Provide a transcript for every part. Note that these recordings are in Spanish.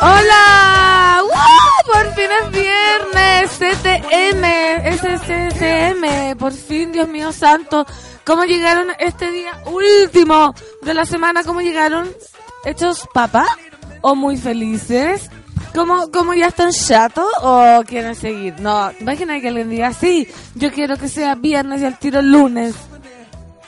¡Hola! ¡Woo! Por fin es viernes, CTM, SCCM, por fin, Dios mío santo. ¿Cómo llegaron este día último de la semana? ¿Cómo llegaron? ¿Hechos papá? ¿O muy felices? ¿Cómo, cómo ya están chatos o quieren seguir? No, imagina que alguien diga, sí, yo quiero que sea viernes y al tiro lunes.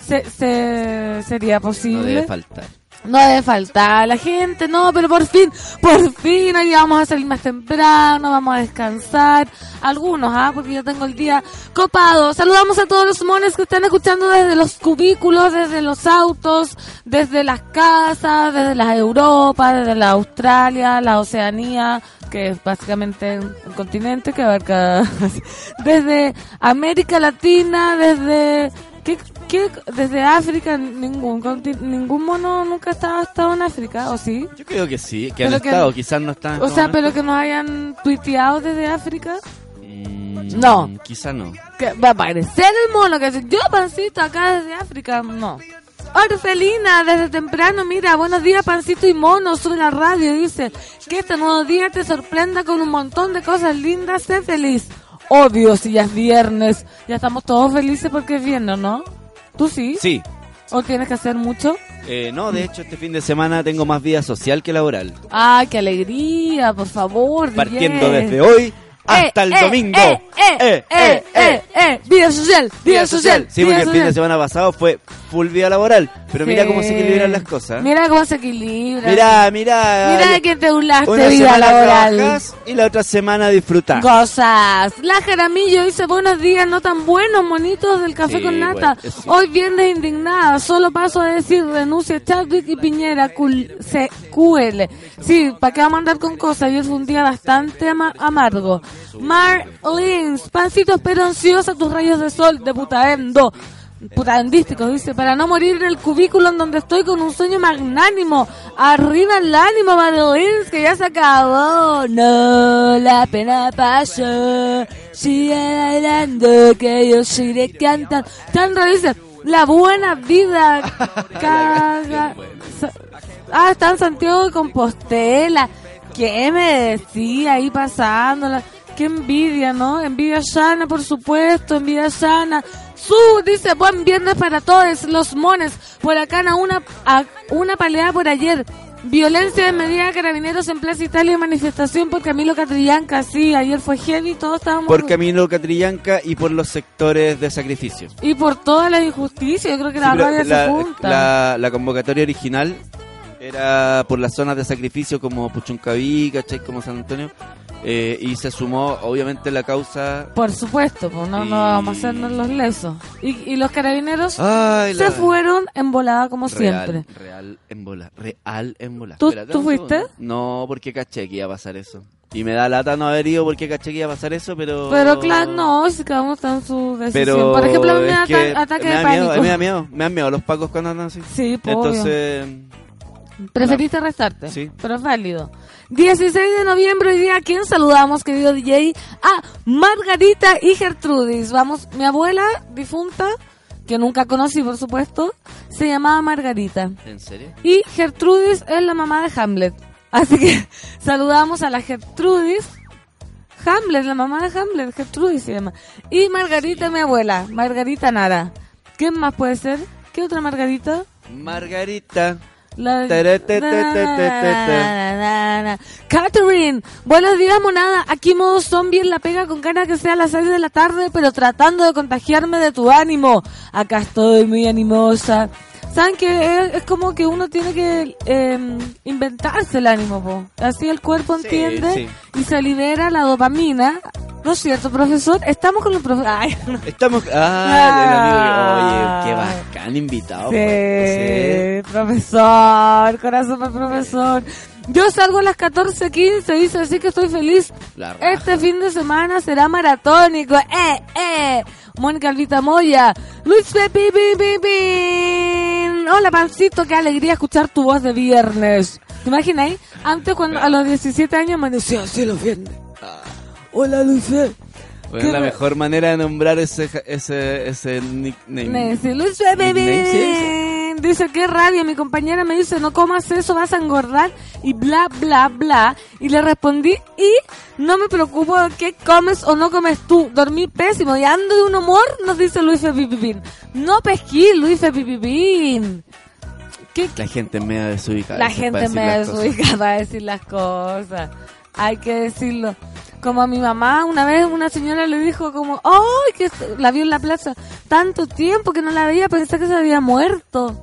Se, se, ¿Sería posible? No debe faltar. No debe faltar la gente, no, pero por fin, por fin, hoy vamos a salir más temprano, vamos a descansar. Algunos, ¿ah? Porque yo tengo el día copado. Saludamos a todos los mones que están escuchando desde los cubículos, desde los autos, desde las casas, desde las Europa, desde la Australia, la Oceanía, que es básicamente un continente que abarca desde América Latina, desde... ¿Qué, qué? Desde África, ningún ningún mono nunca ha estado, estado en África, ¿o sí? Yo creo que sí, que han Pero que- estado, quizás no están. O sea, pero que nos hayan tuiteado desde África. Mm, No. Quizás no. Que va a aparecer el mono que dice, yo pancito acá desde África. No. Orfelina, desde temprano, mira, buenos días, pancito y mono, sube la radio, dice, que este nuevo día te sorprenda con un montón de cosas lindas, sé feliz. Obvio, si ya es viernes, ya estamos todos felices porque es viernes, ¿no? ¿Tú sí? Sí. ¿O tienes que hacer mucho? Eh, no, de hecho, este fin de semana tengo más vida social que laboral. Ay, qué alegría, por favor. Partiendo DJ. desde hoy hasta Eh, el eh, domingo. Eh, eh, eh, eh, eh, vida social, vida social. Sí, porque el fin de semana pasado fue full vida laboral. Pero mira cómo se equilibran las cosas. Mira cómo se equilibra. Mira, mira. Mira que te burlaste, vida laboral. y la otra semana disfrutas. Cosas. La Jaramillo dice buenos días, no tan buenos, monitos del café con nata. es. Hoy viernes indignada, solo paso a decir renuncia Chadwick y Piñera, QL. Sí, ¿para qué vamos a andar con cosas? Ayer fue un día bastante ama- amargo. Marlins, pancitos pero ansiosa, tus rayos de sol de putaendo. Putandísticos, dice, para no morir en el cubículo en donde estoy con un sueño magnánimo. Arriba el ánimo, Marlins, que ya se acabó. No, la pena pasó. Sigue bailando, que yo seguiré cantando. Chandra dice, la buena vida caga. Ah, está en Santiago de Compostela. ¿Qué me decía ahí pasándola? Qué envidia, ¿no? Envidia sana, por supuesto, envidia sana. Su, dice, buen viernes para todos los mones. Por acá a una, a una paleada por ayer. Violencia de medida de carabineros en Plaza Italia y manifestación por Camilo Catrillanca. Sí, ayer fue heavy, todos estábamos... Por Camino Catrillanca y por los sectores de sacrificio. Y por todas las injusticias, yo creo que Sí, la rabia se junta. la- la convocatoria original era por las zonas de sacrificio como Puchuncaví, ¿cachai? Como San Antonio. eh, y se sumó, obviamente, la causa. Por supuesto, pues no, no vamos a hacernos los lesos. Y, y los carabineros Ay, se fueron en volada como Real, siempre. Real en bola. Real en bola. ¿Tú- Espérate tú fuiste? No, porque caché que iba a pasar eso. Y me da lata no haber ido porque caché que iba a pasar eso, pero. Pero claro, no, si cada uno está en su decisión. Pero. Por ejemplo, a mí me da que ata- ataque me de da miedo, pánico. me da miedo. Me dan miedo los pacos cuando andan así. Sí, pues, obvio. Preferiste restarte. Sí. Pero es válido. 16 de noviembre, hoy día, ¿a quién saludamos, querido DJ? A Margarita y Gertrudis. Vamos, mi abuela difunta, que nunca conocí, por supuesto, se llamaba Margarita. ¿En serio? Y Gertrudis es la mamá de Hamlet. Así que saludamos a la Gertrudis. Hamlet, la mamá de Hamlet, Gertrudis se llama. Y Margarita, mi abuela, Margarita Nara. ¿Quién más puede ser? ¿Qué otra Margarita? Margarita. La-. Catherine, buenos días monada, aquí modo zombie en la pega con ganas que sea a las 6 de la tarde, pero tratando de contagiarme de tu ánimo. Acá estoy muy animosa. ¿Saben que es, como que uno tiene que eh, inventarse el ánimo, po? Así el cuerpo Sí, entiende sí. y se libera la dopamina. ¿No es cierto, profesor? Estamos con el profesor. Ay, no. Estamos. Ah, el amigo. Oye, qué bacán invitado. Sí, profesor, corazón para profesor. Yo salgo a las 14.15, dice así que estoy feliz. Este fin de semana será maratónico. ¡Eh, eh! Mónica Alvita Moya. Luis Pepi. Hola, Pancito, qué alegría escuchar tu voz de viernes. ¿Te imaginas? Antes, cuando a los 17 años me decía así los viernes. Hola, Luis Pepi. Bueno, la mejor manera de nombrar ese, ese, ese nickname. Me dice, sí, pin. Dice, qué rabia. Mi compañera me dice, no comas eso, vas a engordar. Y bla, bla, bla. Y le respondí, y no me preocupo de qué comes o no comes tú. Dormí pésimo y ando de un humor, nos dice Luis Pepipipín. No pesquí, Luis Pepipipín. ¿Qué, La gente me ha desubicado. la gente me ha desubica para decir las cosas. Hay que decirlo. Como a mi mamá, una vez una señora le dijo como, ¡ay! que est- la vio en la plaza tanto tiempo que no la veía, pensé que se había muerto.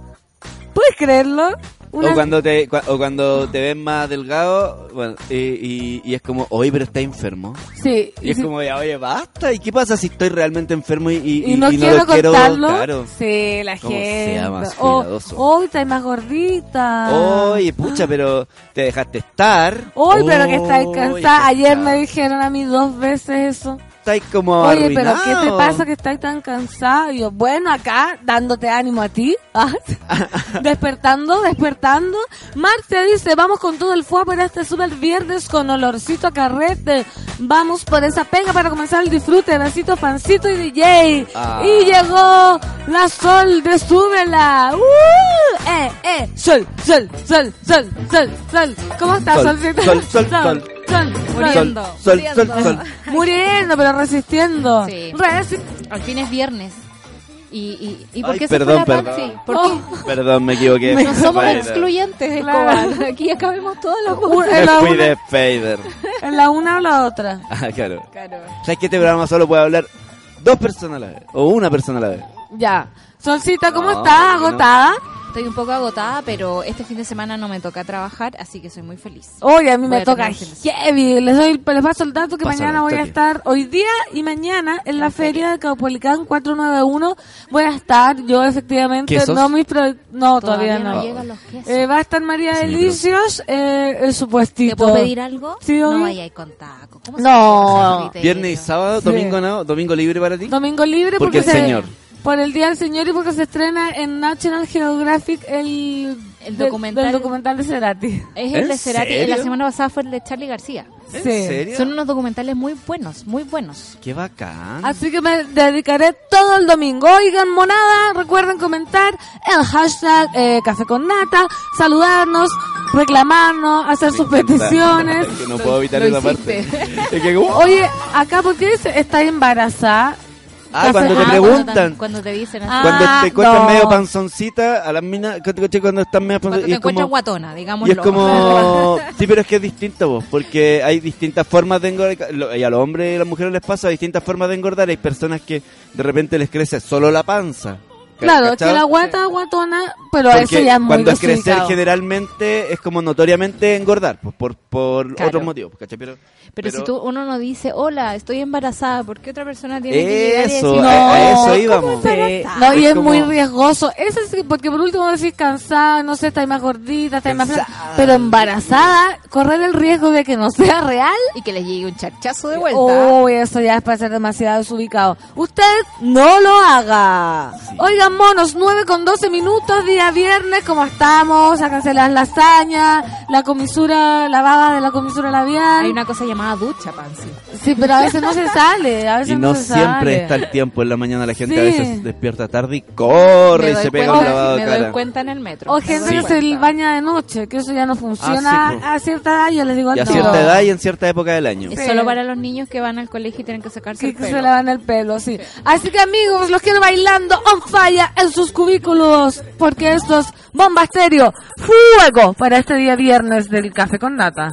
¿Puedes creerlo? Una- O cuando te cua- o cuando te ven más delgado bueno, y, y, y es como, oye, pero está enfermo. Sí. Y es sí. como, ya, oye, basta. ¿Y qué pasa si estoy realmente enfermo y, y, y no y quiero lo quiero? contarlo. Claro. Sí, la ¿Cómo se gente. llama? O, Cuidadoso. hoy estás más gordita. Oye, pucha, pero te dejaste estar. Hoy, pero que estáis Oy, cansada. Ayer me dijeron a mí dos veces eso. Estáis como Oye, pero ¿qué te pasa que estás tan? Y yo, bueno, acá, dándote ánimo a ti. ¿ah? despertando, despertando. Marcia dice, vamos con todo el fuego para este super viernes con olorcito a carrete. Vamos por esa pega para comenzar el disfrute. Besito, fancito y DJ. Ah. Y llegó la sol de súbela. ¡Uh! Eh, eh, sol, sol, sol, sol, sol, sol. ¿Cómo estás, Sol, solcita? sol, sol, sol. sol, sol. Muriendo. Sol, sol, sol, sol. Muriendo, pero resistiendo. Sí. Resi- Al fin es viernes. ¿Y, y, y por Ay, qué perdón, se fue la perdón. Oh. qué? Perdón, me equivoqué. No somos excluyentes, Claro. Aquí acabemos todas las cosas. Me fui de Spider. en la una o la otra. Ah, claro. Claro. ¿Sabes que este programa solo puede hablar dos personas a la vez? O una persona a la vez. Ya. Solcita, ¿cómo No, estás? no. Estoy un poco agotada, pero este fin de semana no me toca trabajar, así que soy muy feliz. Oye, a mí Voy me a toca heavy. Les, doy, les paso el dato que mañana voy a estar, hoy día y mañana, en la feria de Caupolicán 491. Voy a estar, yo efectivamente, ¿Quesos? no mis pro- No, todavía, no. llegan los quesos. Eh, va a estar María Sí, Delicios, eh, el supuestito. ¿Te puedo pedir algo? Sí, no vayáis con taco. ¿Cómo se No. llama ese criterio? Viernes y sábado, Sí. domingo no, domingo libre para ti. Domingo libre Porque porque, el se- señor. Por el Día del Señor y porque se estrena en National Geographic el, documental. del documental de Cerati. Es ¿En el de Cerati. serio? La semana pasada fue el de Charlie García. ¿En Sí. serio? Son unos documentales muy buenos, muy buenos. Qué bacán. Así que me dedicaré todo el domingo. Oigan, monada, recuerden comentar el hashtag eh, Café con Nata, saludarnos, reclamarnos, hacer sus encanta. peticiones. que no puedo evitar Lo esa hiciste. parte. Es que, uh, Oye, acá, ¿por qué dice, está embarazada? Ah, cuando te Ah, cuando preguntan. Cuando te dicen así. Ah, Cuando te encuentran no. medio panzoncita, a las minas, cuando están medio Cuando panzoncitas, te como, guatona, digámoslo. y es como, sí, pero es que es distinto, vos, porque hay distintas formas de engordar, lo- y a los hombres y a las mujeres les pasa distintas formas de engordar, hay personas que de repente les crece solo la panza. Claro, es ¿cachai? que la guata guatona, pero Porque eso ya es muy cuando es crecer generalmente es como notoriamente engordar, pues, por, por Claro. otros motivos, ¿cachai? Pero, Pero, si tú, uno no dice, hola, estoy embarazada, ¿por qué otra persona tiene que llegar y Eso, decir, a, a No, eso ¿cómo íbamos. Sí, no, y Es es muy riesgoso. Eso sí, porque por último decís cansada, no sé, estáis más gordita, estáis más flaca. Pero embarazada, correr el riesgo de que no sea real. Y que les llegue un charchazo de vuelta. Oh, eso ya es para ser demasiado desubicado. Usted no lo haga. Sí. Monos, 9 con 12 minutos, día viernes, ¿cómo estamos? Sáquense las lasañas, la comisura, la baba de la comisura labial. Hay una cosa llamada ducha, Pansy. Sí, pero a veces no se sale, a veces Y no se siempre sale. está el tiempo en la mañana, la gente Sí. a veces despierta tarde y corre y se pega cuenta- un lavado de Me doy cara. cuenta en el metro. O gente que se baña de noche, que eso ya no funciona Ah, sí, a cierta edad, yo les digo Y a no. cierta edad y en cierta época del año. Es Sí. solo para los niños que van al colegio y tienen que sacarse que, el que se lavan el pelo, sí. Así que amigos, los quiero bailando on fire en sus cubículos, porque esto es Bomba fuego para este día viernes del café con nata.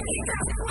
I'm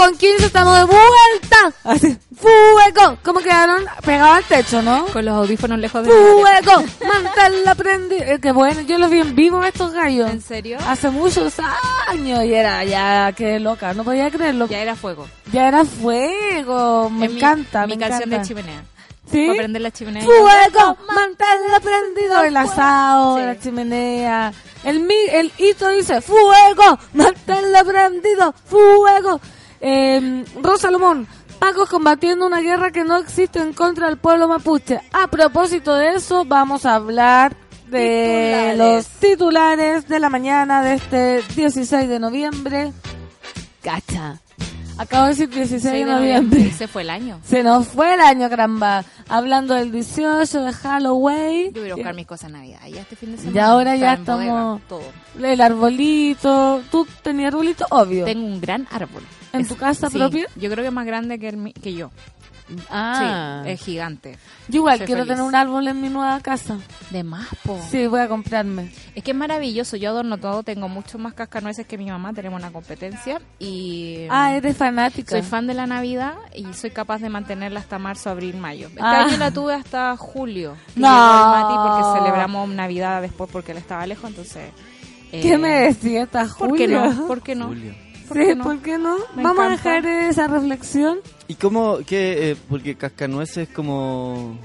con 15, estamos de vuelta. Así, fuego. ¿Cómo quedaron? Pegados al techo, ¿no? Con los audífonos lejos de. Fuego, manténla prendida. Eh, qué bueno, yo los vi en vivo estos gallos. ¿En serio? Hace muchos años y era ya, qué loca, no podía creerlo. Ya era fuego. Ya era fuego, me encanta, Mi, me canción encanta. de chimenea. ¿Sí? Para prender la chimenea. Fuego, manténla prendido. El asado, Sí. la chimenea. El, mi, el hito dice, fuego, manténla prendido, fuego. Eh, Rosa Salomón, Pacos combatiendo una guerra que no existe en contra del pueblo mapuche. A propósito de eso, vamos a hablar de Titulares. los titulares de la mañana de este 16 de noviembre. Cacha. Acabo de decir 16 6 de noviembre. noviembre. Se fue el año. Se nos fue el año, caramba. Hablando del 18 de Halloween. Yo voy a buscar mis cosas de Navidad. Ya este fin de semana. Y ahora ya en bodega, estamos- Todo. El arbolito. ¿Tú tenías arbolito? Obvio. Tengo un gran árbol. ¿En Es- tu casa sí, propia? Yo creo que es más grande que, el mi- que yo. Ah. Sí, es gigante. Yo igual soy quiero feliz. tener un árbol en mi nueva casa. De más, po. Sí, voy a comprarme. Es que es maravilloso. Yo adorno todo. Tengo mucho más cascanueces que mi mamá. Tenemos una competencia. Y. Ah, eres fanática. Soy fan de la Navidad y soy capaz de mantenerla hasta marzo, abril, mayo. Este Ah. año la tuve hasta julio. No. Mati porque celebramos Navidad después porque él estaba lejos, entonces... eh, ¿Qué me decía esta ¿Por qué Julio? no? ¿Por qué no? Julio. ¿Por sí, qué no? ¿por qué no? Me Vamos encanta. a dejar esa reflexión. ¿Y cómo? ¿Qué? eh, porque cascanueces como...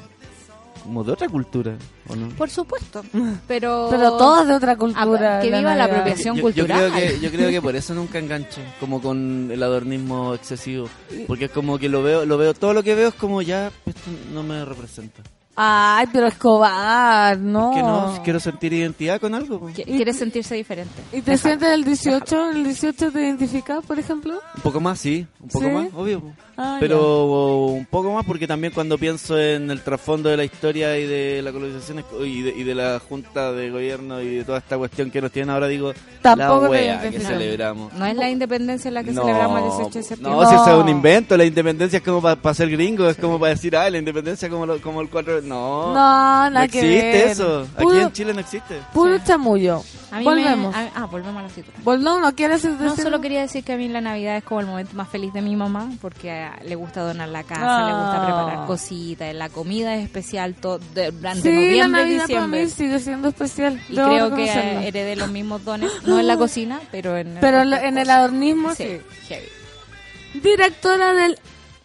como de otra cultura, ¿o no? Por supuesto, pero... Pero todas de otra cultura. Que viva la Navidad. apropiación. Yo, yo cultural. creo que, yo creo que por eso nunca engancho, como con el adornismo excesivo. Porque es como que lo veo, lo veo, todo lo que veo es como ya, esto no me representa. Ay, pero Escobar, no. Que no, quiero sentir identidad con algo. po. Qui- Quiere sentirse diferente. ¿Y te sientes el 18? ¿El 18 te identificas, por ejemplo? Un poco más, sí, un poco ¿Sí? más, obvio. Ah, Pero un poco más porque también cuando pienso en el trasfondo de la historia y de la colonización y de, y de la junta de gobierno y de toda esta cuestión que nos tienen ahora, digo, Tampoco la wea que celebramos. No es la independencia la que No, celebramos el 18 de septiembre. No, si eso es un invento, la independencia es como para ser gringo, es como para decir, ah, la independencia como, lo- como el 4... No, No, no que existe ver. eso. Aquí en Chile no existe. puro chamullo. A mí Volvemos. Me, a- ah, volvemos a la situación. Volvemos, ¿no quieres decir? No, solo quería decir que a mí la Navidad es como el momento más feliz de mi mamá, porque le gusta donar la casa, le gusta Ah. preparar cositas, la comida es especial todo, durante Sí, la noviembre y para diciembre. mí sigue siendo especial. Y creo que heredé los mismos dones, no en la cocina, pero en... Pero otras en el adornismo, sí. Sí, heavy. Directora del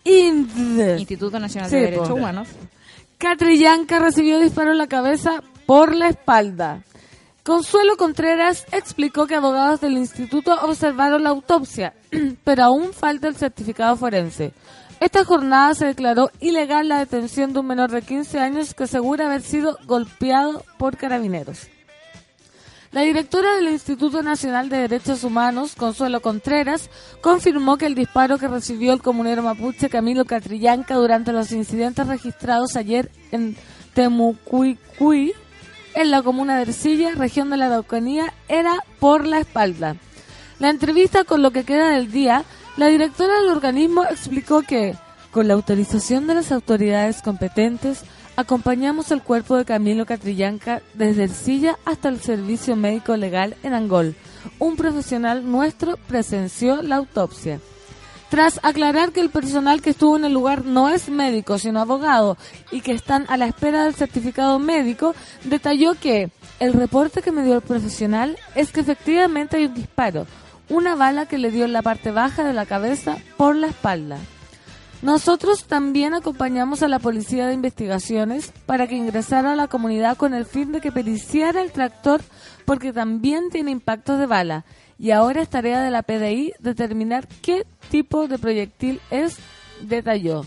INDE. Instituto Nacional Sí, de. Derechos Humanos. Catrillanca recibió disparo en la cabeza por la espalda. Consuelo Contreras explicó que abogados del instituto observaron la autopsia, pero aún falta el certificado forense. Esta jornada se declaró ilegal la detención de un menor de 15 años que asegura haber sido golpeado por carabineros. La directora del Instituto Nacional de Derechos Humanos, Consuelo Contreras, confirmó que el disparo que recibió el comunero mapuche Camilo Catrillanca durante los incidentes registrados ayer en Temucuicui, en la comuna de Ercilla, región de la Araucanía, era por la espalda. La entrevista con lo que queda del día, la directora del organismo explicó que, con la autorización de las autoridades competentes, acompañamos el cuerpo de Camilo Catrillanca desde Ercilla hasta el servicio médico legal en Angol. Un profesional nuestro presenció la autopsia. Tras aclarar que el personal que estuvo en el lugar no es médico, sino abogado, y que están a la espera del certificado médico, detalló que el reporte que me dio el profesional es que efectivamente hay un disparo, una bala que le dio en la parte baja de la cabeza por la espalda. Nosotros también acompañamos a la Policía de Investigaciones para que ingresara a la comunidad con el fin de que periciara el tractor porque también tiene impactos de bala. Y ahora es tarea de la PDI determinar qué tipo de proyectil es, detalló.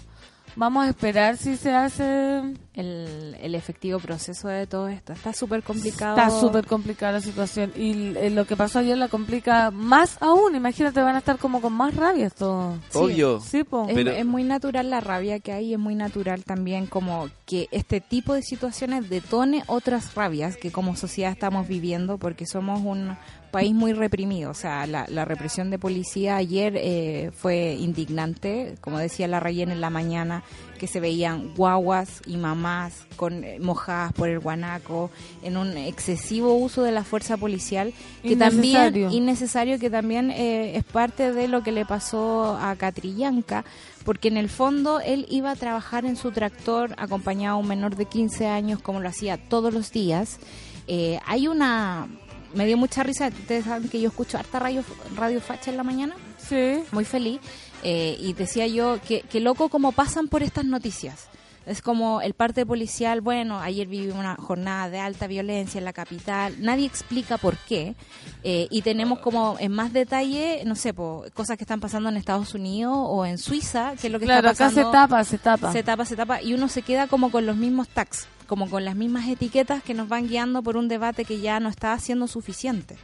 Vamos a esperar si se hace... El, el efectivo proceso de todo esto. Está súper complicado. Está súper complicada la situación y eh, lo que pasó ayer la complica más aún. Imagínate, van a estar como con más rabia esto. Sí. Obvio. Sí, po. Es, Pero- es muy natural la rabia que hay, es muy natural también como que este tipo de situaciones detone otras rabias que como sociedad estamos viviendo porque somos un país muy reprimido. O sea, la, la represión de policía ayer eh, fue indignante, como decía la Rayen en la mañana, que se veían guaguas y mamás con eh, mojadas por el guanaco, en un excesivo uso de la fuerza policial, que también Innecesario. innecesario que también eh, es parte de lo que le pasó a Catrillanca, porque en el fondo él iba a trabajar en su tractor acompañado a un menor de 15 años como lo hacía todos los días. Eh, hay una... Me dio mucha risa, ustedes saben que yo escucho harta radio, radio facha en la mañana, Sí. muy feliz, eh, y decía yo que, que loco como pasan por estas noticias. Es como el parte policial, bueno, ayer vivimos una jornada de alta violencia en la capital, nadie explica por qué, eh, y tenemos como en más detalle, no sé, po, cosas que están pasando en Estados Unidos o en Suiza, que es lo que Claro, está acá pasando. se tapa, se tapa. Se tapa, se tapa, y uno se queda como con los mismos tags, como con las mismas etiquetas que nos van guiando por un debate que ya no está siendo suficiente.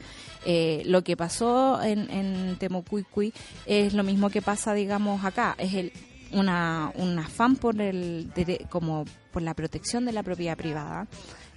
Eh, lo que pasó en, en Temucuicui es lo mismo que pasa, digamos, acá. Es el, una, un afán por el como por la protección de la propiedad privada.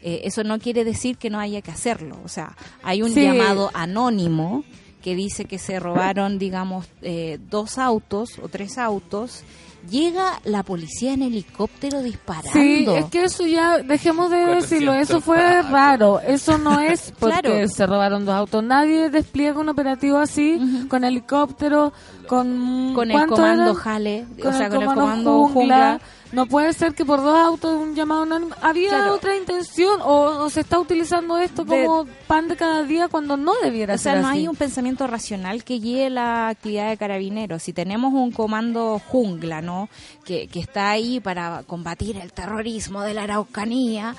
Eh, eso no quiere decir que no haya que hacerlo. O sea, hay un Sí. llamado anónimo que dice que se robaron, digamos, eh, dos autos o tres autos. Llega la policía en helicóptero disparando. Sí, es que eso ya, dejemos de decirlo, eso fue raro, eso no es porque Claro. se robaron dos autos, nadie despliega un operativo así, con helicóptero, con... con el ¿cuánto comando eran? Jale, Con o sea, el con el comando comando jungla. jungla. No puede ser que por dos autos un llamado anónimo... Había Claro. otra intención o, o se está utilizando esto De- como pan de cada día cuando no debiera O sea, ser no así. hay un pensamiento racional que guíe la actividad de carabineros. Si tenemos un comando jungla, ciudadano que, que está ahí para combatir el terrorismo de la Araucanía,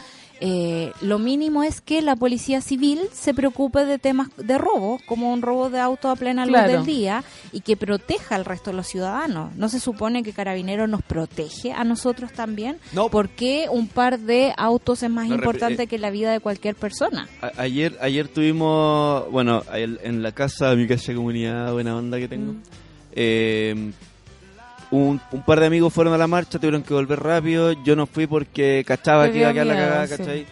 eh, lo mínimo es que la policía civil se preocupe de temas de robo, como un robo de auto a plena luz Claro. del día, y que proteja al resto de los ciudadanos. ¿No se supone que Carabineros nos protege a nosotros también? No. ¿Por qué un par de autos es más No, importante eh, que la vida de cualquier persona? A- ayer ayer tuvimos, bueno, en la casa, mi casa de comunidad, buena onda que tengo, eh, un, un par de amigos fueron a la marcha, tuvieron que volver rápido, yo no fui porque cachaba que iba a quedar la cagada, sí. ¿cachai?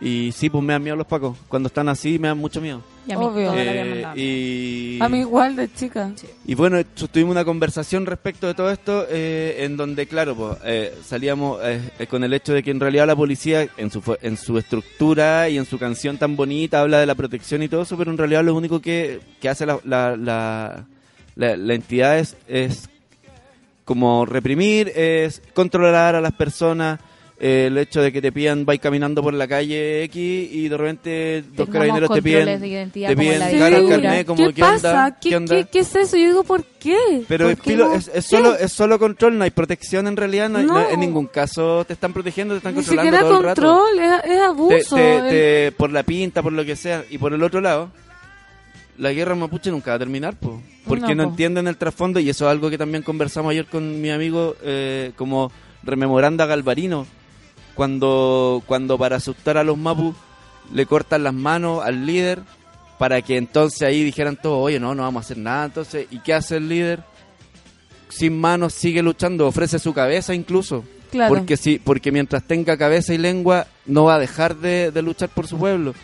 Y sí, pues me dan miedo los pacos, cuando están así me dan mucho miedo. Y a mí Obvio. Eh, y... A mí igual de chica. Y bueno, tu- tuvimos una conversación respecto de todo esto, eh, en donde, claro, pues, eh, salíamos eh, con el hecho de que en realidad la policía, en su, en su estructura y en su canción tan bonita, habla de la protección y todo eso, pero en realidad lo único que, que hace la, la, la, la- la entidad es, es como reprimir, es controlar a las personas. eh, el hecho de que te pidan, vais caminando por la calle X y de repente dos Tengamos carabineros te controles piden, de identidad te piden la cara al carnet, como, ¿Qué, ¿qué onda? pasa? ¿Qué, ¿Qué onda? qué- qué es eso? Yo digo, ¿por qué? Pero ¿Por es, qué no? es, es ¿Qué? solo, es solo control, no hay protección en realidad, no, hay- no No. en ningún caso te están protegiendo, te están Ni controlando siquiera todo el rato. control, es, abuso. te- El- te- por la pinta, por lo que sea. Y por el otro lado, la guerra mapuche nunca va a terminar, po, porque no, No, po. entienden el trasfondo y eso es algo que también conversamos ayer con mi amigo, eh, como rememorando a Galvarino, cuando, cuando para asustar a los mapus le cortan las manos al líder para que entonces ahí dijeran todos, oye, no, no vamos a hacer nada. Entonces, ¿y qué hace el líder? Sin manos sigue luchando, ofrece su cabeza incluso. Claro. Porque, sí, porque mientras tenga cabeza y lengua, no va a dejar de, de luchar por su pueblo.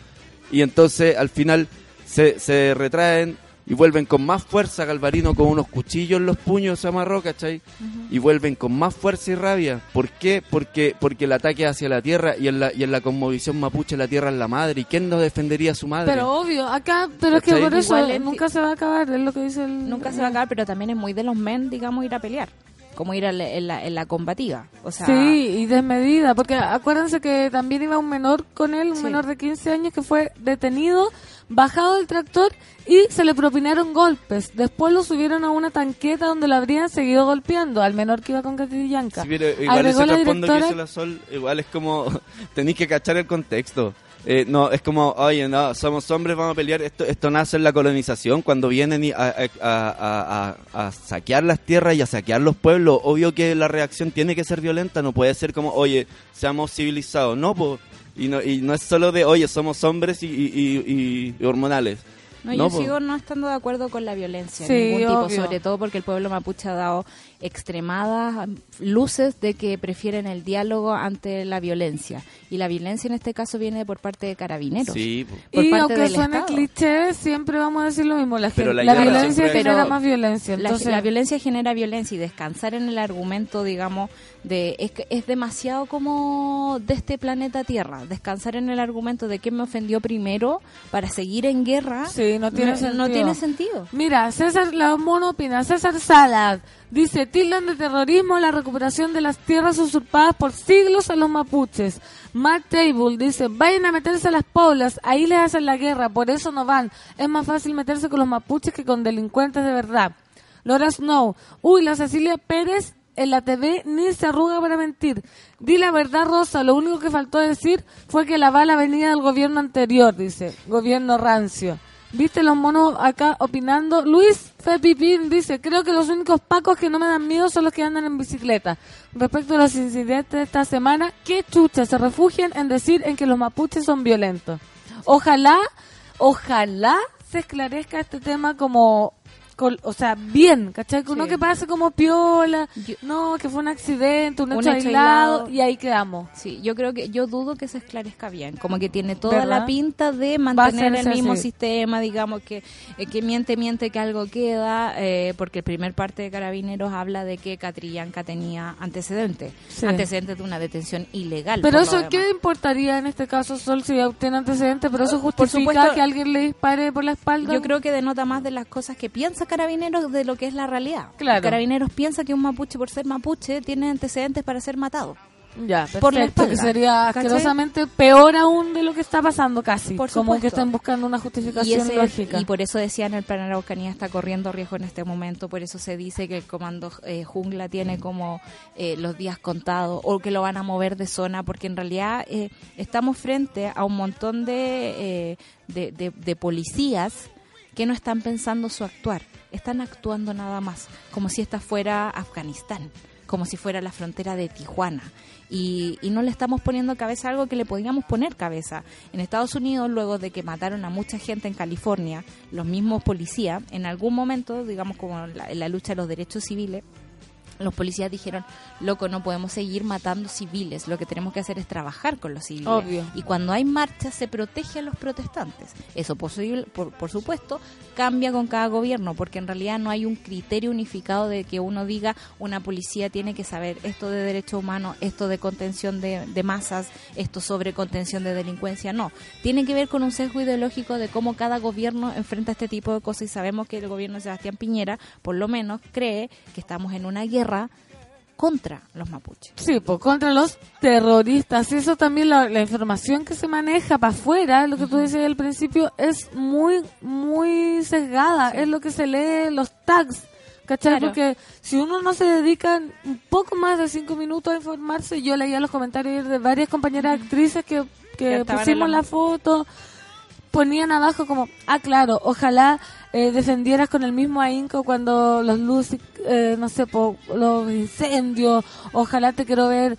Y entonces, al final, se, se retraen y vuelven con más fuerza. Galvarino con unos cuchillos en los puños se amarró, ¿cachai? Y vuelven con más fuerza y rabia. ¿Por qué? Porque, porque el ataque hacia la tierra y en la, y en la conmovisión mapuche la tierra es la madre. ¿Y quién no defendería a su madre? Pero obvio, acá, pero es que por eso Igual es- nunca se va a acabar, es lo que dice el... Nunca se va a acabar, pero también es muy de los men, digamos, ir a pelear. Como ir a la- en, la, en la combativa. O sea, Sí, y desmedida, porque acuérdense que también iba un menor con él, un Sí. menor de 15 años que fue detenido, bajado del tractor y se le propinaron golpes. Después lo subieron a una tanqueta donde lo habrían seguido golpeando al menor que iba con Catillanca. Sí, pero igual Agregó ese la que hizo la Sol, igual es como, tenéis que cachar el contexto. Eh, no, es como, oye, no, somos hombres, vamos a pelear. Esto, esto nace en la colonización, cuando vienen y a, a- a- a- a saquear las tierras y a saquear los pueblos. Obvio que la reacción tiene que ser violenta, no puede ser como, oye, seamos civilizados. No, po. Y no, y no es solo de, oye, somos hombres y, y- y- y hormonales. No, No, yo po. sigo no estando de acuerdo con la violencia, Sí, de ningún tipo, obvio. sobre todo porque el pueblo mapuche ha dado extremadas luces de que prefieren el diálogo ante la violencia. Y la violencia en este caso viene por parte de carabineros. Sí, po. por y parte aunque del suene Estado. cliché, siempre vamos a decir lo mismo. La, Pero gen- la la, guerra violencia siempre- genera Pero más violencia. La, Entonces, la violencia genera violencia y descansar en el argumento, digamos, de es, que es demasiado como de este planeta Tierra. Descansar en el argumento de quién me ofendió primero para seguir en guerra Sí, no tiene sentido. no tiene sentido. Mira, César la mono opina, César Salas dice, tildan de terrorismo la recuperación de las tierras usurpadas por siglos a los mapuches. Matt Table dice, vayan a meterse a las poblas, ahí les hacen la guerra, por eso no van. Es más fácil meterse con los mapuches que con delincuentes de verdad. Laura Snow, uy, la Cecilia Pérez en la TV ni se arruga para mentir. Di la verdad, Rosa, lo único que faltó decir fue que la bala venía del gobierno anterior, dice, gobierno rancio. ¿Viste los monos acá opinando? Luis Fepipín dice, creo que los únicos pacos que no me dan miedo son los que andan en bicicleta. Respecto a los incidentes de esta semana, ¿qué chucha se refugian en decir en que los mapuches son violentos? Ojalá, ojalá se esclarezca este tema como, col- o sea, bien, ¿cachai? No Sí. que pase como piola, Yo- no, que fue un accidente, un, Un hecho, hecho aislado, aislado. y ahí quedamos. Sí, yo creo que yo dudo que se esclarezca bien, como que tiene toda ¿Verdad? la pinta de mantener el mismo así. sistema, digamos que eh, que miente miente que algo queda, eh, porque el primer parte de Carabineros habla de que Catrillanca tenía antecedentes, Sí. antecedentes de una detención ilegal. Pero eso. ¿qué importaría en este caso, Sol, si tiene antecedentes? Pero eso Por justifica supuesto- que alguien le dispare por la espalda. Yo creo que denota más de las cosas que piensa Carabineros de lo que es la realidad. Claro. Carabineros piensa que un mapuche por ser mapuche tiene antecedentes para ser matado. Ya, Por la que sería ¿cachai? asquerosamente peor aún de lo que está pasando casi. Por como que están buscando una Y, justificación ese- lógica. y por eso decían el plan Araucanía está corriendo riesgo en este momento, por eso se dice que el comando eh, jungla tiene como eh, los días contados o que lo van a mover de zona, porque en realidad eh, estamos frente a un montón de, eh, de, de- de policías que no están pensando su actuar, están actuando nada más, como si esta fuera Afganistán, como si fuera la frontera de Tijuana. Y, y no le estamos poniendo cabeza a algo que le podíamos poner cabeza. En Estados Unidos, luego de que mataron a mucha gente en California, los mismos policías, en algún momento, digamos como la- en la lucha de los derechos civiles, los policías dijeron, loco, no podemos seguir matando civiles, lo que tenemos que hacer es trabajar con los civiles. Obvio. Y cuando hay marchas se protege a los protestantes. Eso, posible, por, por supuesto, cambia con cada gobierno, porque en realidad no hay un criterio unificado de que uno diga una policía tiene que saber esto de derechos humanos, esto de contención de, de masas, esto sobre contención de delincuencia. No, tiene que ver con un sesgo ideológico de cómo cada gobierno enfrenta este tipo de cosas y sabemos que el gobierno de Sebastián Piñera, por lo menos, cree que estamos en una guerra contra los mapuches. Sí, pues contra los terroristas. Y eso también, la, la información que se maneja para afuera, lo que tú decías al principio, es muy, muy sesgada. Es lo que se lee, los tags. ¿Cachai? Claro. Porque si uno no se dedica un poco más de cinco minutos a informarse, yo leía los comentarios de varias compañeras actrices que, Que pusimos en la foto, ponían abajo como, ah, claro, ojalá eh, defendieras con el mismo ahínco cuando los luces, eh, no sé, po, los incendios, ojalá te quiero ver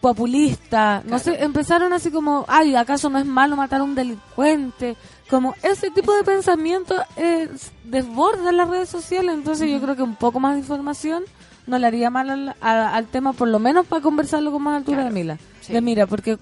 populista, no sé, empezaron así como, ay, ¿acaso no es malo matar a un delincuente? Como ese tipo de pensamiento eh, desborda las redes sociales, entonces yo creo que un poco más de información no le haría mal al, a- al tema, por lo menos para conversarlo con más altura de mira, sí. de mira, porque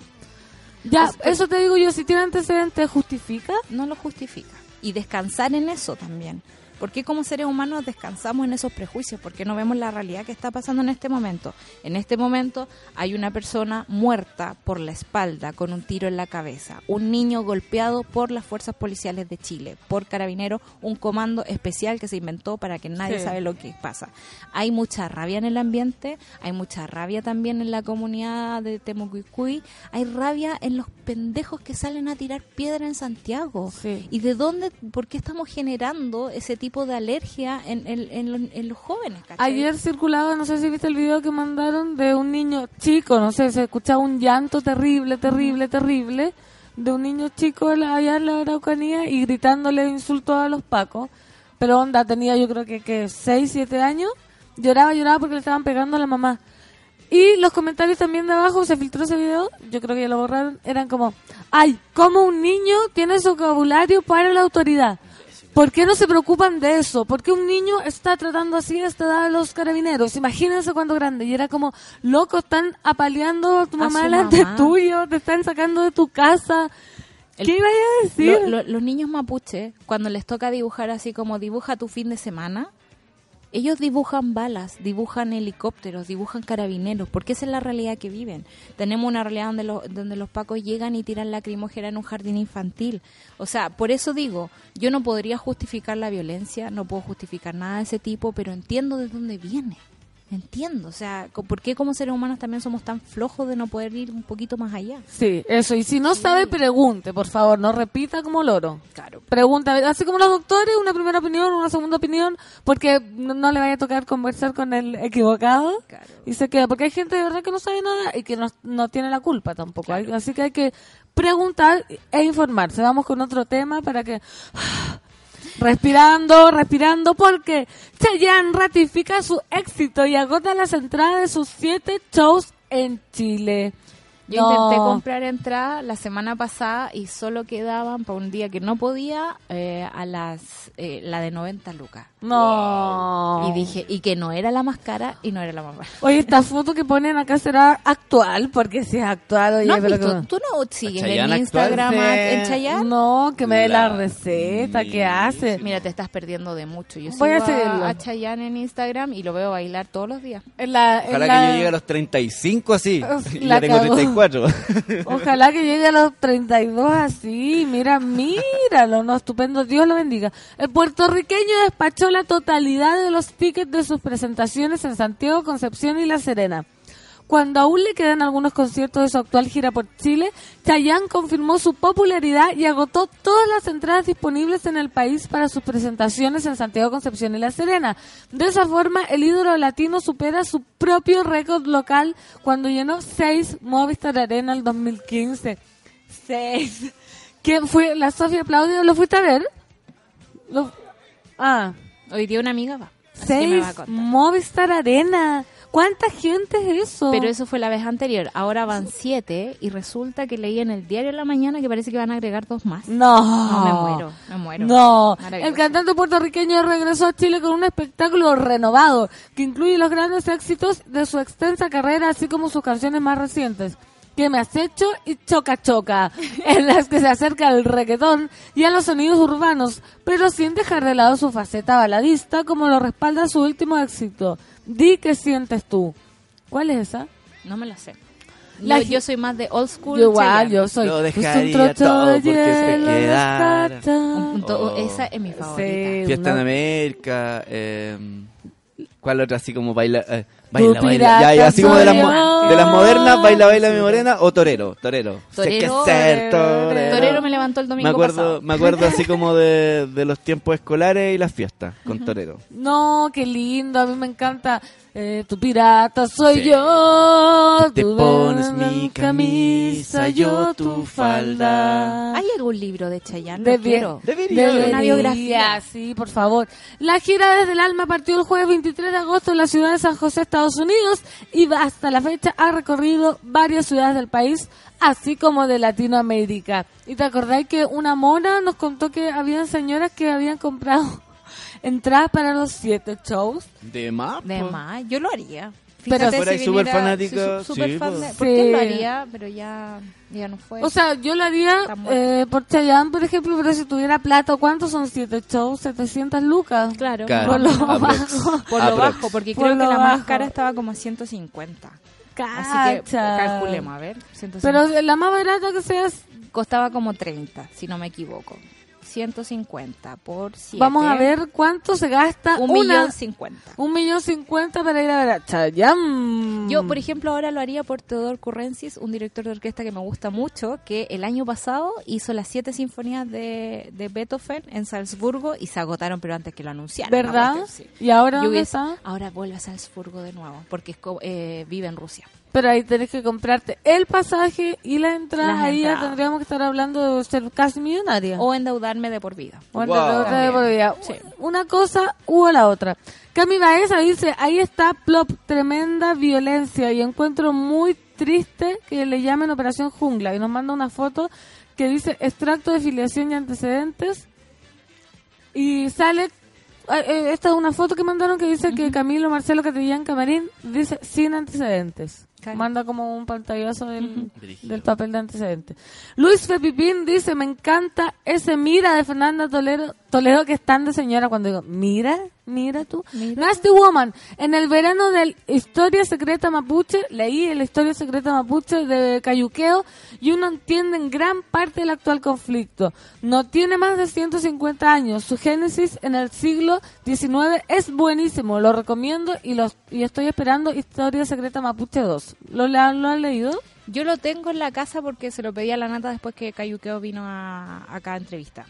ya, eso te digo yo, si tiene antecedentes, ¿justifica? no lo justifica. Y descansar en eso también. ¿Por qué como seres humanos descansamos en esos prejuicios? Porque no vemos la realidad que está pasando en este momento. En este momento hay una persona muerta por la espalda con un tiro en la cabeza. Un niño golpeado por las fuerzas policiales de Chile, por carabineros, un comando especial que se inventó para que nadie Sí. sabe lo que pasa. Hay mucha rabia en el ambiente, hay mucha rabia también en la comunidad de Temucuicui, hay rabia en los pendejos que salen a tirar piedra en Santiago. Sí. ¿Y de dónde, por qué estamos generando ese tipo de alergia en, en- en los- en los jóvenes? ¿cachai? Ayer circulaba, no sé si viste el video que mandaron de un niño chico, no sé, se escuchaba un llanto terrible, terrible, terrible, de un niño chico allá en la Araucanía y gritándole insultos a los pacos. Pero onda, tenía yo creo que, que 6, 7 años, lloraba, lloraba porque le estaban pegando a la mamá. Y los comentarios también de abajo, se filtró ese video, yo creo que ya lo borraron, eran como, ay, ¿cómo un niño tiene su vocabulario para la autoridad? ¿Por qué no se preocupan de eso? ¿Por qué un niño está tratando así a esta edad a los carabineros? Imagínense cuando grande. Y era como, loco, están apaleando a tu mamá delante tuyo, te están sacando de tu casa. El- ¿Qué iba a decir? Lo- lo- los niños mapuche, cuando les toca dibujar así como dibuja tu fin de semana, ellos dibujan balas, dibujan helicópteros, dibujan carabineros, porque esa es la realidad que viven. Tenemos una realidad donde, los donde los pacos llegan y tiran lacrimógena en un jardín infantil. O sea, por eso digo, yo no podría justificar la violencia, no puedo justificar nada de ese tipo, pero entiendo de dónde viene. Entiendo, o sea, ¿por qué como seres humanos también somos tan flojos de no poder ir un poquito más allá? Sí, eso. Y si no sabe, pregunte, por favor. No repita como loro. Claro. Pregunta, así como los doctores, una primera opinión, una segunda opinión, porque no, no le vaya a tocar conversar con el equivocado Claro. y se queda. Porque hay gente de verdad que no sabe nada y que no, no tiene la culpa tampoco. Hay- así que hay que preguntar e informarse. Vamos con otro tema para que... Respirando, respirando, porque Chayanne ratifica su éxito y agota las entradas de sus siete shows en Chile. Yo No. intenté comprar entrada la semana pasada y solo quedaban para un día que no podía eh, a las eh, la de 90 lucas. No. Y dije, y que no era la más cara y no era la más barata. Oye, esta foto que ponen acá será actual, porque si es actual, oye, ¿No has pero visto? que- ¿Tú no sigues en Instagram en. Chayanne? No, que me dé la La- receta, que hace. Mira, te estás perdiendo de mucho. Yo Voy a sigo seguirlo. a, a Chayanne en Instagram y lo veo bailar todos los días. En la- en Ojalá la- que yo llegue a los 35 así. Y la ya tengo. 34. Ojalá que llegue a los 32 así. Mira, míralo, no, estupendo. Dios lo bendiga. El puertorriqueño despachó la totalidad de los tickets de sus presentaciones en Santiago, Concepción y La Serena. Cuando aún le quedan algunos conciertos de su actual gira por Chile, Chayanne confirmó su popularidad y agotó todas las entradas disponibles en el país para sus presentaciones en Santiago, Concepción y La Serena. De esa forma, el ídolo latino supera su propio récord local cuando llenó seis Movistar Arena el 2015. Seis. ¿Quién fue? ¿La Sofía Claudio? ¿Lo fuiste a ver? Lo- Ah, Hoy día una amiga va. seis. Movistar Arena. ¿Cuánta gente es eso? Pero eso fue la vez anterior. Ahora van siete y resulta que leí en el diario en la mañana que parece que van a agregar dos más. No. No, me muero, me muero. No. El cantante puertorriqueño regresó a Chile con un espectáculo renovado que incluye los grandes éxitos de su extensa carrera, así como sus canciones más recientes. Que me has hecho y choca choca, en las que se acerca al reggaetón y a los sonidos urbanos, pero sin dejar de lado su faceta baladista como lo respalda su último éxito. Di que sientes tú. ¿Cuál es esa? No me la sé. La yo, yo soy más de old school. Yo igual, yo soy. Lo un dejaría trocho todo de porque se hielo quedara. Un to- Oh. Esa es mi favorita. Sí, Fiesta en una- América. Eh, ¿Cuál otra así como baila? eh, baila, baila. Ya, ya, así como de las, de las modernas, baila, baila mi morena o torero. Torero. Torero, ser torero. Torero me levantó el domingo Me acuerdo, pasado. me acuerdo así como de, de los tiempos escolares y las fiestas con torero. No, qué lindo, a mí me encanta. Eh, tu pirata soy Sí. yo. Te tu pones mi camisa, yo tu falda. ¿Hay algún libro de Chayanne? De Lo quiero. Debería. Debería, Una biografía. Sí, por favor. La gira desde el alma partió el jueves 23 de agosto en la ciudad de San José, Estados Unidos, y hasta la fecha ha recorrido varias ciudades del país, así como de Latinoamérica. ¿Y te acordáis que una mona nos contó que habían señoras que habían comprado entradas para los siete shows? De más. De más, yo lo haría. Pero Fíjate fuera si ahí súper soy su- sí, fan de- ¿Por qué Sí. lo haría? Pero ya, ya no fue. O sea, yo lo haría eh, por Chayanne, por ejemplo, pero si tuviera plata, ¿cuántos son siete shows? 700 lucas. claro, Claro, Por lo aprox. bajo. por lo Aprox. bajo, porque Por creo que lo la más bajo. cara estaba como 150. Así que Cacha. calculemos, a ver. 150. Pero la más barata que sea, costaba como 30, si no me equivoco. 150 por 7. vamos a ver cuánto se gasta Un una, millón cincuenta. un millón cincuenta para ir a ver a Chayanne. Yo, por ejemplo, ahora lo haría por Teodor Currencis, un director de orquesta que me gusta mucho, que el año pasado hizo las siete sinfonías de, de Beethoven en Salzburgo y se agotaron, pero antes que lo anunciaran. ¿Verdad? la cuestión, sí. ¿Y ahora Yo dónde hubiese- está? Ahora vuelve a Salzburgo de nuevo, porque es eh, vive en Rusia. Pero ahí tenés que comprarte el pasaje y la entrada. Las ahí ya tendríamos que estar hablando de ser casi millonaria. O endeudarme de por vida. O Wow. de por vida. Sí. Una cosa u la otra. Cami Baeza dice, ahí está Plop, tremenda violencia y encuentro muy triste que le llamen Operación Jungla y nos manda una foto que dice extracto de filiación y antecedentes y sale, eh, eh, esta es una foto que mandaron que dice que Camilo Marcelo Catillán Camarín dice sin antecedentes. Claro. Manda como un pantallazo del, del papel de antecedentes. Luis Fepipín dice, me encanta ese mira de Fernanda Toledo, Toledo que es tan de señora cuando digo, mira, mira tú. Nasty Woman, en el verano del Historia Secreta Mapuche, leí la Historia Secreta Mapuche de Cayuqueo y uno entiende en gran parte el actual conflicto. No tiene más de 150 años, su génesis en el siglo XIX es buenísimo, lo recomiendo y, los, y estoy esperando Historia Secreta Mapuche 2. ¿Lo, le- lo han leído? Yo lo tengo en la casa porque se lo pedí a la nata después que Cayuqueo vino a, acá a entrevistar.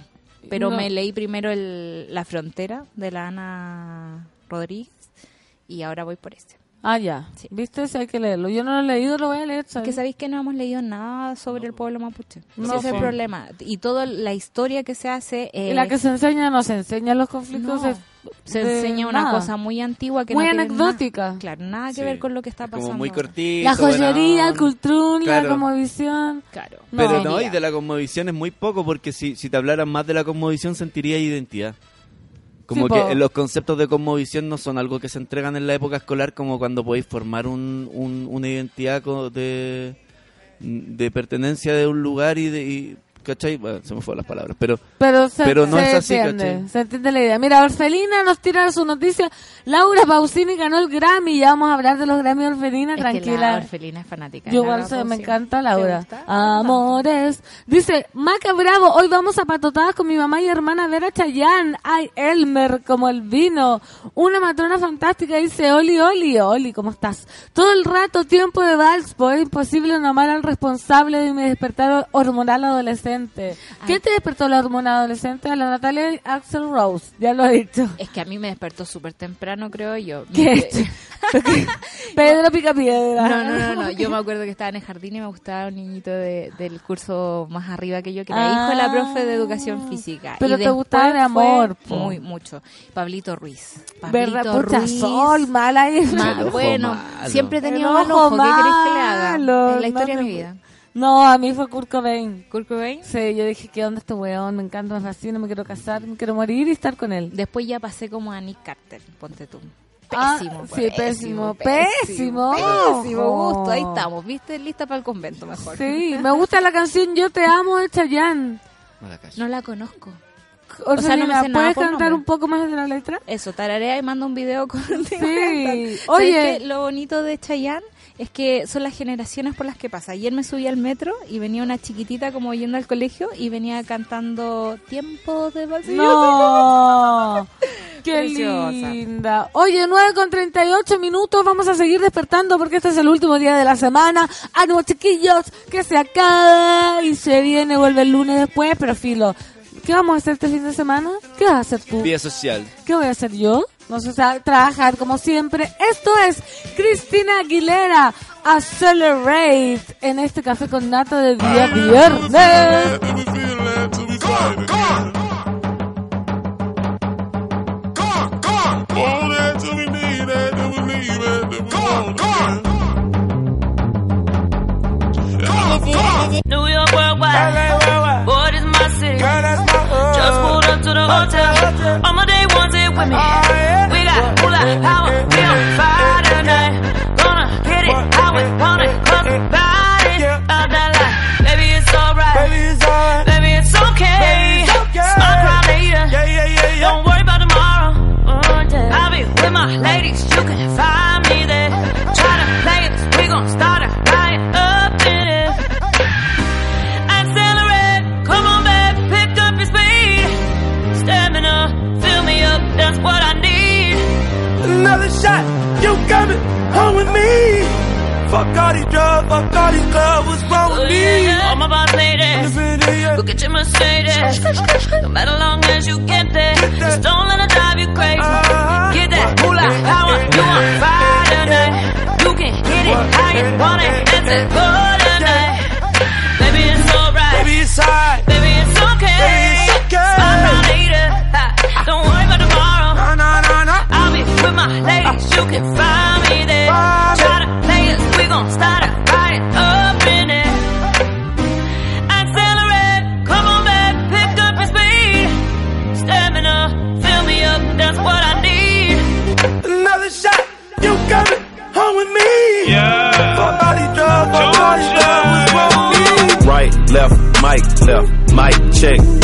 Pero No. me leí primero el, La Frontera de la Ana Rodríguez y ahora voy por este. Ah, ya. Sí. ¿Viste? Si hay que leerlo. Yo no lo he leído, lo voy a leer. Que ¿sabes? sabéis que no hemos leído nada sobre el pueblo mapuche. No, Ese es el problema. Y toda la historia que se hace Y eh, la que se enseña no se enseña los conflictos. No. es se de enseña una nada. cosa muy antigua que Muy no anecdótica. nada- claro, nada que Sí. ver con lo que está Como pasando. muy ahora. cortito. La joyería, el cultrún, la Claro. comovisión. Claro. Pero No. no, y de la cosmovisión es muy poco, porque si, si te hablaran más de la cosmovisión sentiría identidad. Como Sí, que los conceptos de cosmovisión no son algo que se entregan en la época escolar, como cuando podéis formar un, un- una identidad de, de pertenencia de un lugar y, de, y ¿cachai? Bueno, se me fueron las palabras, pero Pero, se, Pero no se es así, entiende, ¿cachai? se entiende la idea. Mira, Orfelina nos tira su noticia. Laura Pausini ganó el Grammy. Ya vamos a hablar de los Grammy Orfelina, Es que la tranquila. orfelina es fanática. Yo igual sé, me encanta ¿Te Laura. Amores. Dice, Maca Bravo, hoy vamos a patotadas con mi mamá y hermana a ver a Chayanne. Ay, Elmer, como el vino. Una matrona fantástica dice, Oli, Oli, Oli, ¿cómo estás? Todo el rato, tiempo de vals, pues es imposible no amar al responsable de mi despertar hormonal adolescente. ¿Qué te despertó la hormona adolescente? A la Natalia Axel Rose, ya lo he dicho. Es que a mí me despertó súper temprano, creo yo. ¿Qué? Pedro Picapiedra. No, no, no, no. Yo me acuerdo que estaba en el jardín y me gustaba un niñito de- del curso más arriba que yo, que era hijo de la profe de educación física. Ah. Pero Y te gustaba de fue amor. Muy, mucho. Pablito Ruiz. Pablito ¿Verdad? Pucha, Ruiz. sol, mala ahí. Ma- El bueno, malo. siempre he tenido El mal ojo. ¿Qué querés que le haga? Es la historia no de mi vida. No, a mí fue Kurt Cobain. Kurt Cobain. Sí, yo dije, ¿qué onda este weón? Me encanta, me fascina, me quiero casar, me quiero morir y estar con él. Después ya pasé como a Nick Carter, ponte tú. Ah, Pésimo, sí, pésimo, pésimo. Pésimo gusto, ahí Oh. estamos, ¿viste? Lista para el convento mejor. Sí, me gusta la canción Yo te amo de Chayanne. no la. No la conozco. Orfelina, no me sé nada ¿puedes por cantar nombre. un poco más de la letra? Eso, tararea y manda un video con Sí. Oye, Oye. lo bonito de Chayanne es que son las generaciones por las que pasa. Ayer me subí al metro y venía una chiquitita como yendo al colegio y venía cantando Tiempo de yo, No. Qué Preciosa. linda. Oye, 9 con 38 minutos. Vamos a seguir despertando porque este es el último día de la semana. Ánimo, chiquillos, que se acaba y se viene, vuelve el lunes después. Pero filo, ¿qué vamos a hacer este fin de semana? ¿Qué vas a hacer tú? Vía social. ¿Qué voy a hacer yo? No sé, o sea, trabajar como siempre. Esto es Cristina Aguilera, Accelerate, en este café con nata de día viernes. New York worldwide. Boy, this my city. Just pulled up to the hotel. All my day talented women. We got moolah, power,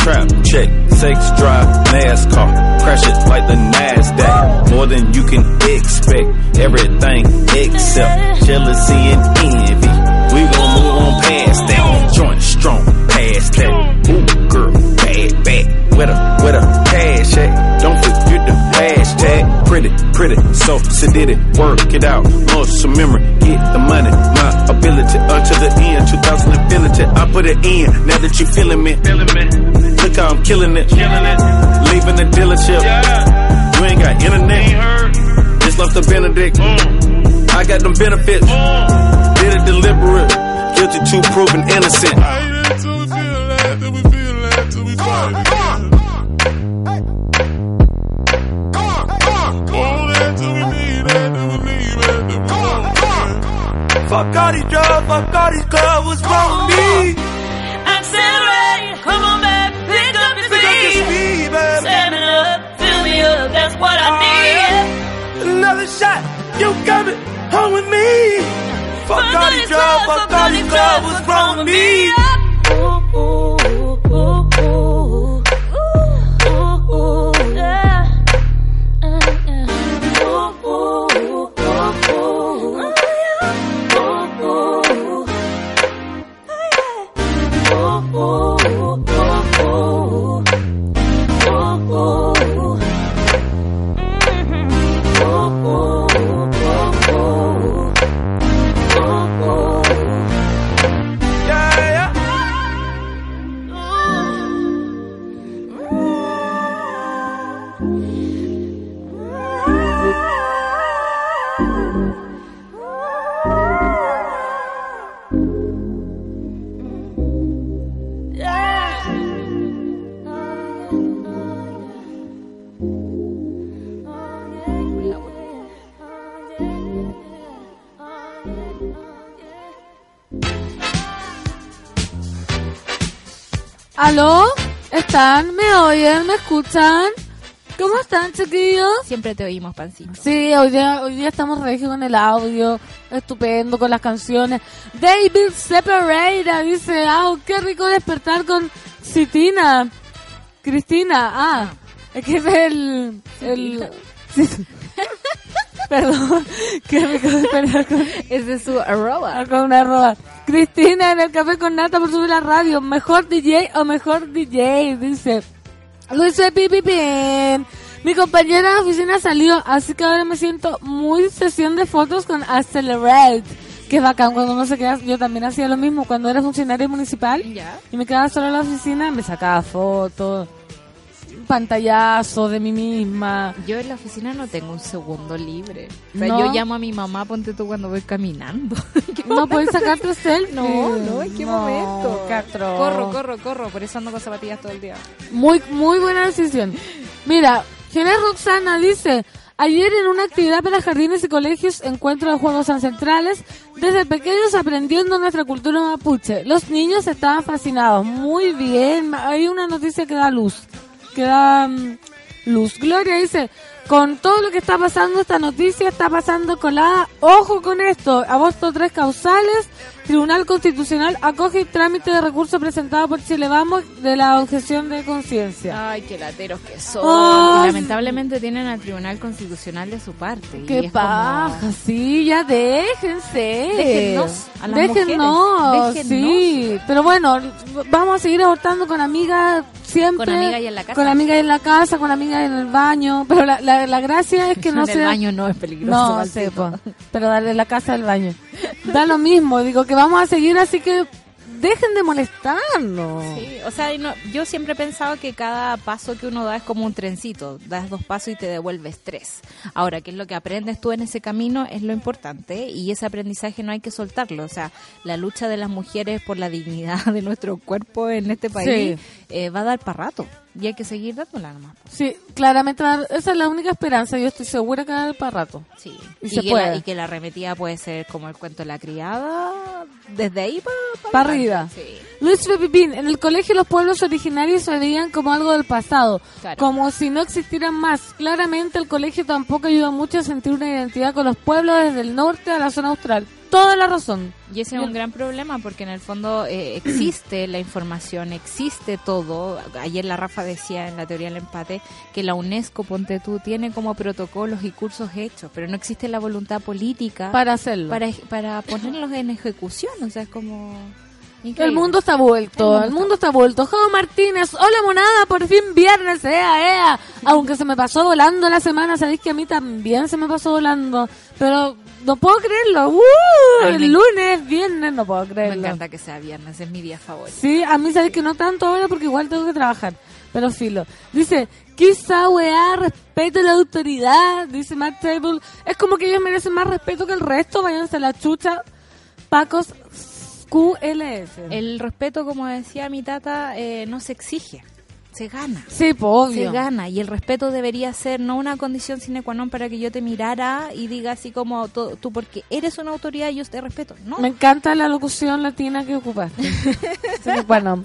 trap, check, sex drive, NASCAR, crash it like the NASDAQ, more than you can expect, everything except jealousy and envy. We gon' move on past that, joint strong, past that. Ooh, girl, bad, bad, where a, where the cash at? Don't forget the hashtag, pretty, pretty, so sedated, work it out, muscle memory, get the money, my ability, uh, until the end, 2000 ability, I put it in, now that you feeling me, feeling me, how I'm killing it, killing it, leaving the dealership, you ain't got internet, ain't heard. just left the Benedict, mm. I got them benefits, mm. did it deliberate, guilty to proven innocent, with me? Fuck Dolly Joe, fuck Dolly Joe, what's wrong with me? ¿Están? ¿Me oyen? ¿Me escuchan? ¿Cómo están, chiquillos? Siempre te oímos, pancito. Sí, hoy día, hoy día estamos regios con el audio, estupendo con las canciones. David Separata dice, ah, qué rico despertar con Citina. Cristina, ah, es que es el... el Perdón, qué rico despertar con... Es su arroba. Con una arroba. Cristina en el café con nata por subir la radio. Mejor DJ o mejor DJ, dice. Luis Pipipín. Mi compañera de oficina salió, así que ahora me siento muy sesión de fotos con Accelerate. Qué bacán cuando uno se queda. Yo también hacía lo mismo cuando era funcionario municipal Ya. y me quedaba sola en la oficina, me sacaba fotos, pantallazo de mí misma. Yo en la oficina no tengo un segundo libre. O sea, No. yo llamo a mi mamá, ponte tú cuando voy caminando. ¿Qué No puedes sacarte selfie. No, no, ¿en qué No, momento? qué atroz. Corro, corro, corro. Por eso ando con zapatillas todo el día. Muy, muy buena decisión. Mira, Ginés Roxana dice, ayer en una actividad para jardines y colegios, encuentro de juegos ancestrales, desde pequeños aprendiendo nuestra cultura mapuche. Los niños estaban fascinados. Muy bien. Hay una noticia que da luz. Que da mm, luz. Gloria dice, con todo lo que está pasando, esta noticia está pasando colada. Ojo con esto. Agosto 3 causales. Tribunal Constitucional acoge el trámite de recurso presentado por Chile Vamos de la objeción de conciencia. Ay, qué lateros que son. Lamentablemente tienen al Tribunal Constitucional de su parte. ¡Qué como- paja! Sí, ya déjense. Déjennos, a las Déjennos, mujeres, déjennos. sí. Pero bueno, vamos a seguir abortando con amigas siempre. Con amigas y en la casa. Con amigas en la casa, con amigas en el baño. Pero la, la, la gracia es que no en sea... el baño no es peligroso. No, sé, pero darle la casa del baño. Da lo mismo, digo que vamos a seguir así que dejen de molestarnos. Sí, o sea, no- yo siempre he pensado que cada paso que uno da es como un trencito. Das dos pasos y te devuelves tres. Ahora, ¿qué es lo que aprendes tú en ese camino? Es lo importante y ese aprendizaje no hay que soltarlo. O sea, la lucha de las mujeres por la dignidad de nuestro cuerpo en este país eh, va a dar para rato y hay que seguir dándola nomás. po. Sí, claramente esa es la única esperanza. Yo estoy segura que va a dar para rato. Sí. Y Y, se que puede. la, y que la arremetida puede ser como el cuento de la criada, desde ahí para Pa' arriba. Sí. Luis Pepipín, en el colegio los pueblos originarios se veían como algo del pasado, Claro. como si no existieran más. Claramente el colegio tampoco ayuda mucho a sentir una identidad con los pueblos desde el norte a la zona austral. Toda la razón. Y ese es un gran problema porque en el fondo eh, existe la información, existe todo. Ayer la Rafa decía en la teoría del empate que la UNESCO, ponte tú, tiene como protocolos y cursos hechos, pero no existe la voluntad política Para hacerlo. para, para ponerlos en ejecución. O sea, es como... El mundo está vuelto, el mundo está vuelto. Jo Martínez, hola monada, por fin viernes, ea, ea. Aunque se me pasó volando la semana, sabéis que a mí también se me pasó volando. Pero no puedo creerlo. ¡Uh! Ay, me- El lunes, viernes, no puedo Me creerlo. encanta que sea viernes, es mi día favorito. Sí, a mí sabéis que no tanto ahora porque igual tengo que trabajar. Pero filo. Dice, quizá weá, respeto a la autoridad. Dice Matt Table. Es como que ellos merecen más respeto que el resto. Váyanse a la chucha. Pacos QLS. El respeto, como decía mi tata, eh, no se exige, se gana. Sí, pues obvio. Se gana y el respeto debería ser no una condición sine qua non para que yo te mirara y diga así como tú, porque eres una autoridad yo te respeto. No. Me encanta la locución latina que ocupaste. Sine qua non.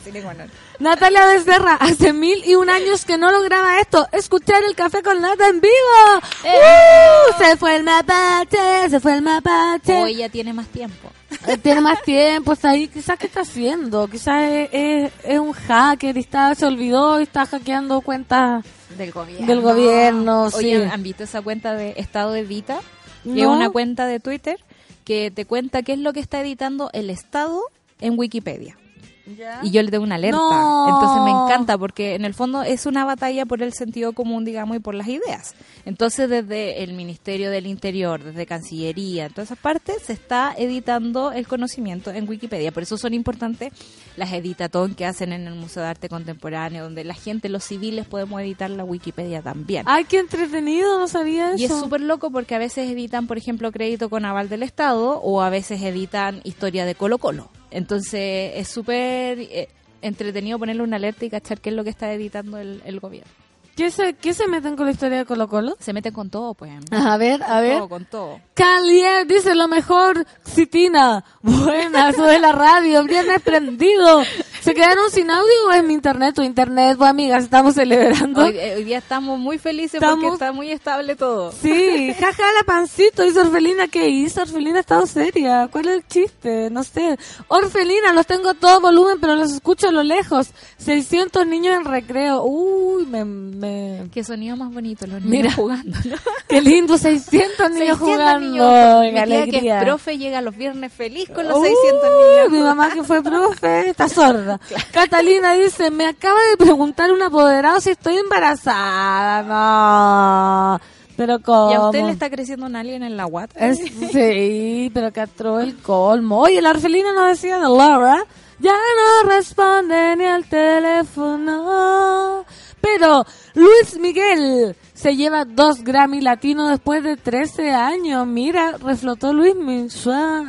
Natalia Becerra, hace mil y un años que no lograba esto, escuchar el café con nata en vivo. ¡Uh! se fue el mapache, se fue el mapache. O ella tiene más tiempo. Eh, Tiene más tiempo, está ahí, quizás qué está haciendo, quizás es, es- es un hacker y está, se olvidó y está hackeando cuentas. Del gobierno. Del gobierno, sí. Oye, ¿han visto esa cuenta de Estado de Vita? Que es No. una cuenta de Twitter que te cuenta qué es lo que está editando el Estado en Wikipedia. ¿Ya? y yo le tengo una alerta. No. Entonces me encanta porque en el fondo es una batalla por el sentido común, digamos, y por las ideas. Entonces desde el Ministerio del Interior, desde Cancillería, en todas esas partes, se está editando el conocimiento en Wikipedia. Por eso son importantes las editatón que hacen en el Museo de Arte Contemporáneo, donde la gente, los civiles, podemos editar la Wikipedia también. Ay, qué entretenido, no sabía eso. Y es súper loco porque a veces editan, por ejemplo, crédito con aval del Estado o a veces editan historia de Colo Colo. Entonces es súper eh, entretenido ponerle una alerta y cachar qué es lo que está editando el, el gobierno. ¿Qué se, ¿Qué se meten con la historia de Colo Colo? Se meten con todo, pues. A ver, a ver. Todo, con todo. Calier dice lo mejor, Citina. Buena, eso de la radio, viernes prendido. ¿Se quedaron sin audio o es mi internet? Tu internet, pues amigas, estamos celebrando. Hoy, eh, hoy día estamos muy felices porque está muy estable todo. Sí, jaja, la pancito. Dice Orfelina, ¿qué hizo? Orfelina ha estado seria. ¿Cuál es el chiste? No sé. Orfelina, los tengo a todo volumen, pero los escucho a lo lejos. 600 niños en recreo. Uy, me... me... Qué sonido más bonito, los niños Mira. jugando. ¿no? Qué lindo, 600 niños 600 jugando. niños. Mi tía que alegría. es profe llega los viernes feliz con los Uy, 600 niños. Mi mamá que fue profe está sorda. Catalina dice, me acaba de preguntar un apoderado si estoy embarazada. No. Pero cómo. ¿Y a usted le está creciendo un alien en la guata? Es- sí, pero que atró el colmo. Oye, la orfelina nos decía de Laura. Ya no responde ni al teléfono. Pero Luis Miguel se lleva dos Grammy latinos después de 13 años. Mira, reflotó Luis Miguel.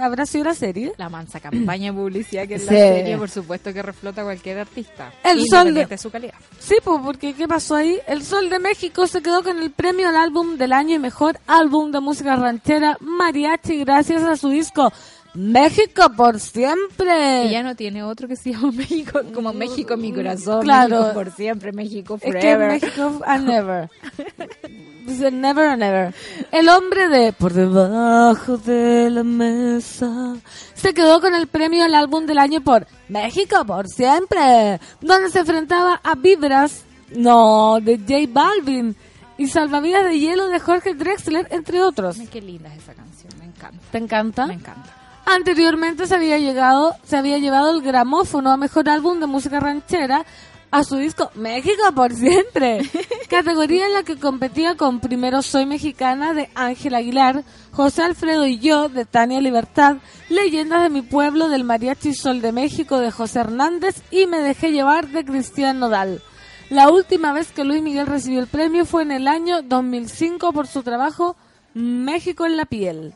¿Habrá sido la serie? La mansa campaña de publicidad que es Sí. la serie, por supuesto que reflota cualquier artista. El sol de- de su calidad. Sí, pues, porque ¿qué pasó ahí? El Sol de México se quedó con el premio al álbum del año y mejor álbum de música ranchera mariachi gracias a su disco México por siempre. Y ya no tiene otro que se llama México, como México mi corazón, Claro. México por siempre, México Es que forever. México and never. Dice never and never. El hombre de Por debajo de la mesa se quedó con el premio al álbum del año por México por siempre, donde se enfrentaba a Vibras, no, de J Balvin y Salvavidas de Hielo de Jorge Drexler, entre otros. Ay, Qué linda es esa canción, me encanta. ¿Te encanta? Me encanta. Anteriormente se había llegado, se había llevado el gramófono a mejor álbum de música ranchera a su disco México por siempre, categoría en la que competía con Primero Soy Mexicana de Ángel Aguilar, José Alfredo y yo de Tania Libertad, Leyendas de mi pueblo del Mariachi Sol de México de José Hernández y Me dejé llevar de Cristian Nodal. La última vez que Luis Miguel recibió el premio fue en el año 2005 por su trabajo México en la piel.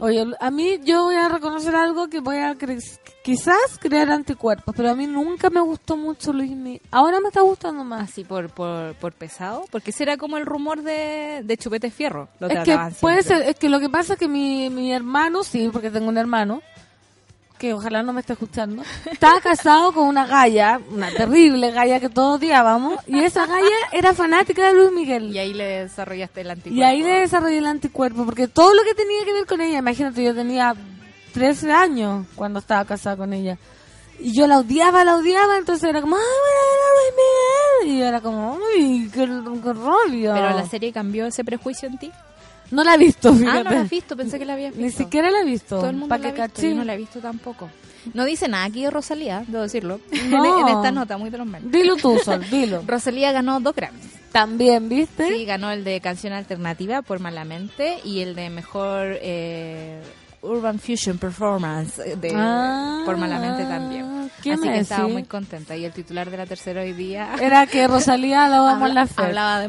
Oye, a mí yo voy a reconocer algo que voy a cre- quizás crear anticuerpos, pero a mí nunca me gustó mucho Luis Miguel. Ahora me está gustando más. Así por, por, por pesado, porque será como el rumor de, de Chupete Fierro. Lo Es que puede siempre. ser, es que lo que pasa es que mi, mi hermano, sí, porque tengo un hermano, que ojalá no me esté escuchando, estaba casado con una galla, una terrible galla que todos odiábamos, y esa galla era fanática de Luis Miguel. Y ahí le desarrollaste el anticuerpo. Y ahí le desarrollé el anticuerpo, porque todo lo que tenía que ver con ella, imagínate, yo tenía 13 años cuando estaba casada con ella. Y yo la odiaba, la odiaba, entonces era como, ¡ay, mira, Luis Miguel! Y yo era como, ¡uy, qué, qué rollo! Pero la serie cambió ese prejuicio en ti. No la he visto, Ah, fíjate. no la has visto, pensé que la habías visto. Ni siquiera la he visto. Todo el mundo pa' la ha visto, yo no la he visto tampoco. No dice nada aquí de Rosalía, debo decirlo. No. en esta nota, muy de memes. Dilo tú, Sol, dilo. Rosalía ganó dos Grammys. También, ¿viste? Sí, ganó el de canción alternativa por Malamente y el de mejor eh, Urban Fusion Performance eh, de, Ah, por Malamente también. ¿qué Así que estaba muy contenta. Y el titular de la tercera hoy día Era que Rosalía hablaba habla- con la fe. hablaba de.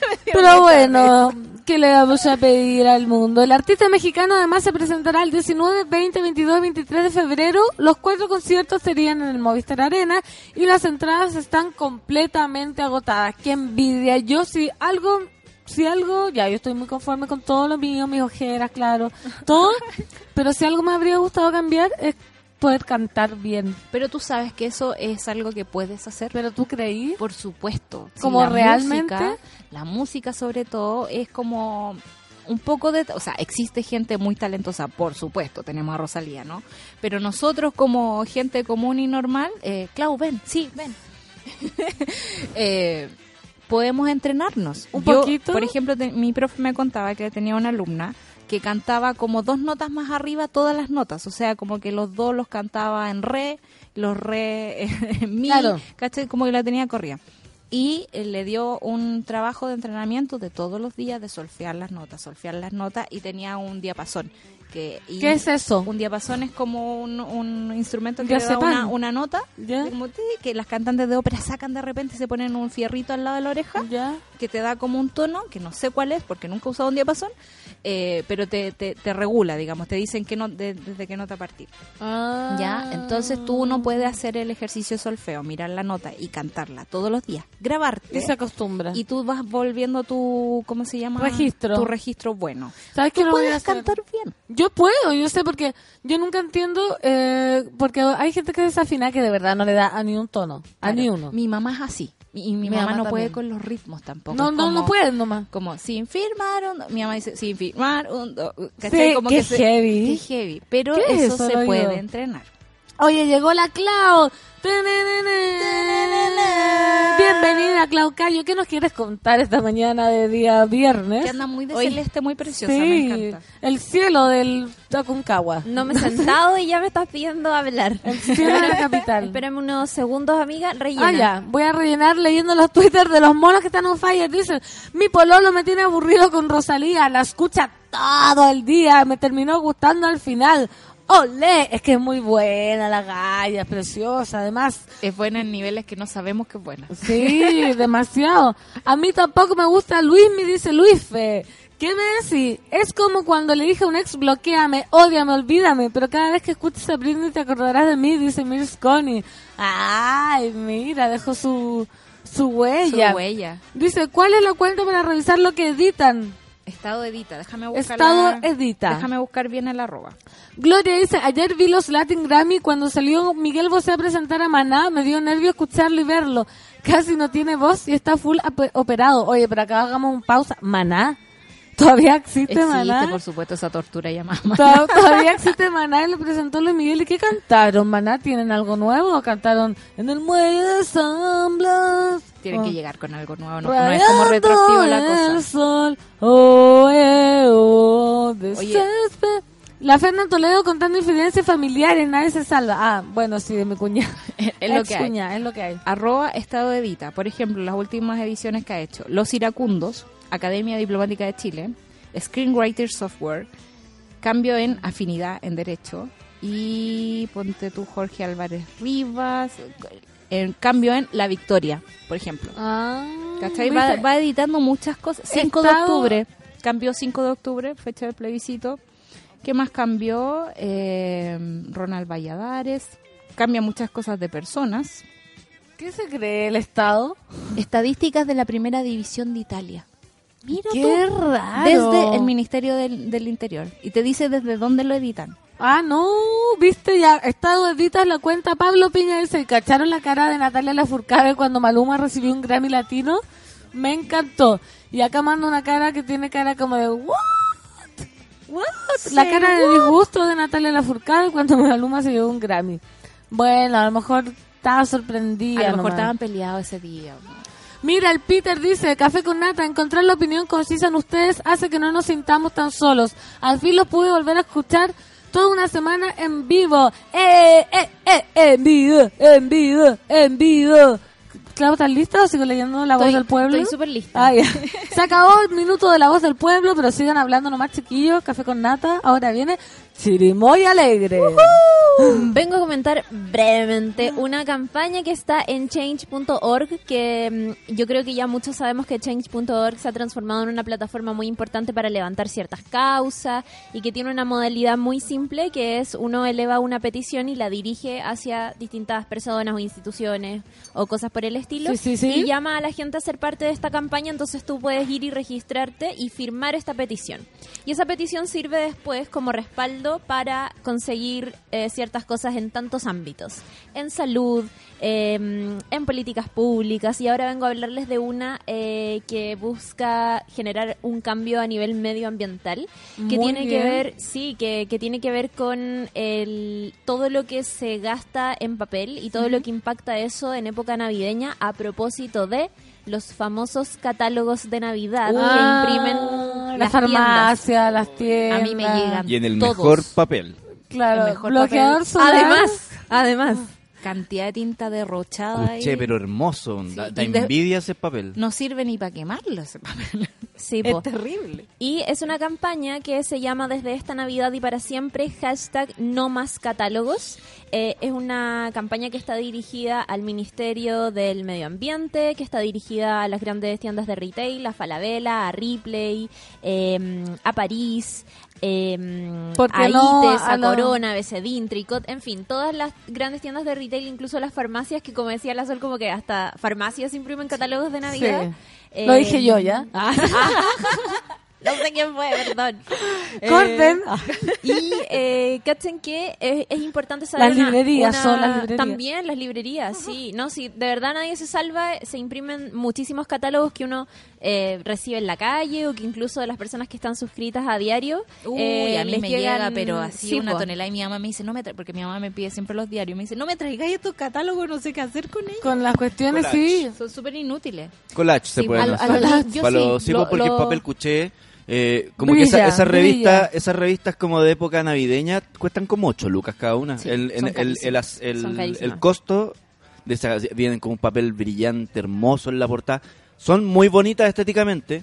Pero bueno, ¿qué le vamos a pedir al mundo? El artista mexicano además se presentará el 19, 20, 22 y 23 de febrero. Los cuatro conciertos serían en el Movistar Arena y las entradas están completamente agotadas. ¡Qué envidia! Yo si algo, si algo, ya yo estoy muy conforme con todo lo mío, mis ojeras, claro, todo. Pero si algo me habría gustado cambiar es poder cantar bien. Pero tú sabes que eso es algo que puedes hacer. Pero tú creí, Por supuesto. Como la realmente. música- la música sobre todo es como un poco de... O sea, existe gente muy talentosa, por supuesto, tenemos a Rosalía, ¿no? Pero nosotros como gente común y normal, eh, Clau, ven, sí, ven. Eh, podemos entrenarnos. Un Yo, poquito. Por ejemplo, te- mi profe me contaba que tenía una alumna que cantaba como dos notas más arriba todas las notas, o sea, como que los dos los cantaba en re, los re en mi, Claro. ¿cachai? Como que la tenía corrida. Y eh, le dio un trabajo de entrenamiento de todos los días de solfear las notas, solfear las notas y tenía un diapasón. Que, y ¿Qué es eso? Un diapasón es como un, un instrumento que le da una, una nota ti, que las cantantes de ópera sacan de repente y se ponen un fierrito al lado de la oreja que te da como un tono, que no sé cuál es porque nunca he usado un diapasón, eh, pero te, te, te regula, digamos, te dicen que no, de- desde qué nota partir. Ah. ¿Ya? Entonces tú no puedes hacer el ejercicio solfeo, mirar la nota y cantarla todos los días, grabarte. Y se acostumbra. Y tú vas volviendo tu, ¿cómo se llama? Registro. Tu registro bueno. ¿Sabes Tú qué lo voy a puedes cantar bien. Yo puedo, yo sé porque yo nunca entiendo, eh, porque hay gente que desafina que de verdad no le da a ni un tono, a Claro. ni uno. Mi mamá es así. Y mi, Mi mamá, mamá no puede con los ritmos tampoco. No, no, no pueden nomás. como sin firmar un mi mamá dice sin firmar un. Sí, como qué que se- heavy. qué heavy pero ¿Qué es eso, se puede entrenar Oye, llegó la Clau. Bienvenida, Clau Cayo. ¿Qué nos quieres contar esta mañana de día viernes? que anda muy de celeste muy preciosa me Sí, encanta el cielo del Tacuncagua. No me he sentado y ya me estás pidiendo hablar. El cielo de la capital. Espérame unos segundos, amiga. Rellena. Ah, ya. Voy a rellenar leyendo los twitters de los monos que están on fire. Dicen, mi pololo me tiene aburrido con Rosalía. La escucha todo el día. Me terminó gustando al final. ¡Olé! Es que es muy buena la galla, es preciosa. Además, es buena en niveles que no sabemos que es buena sí, demasiado. A mí tampoco me gusta Luis, me dice Luis Fe. ¿Qué me decís? Es como cuando le dije a un ex, bloqueame, ódiame, olvídame, pero cada vez que escuches a Britney te acordarás de mí, dice Mirs Connie. Ay, mira, dejó su, su huella. su huella Dice, ¿cuál es la cuenta para revisar lo que editan? Estado edita déjame buscar Estado edita. déjame buscar bien el arroba Gloria dice, ayer vi los Latin Grammy cuando salió Miguel Bosé a presentar a Maná, me dio nervio escucharlo y verlo. Casi no tiene voz y está full operado. Oye, pero acá hagamos un pausa. Maná. ¿Todavía existe, existe Maná? por supuesto esa tortura llamada To- Todavía existe Maná y lo presentó Luis Miguel. ¿Y qué cantaron? ¿Maná tienen algo nuevo o cantaron en el muelle de San Blas? tienen Oh. que llegar con algo nuevo no, no es como retroactivo la Rayando el cosa sol, oh, eh, oh, Oye. La Fernanda Toledo contando infidencias familiares, nadie se salva. Ah, bueno, sí, de mi cuñada. es lo que hay es lo que hay. arroba estado edita. Por ejemplo, las últimas ediciones que ha hecho Los Iracundos, Academia Diplomática de Chile, Screenwriter Software, Cambio en Afinidad en Derecho y ponte tú Jorge Álvarez Rivas, cambio en La Victoria, por ejemplo. Ah, ¿Cachai? Va, editando muchas cosas. 5 de octubre, cambió 5 de octubre, fecha del plebiscito. ¿Qué más cambió? Eh, Ronald Valladares. Cambia muchas cosas de personas. ¿Qué se cree el Estado? Estadísticas de la primera división de Italia. Mira Qué tú. raro. Desde el Ministerio del, del Interior. Y te dice desde dónde lo editan. Ah, no, viste ya, Estado editas la cuenta Pablo Piña dice, ¿cacharon la cara de Natalia Lafourcade cuando Maluma recibió un Grammy Latino? Me encantó. Y acá manda una cara que tiene cara como de, ¿what? ¿What? La cara de disgusto de Natalia Lafourcade cuando Maluma se llevó un Grammy. Bueno, a lo mejor estaba sorprendida. A lo mejor nomás. estaban peleados ese día. Mira, el Peter dice, Café con Nata, encontrar la opinión concisa en ustedes hace que no nos sintamos tan solos. Al fin los pude volver a escuchar toda una semana en vivo. ¡Eh, eh, eh! En vivo, en vivo, en vivo. Claro, ¿estás lista o sigo leyendo La Voz Estoy- del Pueblo? estoy súper lista. Ah. Se acabó el minuto de La Voz del Pueblo, pero sigan hablando nomás chiquillos. Café con Nata, ahora viene Chirimoy Alegre. Vengo a comentar brevemente una campaña que está en change.org, que mm, yo creo que ya muchos sabemos que change.org se ha transformado en una plataforma muy importante para levantar ciertas causas y que tiene una modalidad muy simple que es uno eleva una petición y la dirige hacia distintas personas o instituciones o cosas por el estilo Sí, sí, sí. y llama a la gente a ser parte de esta campaña, entonces tú puedes ir y registrarte y firmar esta petición. Y esa petición sirve después como respaldo para conseguir eh, ciertas cosas en tantos ámbitos, en salud, eh, en políticas públicas. Y ahora vengo a hablarles de una eh, que busca generar un cambio a nivel medioambiental que Muy tiene que ver, sí, que, que tiene que ver con el, todo lo que se gasta en papel y todo lo que impacta eso en época navideña a propósito de los famosos catálogos de Navidad Ah, que imprimen la las tiendas. farmacia, las tiendas. A mí me llegan Y en el todos. mejor papel. Claro, el mejor bloqueador papel. solar. Además, además. Cantidad de tinta derrochada ahí. Escuché, pero hermoso. Da, envidia ese papel. No sirve ni para quemarlo ese papel. Sí, Es po. terrible. Y es una campaña que se llama Desde esta Navidad y para siempre, hashtag no más catálogos. Eh, es una campaña que está dirigida al Ministerio del Medio Ambiente, que está dirigida a las grandes tiendas de retail, a Falabella, a Ripley, eh, a París, eh, ¿Por qué a no ITES, a, lo- Corona, a BCD, Tricot, en fin, todas las grandes tiendas de retail, incluso las farmacias, que como decía la Sol, como que hasta farmacias imprimen catálogos de Navidad. Sí. Lo dije yo, ¿ya? No sé quién fue, perdón. Corten. Y eh, cachen que es, es importante saber. Las librerías, una- son las librerías. También las librerías, sí. No, sí, de verdad nadie se salva. Se imprimen muchísimos catálogos que uno eh, recibe en la calle o que incluso de las personas que están suscritas a diario. Uy, eh, a mí me llegan- llega, pero así sí, una po. tonelada. Y mi mamá me dice, no me tra- porque mi mamá me pide siempre los diarios. Me dice, no me traigáis estos catálogos, no sé qué hacer con ellos. Con las cuestiones, Collage. sí. Son súper inútiles. Collage se Sí, pueden hacer. Para sí, los- sí, lo- porque lo- el papel cuché. Eh, como Brilla, que esa- esas brilla. revistas esas revistas como de época navideña cuestan como 8 lucas cada una. Sí, el, son el, el, el costo de esa, vienen con un papel brillante hermoso en la portada. Son muy bonitas estéticamente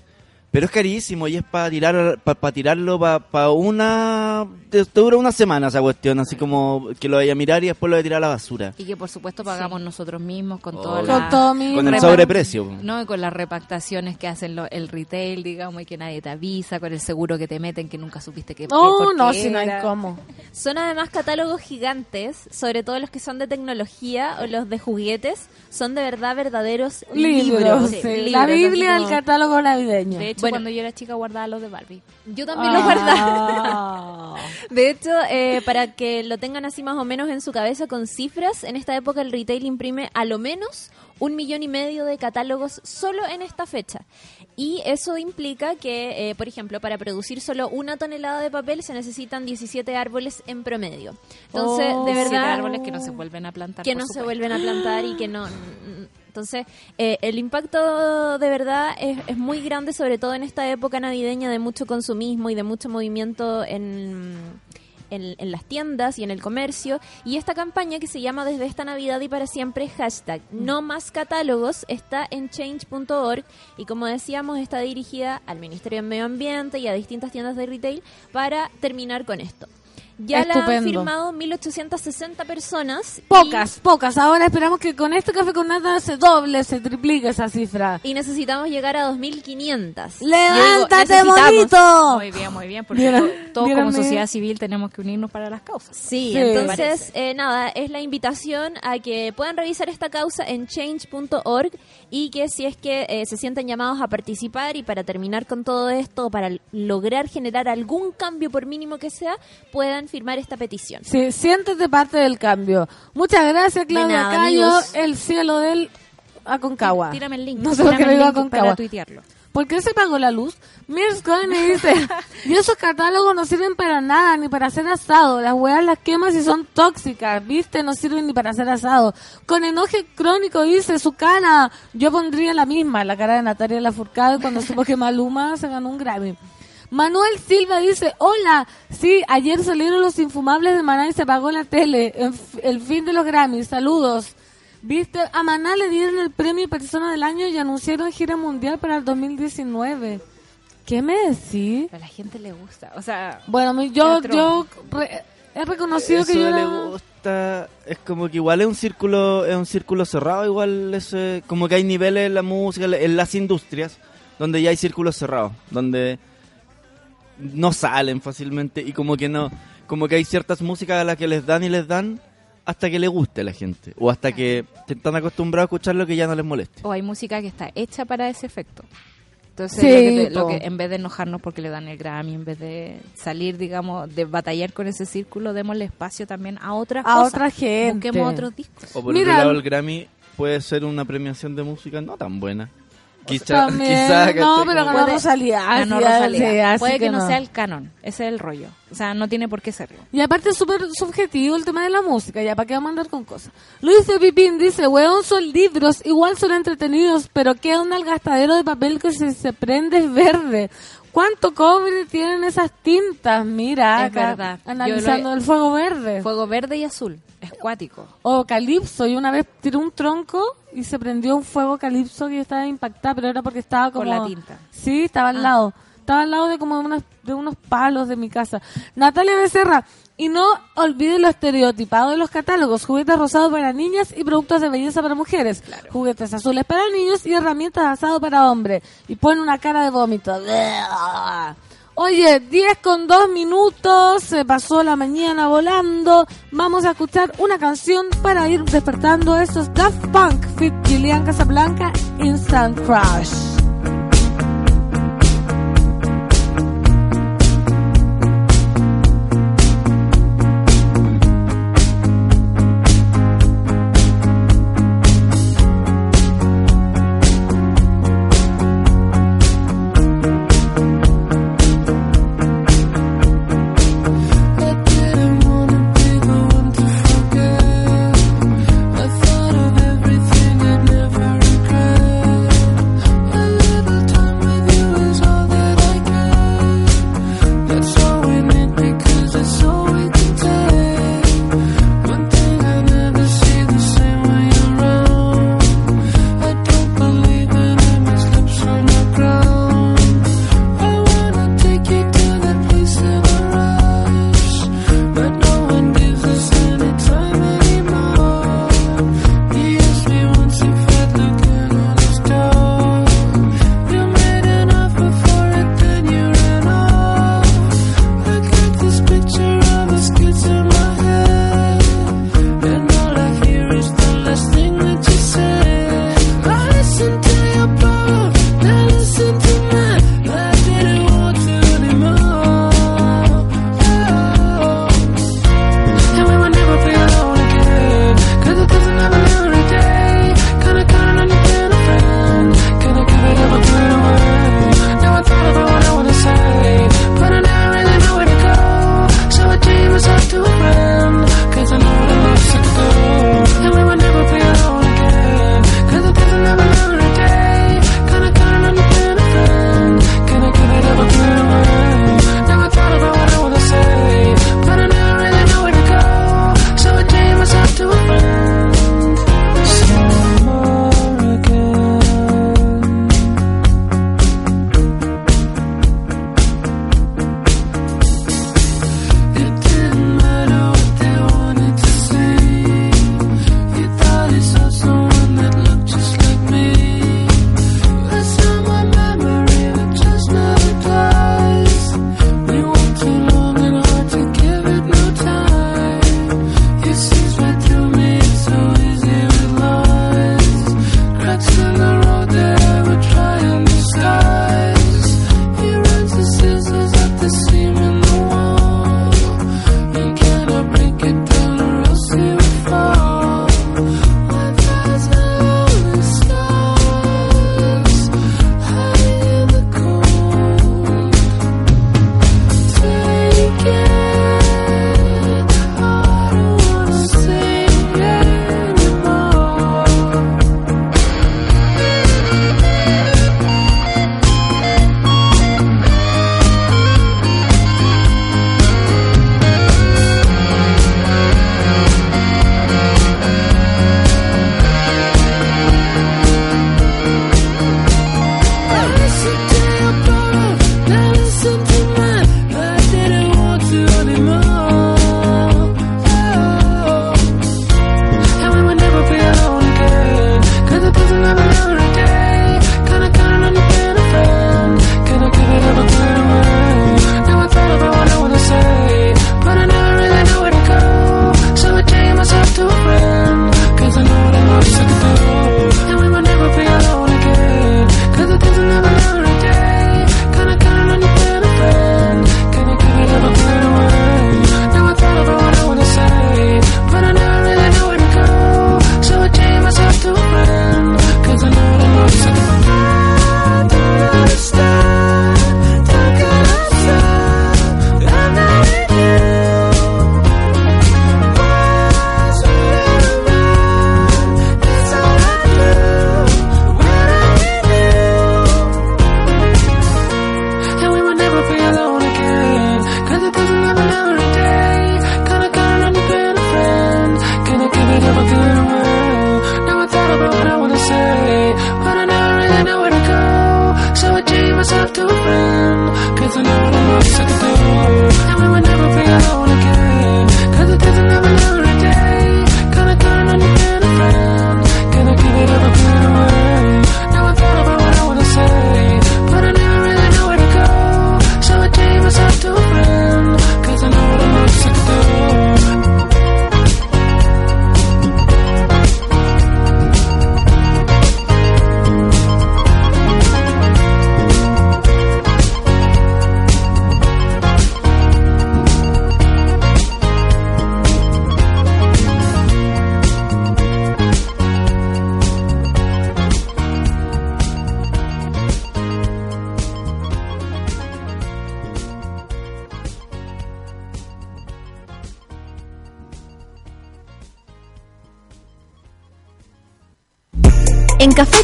pero es carísimo y es para tirar para tirarlo para una te, te dura una semana esa cuestión así como que lo vaya a mirar y después lo vaya a tirar a la basura Y que por supuesto pagamos nosotros mismos con todo Obvio. Con todo mi... con el sobreprecio No, y con las repactaciones que hacen lo- el retail, digamos, y que nadie te avisa, con el seguro que te meten que nunca supiste que Oh, por no, qué si no hay cómo. Son además catálogos gigantes, sobre todo los que son de tecnología o los de juguetes. Son de verdad verdaderos libros. Libros, Sí, sí. libros, La Biblia del catálogo navideño. De hecho, Bueno. cuando yo era chica guardaba los de Barbie. Yo también los guardaba. Ah. De hecho, eh, para que lo tengan así más o menos en su cabeza con cifras, en esta época el retail imprime a lo menos un millón y medio de catálogos solo en esta fecha. Y eso implica que, eh, por ejemplo, para producir solo una tonelada de papel se necesitan 17 árboles en promedio. Entonces, Oh. de verdad, árboles que no se vuelven a plantar. que no se vuelven a plantar y que no... Entonces, eh, el impacto de verdad es, muy grande, sobre todo en esta época navideña de mucho consumismo y de mucho movimiento en, en, en las tiendas y en el comercio. Y esta campaña que se llama Desde esta Navidad y para siempre, hashtag no más catálogos, está en change.org y como decíamos, está dirigida al Ministerio de Medio Ambiente y a distintas tiendas de retail para terminar con esto. Ya la han firmado 1860 personas. y- Pocas, pocas. Ahora esperamos que con este café con nata se doble, se triplique esa cifra. Y necesitamos llegar a 2.500. ¡Levántate, digo, bonito! Muy bien, muy bien, porque to- todos como sociedad civil tenemos que unirnos para las causas. Sí, Sí. entonces, eh, nada, es la invitación a que puedan revisar esta causa en change.org y que si es que eh, se sienten llamados a participar y para terminar con todo esto, para lograr generar algún cambio por mínimo que sea, puedan firmar esta petición. Sí, siéntete parte del cambio. Muchas gracias, Claudia nada, Cayo, amigos. el cielo del Aconcagua. Tírame el link. No sé por qué el digo link Aconcagua. para tuitearlo. ¿Por qué se pagó la luz? Mirs me dice, y esos catálogos no sirven para nada, ni para hacer asado. Las weas las quemas y son tóxicas, ¿viste? No sirven ni para hacer asado. Con enoje crónico dice su cara. Yo pondría la misma, la cara de Natalia Lafourcade cuando supo que Maluma se ganó un Grammy. Manuel Silva dice, hola, sí, ayer salieron los infumables de Maná y se apagó la tele. El fin de los Grammys, saludos. Viste, a Maná le dieron el premio Persona del Año y anunciaron gira mundial para el 2019. ¿Qué me decís? A la gente le gusta. O sea, Bueno, mi- yo, yo re- he reconocido Eso que yo le era- gusta es como que igual es un círculo es un círculo cerrado igual ese como que hay niveles en la música en las industrias donde ya hay círculos cerrados donde no salen fácilmente y como que no como que hay ciertas músicas a las que les dan y les dan hasta que le guste a la gente o hasta que están acostumbrados a escuchar lo que ya no les moleste o hay música que está hecha para ese efecto. Entonces, Sí, lo, que te- lo po. que- en vez de enojarnos porque le dan el Grammy, en vez de salir, digamos, de batallar con ese círculo, démosle espacio también a otras A cosas. otra gente. Busquemos otros discos. o por Mira, otro lado el Grammy puede ser una premiación de música no tan buena Quizá, También. quizá, no, ¿cachai? pero Como- ganó Rosalía. Ganó Rosalía. así Puede que, no no. sea el canon, ese es el rollo. O sea, no tiene por qué serlo. Y aparte es súper subjetivo el tema de la música, ya para qué vamos a andar con cosas. Luis de Pipín dice, weón, son libros, igual son entretenidos, pero qué onda el gastadero de papel que se, se prende es verde. ¿Cuánto cobre tienen esas tintas? Mira, Es acá, analizando he- el fuego verde. Fuego verde y azul, es cuático. O calipso, y una vez tiré un tronco y se prendió un fuego calipso que yo estaba impactada, pero era porque estaba como... Con la tinta. Sí, estaba al Ah. lado. Estaba al lado de como de, unas- de unos palos de mi casa. Natalia Becerra, y no olviden lo estereotipado de los catálogos, juguetes rosados para niñas y productos de belleza para mujeres, juguetes azules para niños y herramientas de asado para hombres. Y pone una cara de vómito. Oye, 10 con 2 minutos, se pasó la mañana volando. Vamos a escuchar una canción para ir despertando. Esto es Daft Punk, fit Gillian Casablanca, Instant Crush.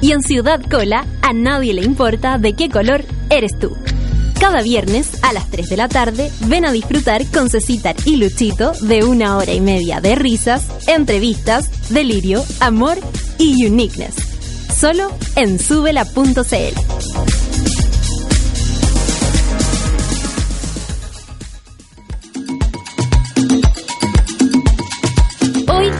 y en Ciudad Cola a nadie le importa de qué color eres tú. Cada viernes a las 3 de la tarde ven a disfrutar con Cecitar y Luchito de una hora y media de risas, entrevistas, delirio, amor y uniqueness. Solo en subela.cl.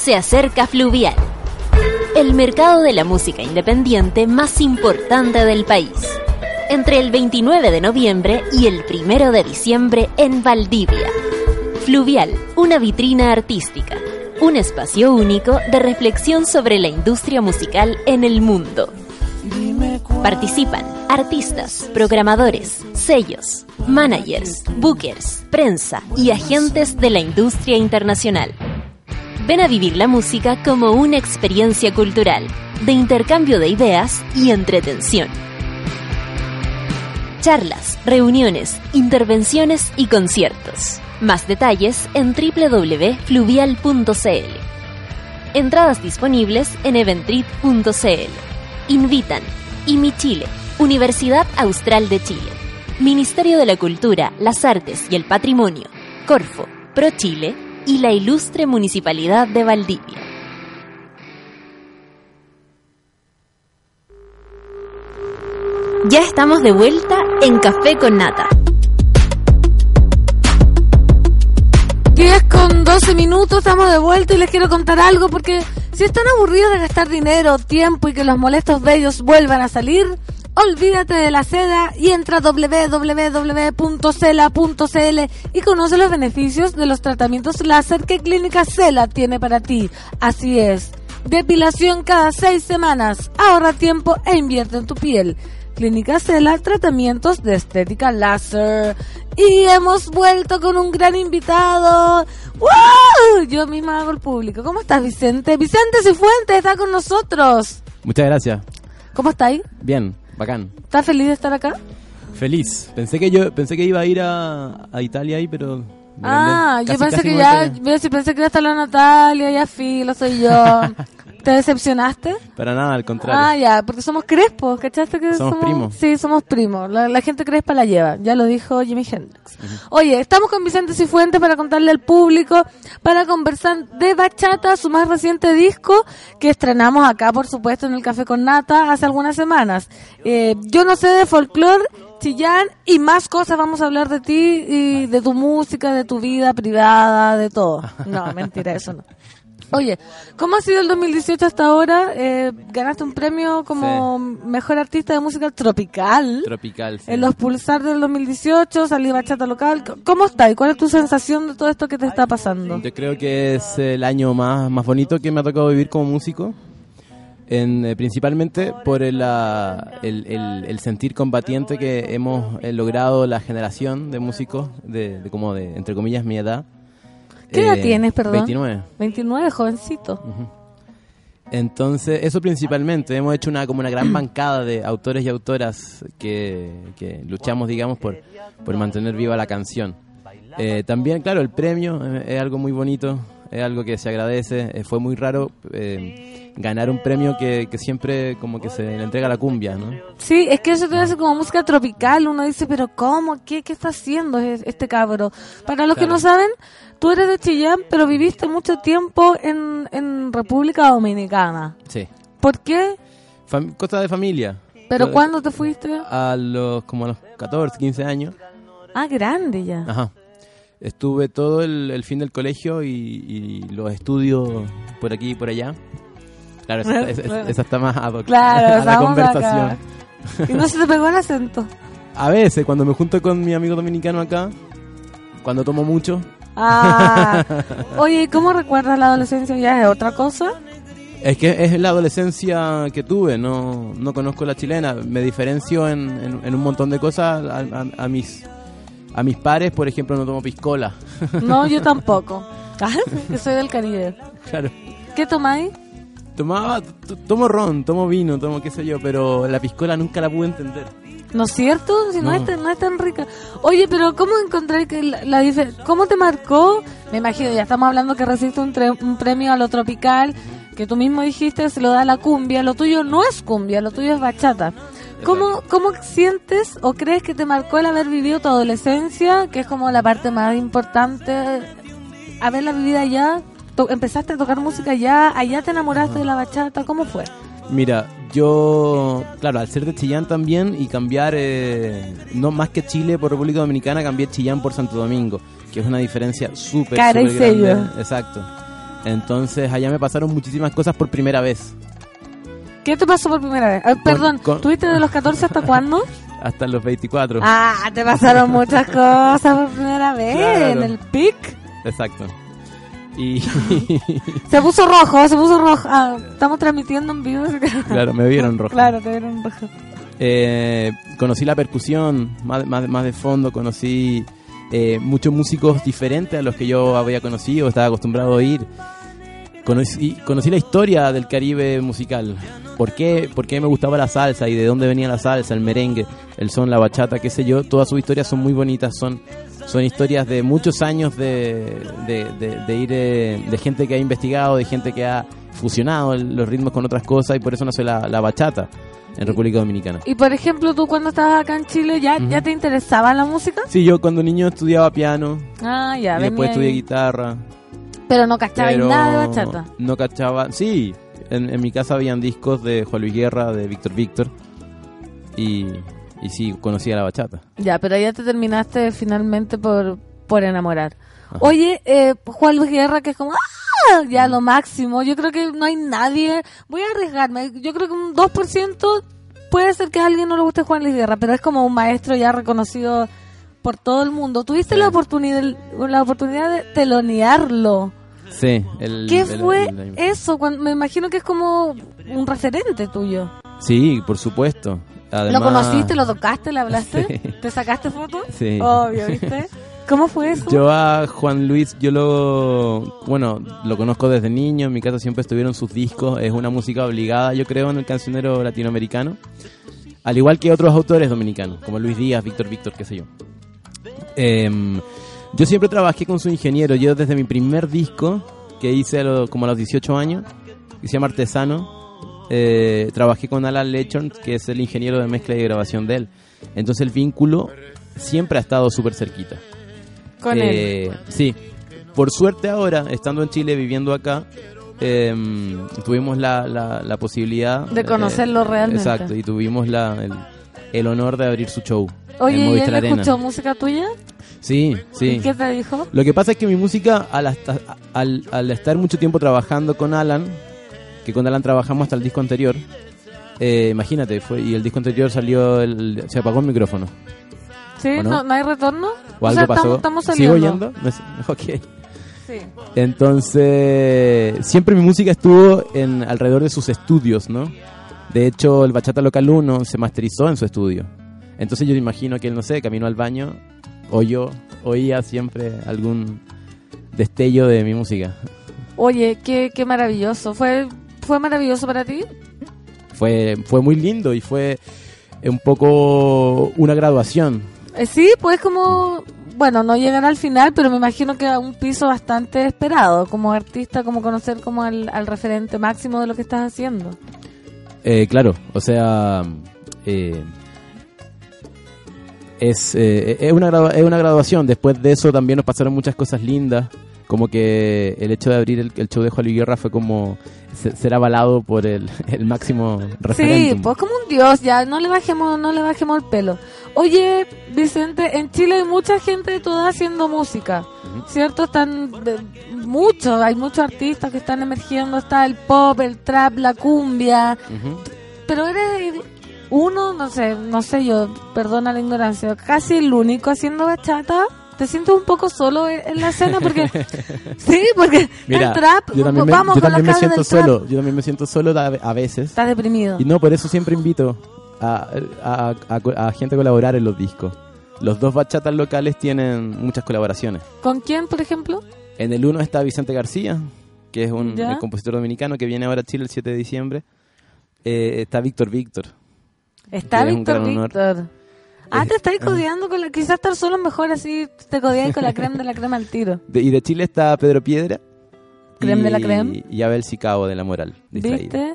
Se acerca Fluvial, el mercado de la música independiente más importante del país. Entre el 29 de noviembre y el 1 de diciembre en Valdivia. Fluvial, una vitrina artística, un espacio único de reflexión sobre la industria musical en el mundo. Participan artistas, programadores, sellos, managers, bookers, prensa y agentes de la industria internacional. Ven a vivir la música como una experiencia cultural, de intercambio de ideas y entretención. Charlas, reuniones, intervenciones y conciertos. Más detalles en www.fluvial.cl. Entradas disponibles en eventrit.cl. Invitan IMI Chile, Universidad Austral de Chile, Ministerio de la Cultura, las Artes y el Patrimonio, Corfo, Pro Chile y la ilustre Municipalidad de Valdivia. Ya estamos de vuelta en Café con Nata. 10 con 12 minutos, estamos de vuelta y les quiero contar algo porque Si están aburridos de gastar dinero, tiempo y que los molestos bellos vuelvan a salir, olvídate de la seda y entra a www.cela.cl y conoce los beneficios de los tratamientos láser que Clínica Cela tiene para ti. Así es. Depilación cada seis semanas. Ahorra tiempo e invierte en tu piel. Clínica Cela, tratamientos de estética láser. Y hemos vuelto con un gran invitado. ¡Wow! Yo misma hago el público. ¿Cómo estás, Vicente? Vicente Cifuentes está con nosotros. Muchas gracias. ¿Cómo estáis? Bien, bacán. ¿Estás feliz de estar acá? Feliz. Pensé que yo pensé que iba a ir a, a Italia ahí, pero Ah, yo pensé que ya, yo sí pensé que iba a estar la Natalia, ya filo, soy yo. ¿Te decepcionaste? Para nada, al contrario. Ah, ya, porque somos crespos, ¿cachaste que Somos primos. Sí, somos primos. La, la gente crespa la lleva, ya lo dijo Jimi Hendrix. Oye, estamos con Vicente Cifuentes para contarle al público, para conversar de Bachata, su más reciente disco, que estrenamos acá, por supuesto, en el Café con Nata hace algunas semanas. Eh, yo no sé de folclore, Chillán y más cosas vamos a hablar de ti y de tu música, de tu vida privada, de todo. No, mentira, eso no. Oye, ¿cómo ha sido el 2018 hasta ahora? Eh, ganaste un premio como mejor artista de música tropical Tropical. sí. en los Pulsar del 2018, salí bachata local. ¿Cómo está y cuál es tu sensación de todo esto que te está pasando? Yo creo que es el año más, más bonito que me ha tocado vivir como músico. En, eh, principalmente por el, ah, el, el- el sentir combatiente que hemos eh, logrado la generación de músicos de, de como de, entre comillas, mi edad. ¿Qué edad Eh, tienes, perdón? 29. 29, jovencito. Entonces, eso principalmente. Hemos hecho una como una gran bancada de autores y autoras que, que luchamos, digamos, por, por mantener viva la canción. Eh, también, claro, el premio eh, es algo muy bonito, es algo que se agradece. Eh, fue muy raro eh, ganar un premio que, que siempre como que se le entrega a la cumbia, ¿no? Sí, es que eso te hace como música tropical. Uno dice, pero ¿cómo? ¿Qué, qué está haciendo es- este cabro? Para los que no saben, tú eres de Chillán, pero viviste mucho tiempo en, en República Dominicana. Sí. ¿Por qué? Fam- cosa de familia. ¿Pero cuándo te fuiste? A los, como a los 14, 15 años. Ah, grande ya. Ajá. Estuve todo el, el fin del colegio y, y los estudios por aquí y por allá. Claro, esa, esa- esa está más ad hoc Claro, a la conversación. acá. Y no se te pegó el acento. A veces, cuando me junto con mi amigo dominicano acá, cuando tomo mucho, Ah. Oye, ¿y cómo recuerdas la adolescencia? ¿Ya es otra cosa? es que es la adolescencia que tuve, no, no conozco la chilena, me diferencio en, en- en un montón de cosas a, a- a mis a mis pares, por ejemplo, no tomo piscola. No, yo tampoco. Ah, Yo soy del Caribe. claro. ¿Qué tomáis? Tomaba, tomo ron, tomo vino, tomo qué sé yo, pero la piscola nunca la pude entender. ¿No es cierto? Si no, No. es, tan, no es tan rica. Oye, pero ¿cómo encontré que la, la dife- ¿Cómo te marcó? Me imagino, ya estamos hablando que recibiste un, tre- un premio a lo tropical, que tú mismo dijiste se lo da la cumbia. Lo tuyo no es cumbia, lo tuyo es bachata. ¿Cómo, ¿Cómo sientes o crees que te marcó el haber vivido tu adolescencia, que es como la parte más importante? Haberla vivido allá, empezaste a tocar música allá, allá te enamoraste de la bachata, ¿cómo fue? Mira, yo, claro, al ser de Chillán también y cambiar, eh, no más que Chile por República Dominicana, cambié Chillán por Santo Domingo, que es una diferencia súper, Cara y súper grande. sello. Exacto. Entonces allá me pasaron muchísimas cosas por primera vez, ¿Qué te pasó por primera vez? Ah, perdón, con- ¿tuviste de los 14 hasta cuándo? hasta los 24. Ah, te pasaron muchas cosas por primera vez Claro. en el pic. Exacto. Y Se puso rojo, se puso rojo. Ah, estamos transmitiendo en vivo. claro, me vieron rojo. Claro, te vieron rojo. Eh, conocí la percusión más, más, más de fondo, conocí eh, muchos músicos diferentes a los que yo había conocido, estaba acostumbrado a oír. Conocí, conocí la historia del Caribe musical. ¿Por qué, ¿Por qué me gustaba la salsa y de dónde venía la salsa, el merengue, el son, la bachata, qué sé yo? Todas sus historias son muy bonitas, son, son historias de muchos años de, de, de- de ir, eh, de gente que ha investigado, de gente que ha fusionado el- los ritmos con otras cosas y por eso nació la, la bachata en República Dominicana. Y por ejemplo, tú cuando estabas acá en Chile, ¿ya, ¿ya te interesaba la música? Sí, yo cuando niño estudiaba piano Ah, ya, y después estudié ahí. guitarra. Pero no cachabas pero nada de bachata. No cachaba. Sí, en, en mi casa habían discos de Juan Luis Guerra, de Víctor Víctor. Y, y sí, conocía la bachata. Ya, pero ya te terminaste finalmente por, por enamorar. Oye, eh, Juan Luis Guerra, que es como, ¡ah! ya lo máximo. Yo creo que no hay nadie. Voy a arriesgarme. Yo creo que un 2% puede ser que a alguien no le guste Juan Luis Guerra, pero es como un maestro ya reconocido por todo el mundo. Tuviste la oportunidad la oportunidad de telonearlo. Sí, el, ¿Qué el- fue el- eso? Cuando, me imagino que es como un referente tuyo. Sí, por supuesto. Además, ¿Lo conociste, lo tocaste, le hablaste? Sí. ¿Te sacaste fotos? Sí. Obvio, ¿viste? ¿Cómo fue eso? Yo a Juan Luis, yo lo, bueno, lo conozco desde niño, en mi casa siempre estuvieron sus discos, es una música obligada, yo creo, en el cancionero latinoamericano, al igual que otros autores dominicanos, como Luis Díaz, Víctor Víctor, qué sé yo. Em, yo siempre trabajé con su ingeniero, yo desde mi primer disco, que hice a lo- como a los 18 años, que se llama Artesano, eh, trabajé con Alan Lechon, que es el ingeniero de mezcla y grabación de él. Entonces el vínculo siempre ha estado súper cerquita. Con Eh, él. Sí. Por suerte ahora, estando en Chile, viviendo acá, em, tuvimos la, la, la posibilidad... De conocerlo realmente. Exacto, y tuvimos la, el, el honor de abrir su show Oye, en ¿y Movistar él Arena. escuchó música tuya? Sí, sí. ¿Y qué te dijo? Lo que pasa es que mi música, al, hasta- al, al estar mucho tiempo trabajando con Alan, que con Alan trabajamos hasta el disco anterior, eh, imagínate, fue y el disco anterior salió, el- se apagó el micrófono. ¿Sí? ¿O no? ¿No, no hay retorno? ¿O algo sea, pasó? Estamos, ¿Sigo sé. Ok. Sí. Entonces, siempre mi música estuvo en alrededor de sus estudios, ¿no? De hecho, el Bachata Local 1 se masterizó en su estudio. Entonces yo imagino que él, no sé, caminó al baño o yo oía siempre algún destello de mi música. Oye, qué, qué maravilloso. ¿Fue, ¿Fue maravilloso para ti? Fue, fue muy lindo y fue un poco una graduación. Eh, sí, pues como, bueno, no llegar al final, pero me imagino que a un piso bastante esperado como artista, como conocer como al, al referente máximo de lo que estás haciendo. Eh, claro, o sea, eh, es, eh, es, una es una graduación. Después de eso también nos pasaron muchas cosas lindas, como que el hecho de abrir el, el show de Juan Luis Guerra fue como se- ser avalado por el, el máximo. Sí, pues como un dios, ya, no le bajemos, no le bajemos el pelo. Oye, Vicente, en Chile hay mucha gente de toda haciendo música, ¿cierto? Están de- muchos, hay muchos artistas que están emergiendo, está el pop, el trap, la cumbia, pero eres uno, no sé, no sé yo, perdona la ignorancia, casi el único haciendo bachata. ¿Te sientes un poco solo en en la escena? Porque, sí, porque Mira, el trap, yo también me, vamos yo con también la me siento trap. solo. Yo también me siento solo a, a veces. Estás deprimido. Y no, por eso siempre invito a, a, gente a colaborar en los discos. Los dos bachatas locales tienen muchas colaboraciones. ¿Con quién, por ejemplo? En el uno está Vicente García, que es un compositor dominicano que viene ahora a Chile el 7 de diciembre. Eh, está Víctor Víctor. Está Víctor. Víctor. Ah, te estáis codeando con la... Quizás estar solo mejor así, te codeáis con la crema de la crema al tiro. De- y de Chile está Pedro Piedra. Creme y, de la creme. Y Abel Sicao de La Moral. ¿Viste?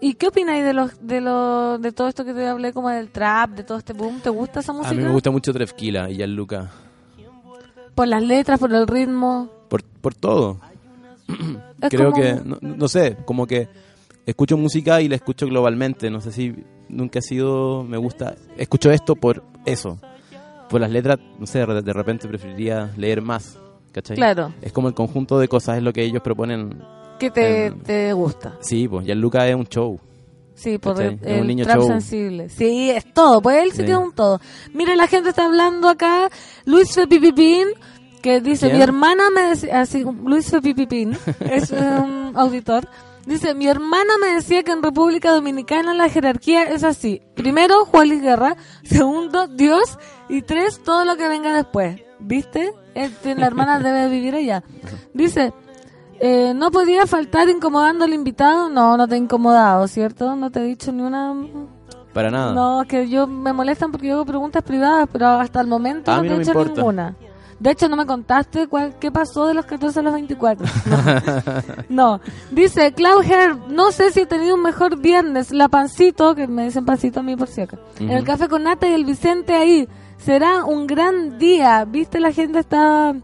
¿Y qué opináis de los, de los, de todo esto que te hablé como del trap, de todo este boom? ¿Te gusta esa música? A mí me gusta mucho Trefquila y Gianluca. Por las letras, por el ritmo. Por, por todo. Es Creo como- que, no, no sé, como que escucho música y la escucho globalmente. No sé si nunca ha sido, me gusta, escucho esto por eso. Por las letras, no sé, de repente preferiría leer más. ¿Cachai? Claro. Es como el conjunto de cosas, es lo que ellos proponen. Que te, te gusta. Sí, pues Gianluca es un show. Sí, por el, Es un el niño trap show. sensible. Sí, es todo. Pues él sí es un todo. Mira, la gente está hablando acá. Luis Fepipipín, que dice, ¿Quién? mi hermana me decía, así, Luis Fepipipín, es un auditor. Dice, mi hermana me decía que en República Dominicana la jerarquía es así. Primero, Juan Luis Guerra. Segundo, Dios. Y tres, todo lo que venga después. ¿Viste? Este, la hermana debe vivir allá. Dice, eh, no podía faltar incomodando al invitado. No, no te he incomodado, ¿cierto? No te he dicho ni una... Para nada. No, es que yo me molestan porque yo hago preguntas privadas, pero hasta el momento A no te no he hecho importa. ninguna. De hecho, no me contaste cuál, qué pasó de los 14 a los 24. No. Dice, Cloud Hair, no sé si he tenido un mejor viernes. La Pancito, que me dicen Pancito a mí por si acá. Ujú. El café con nata y el Vicente ahí. Será un gran día. ¿Viste? La gente está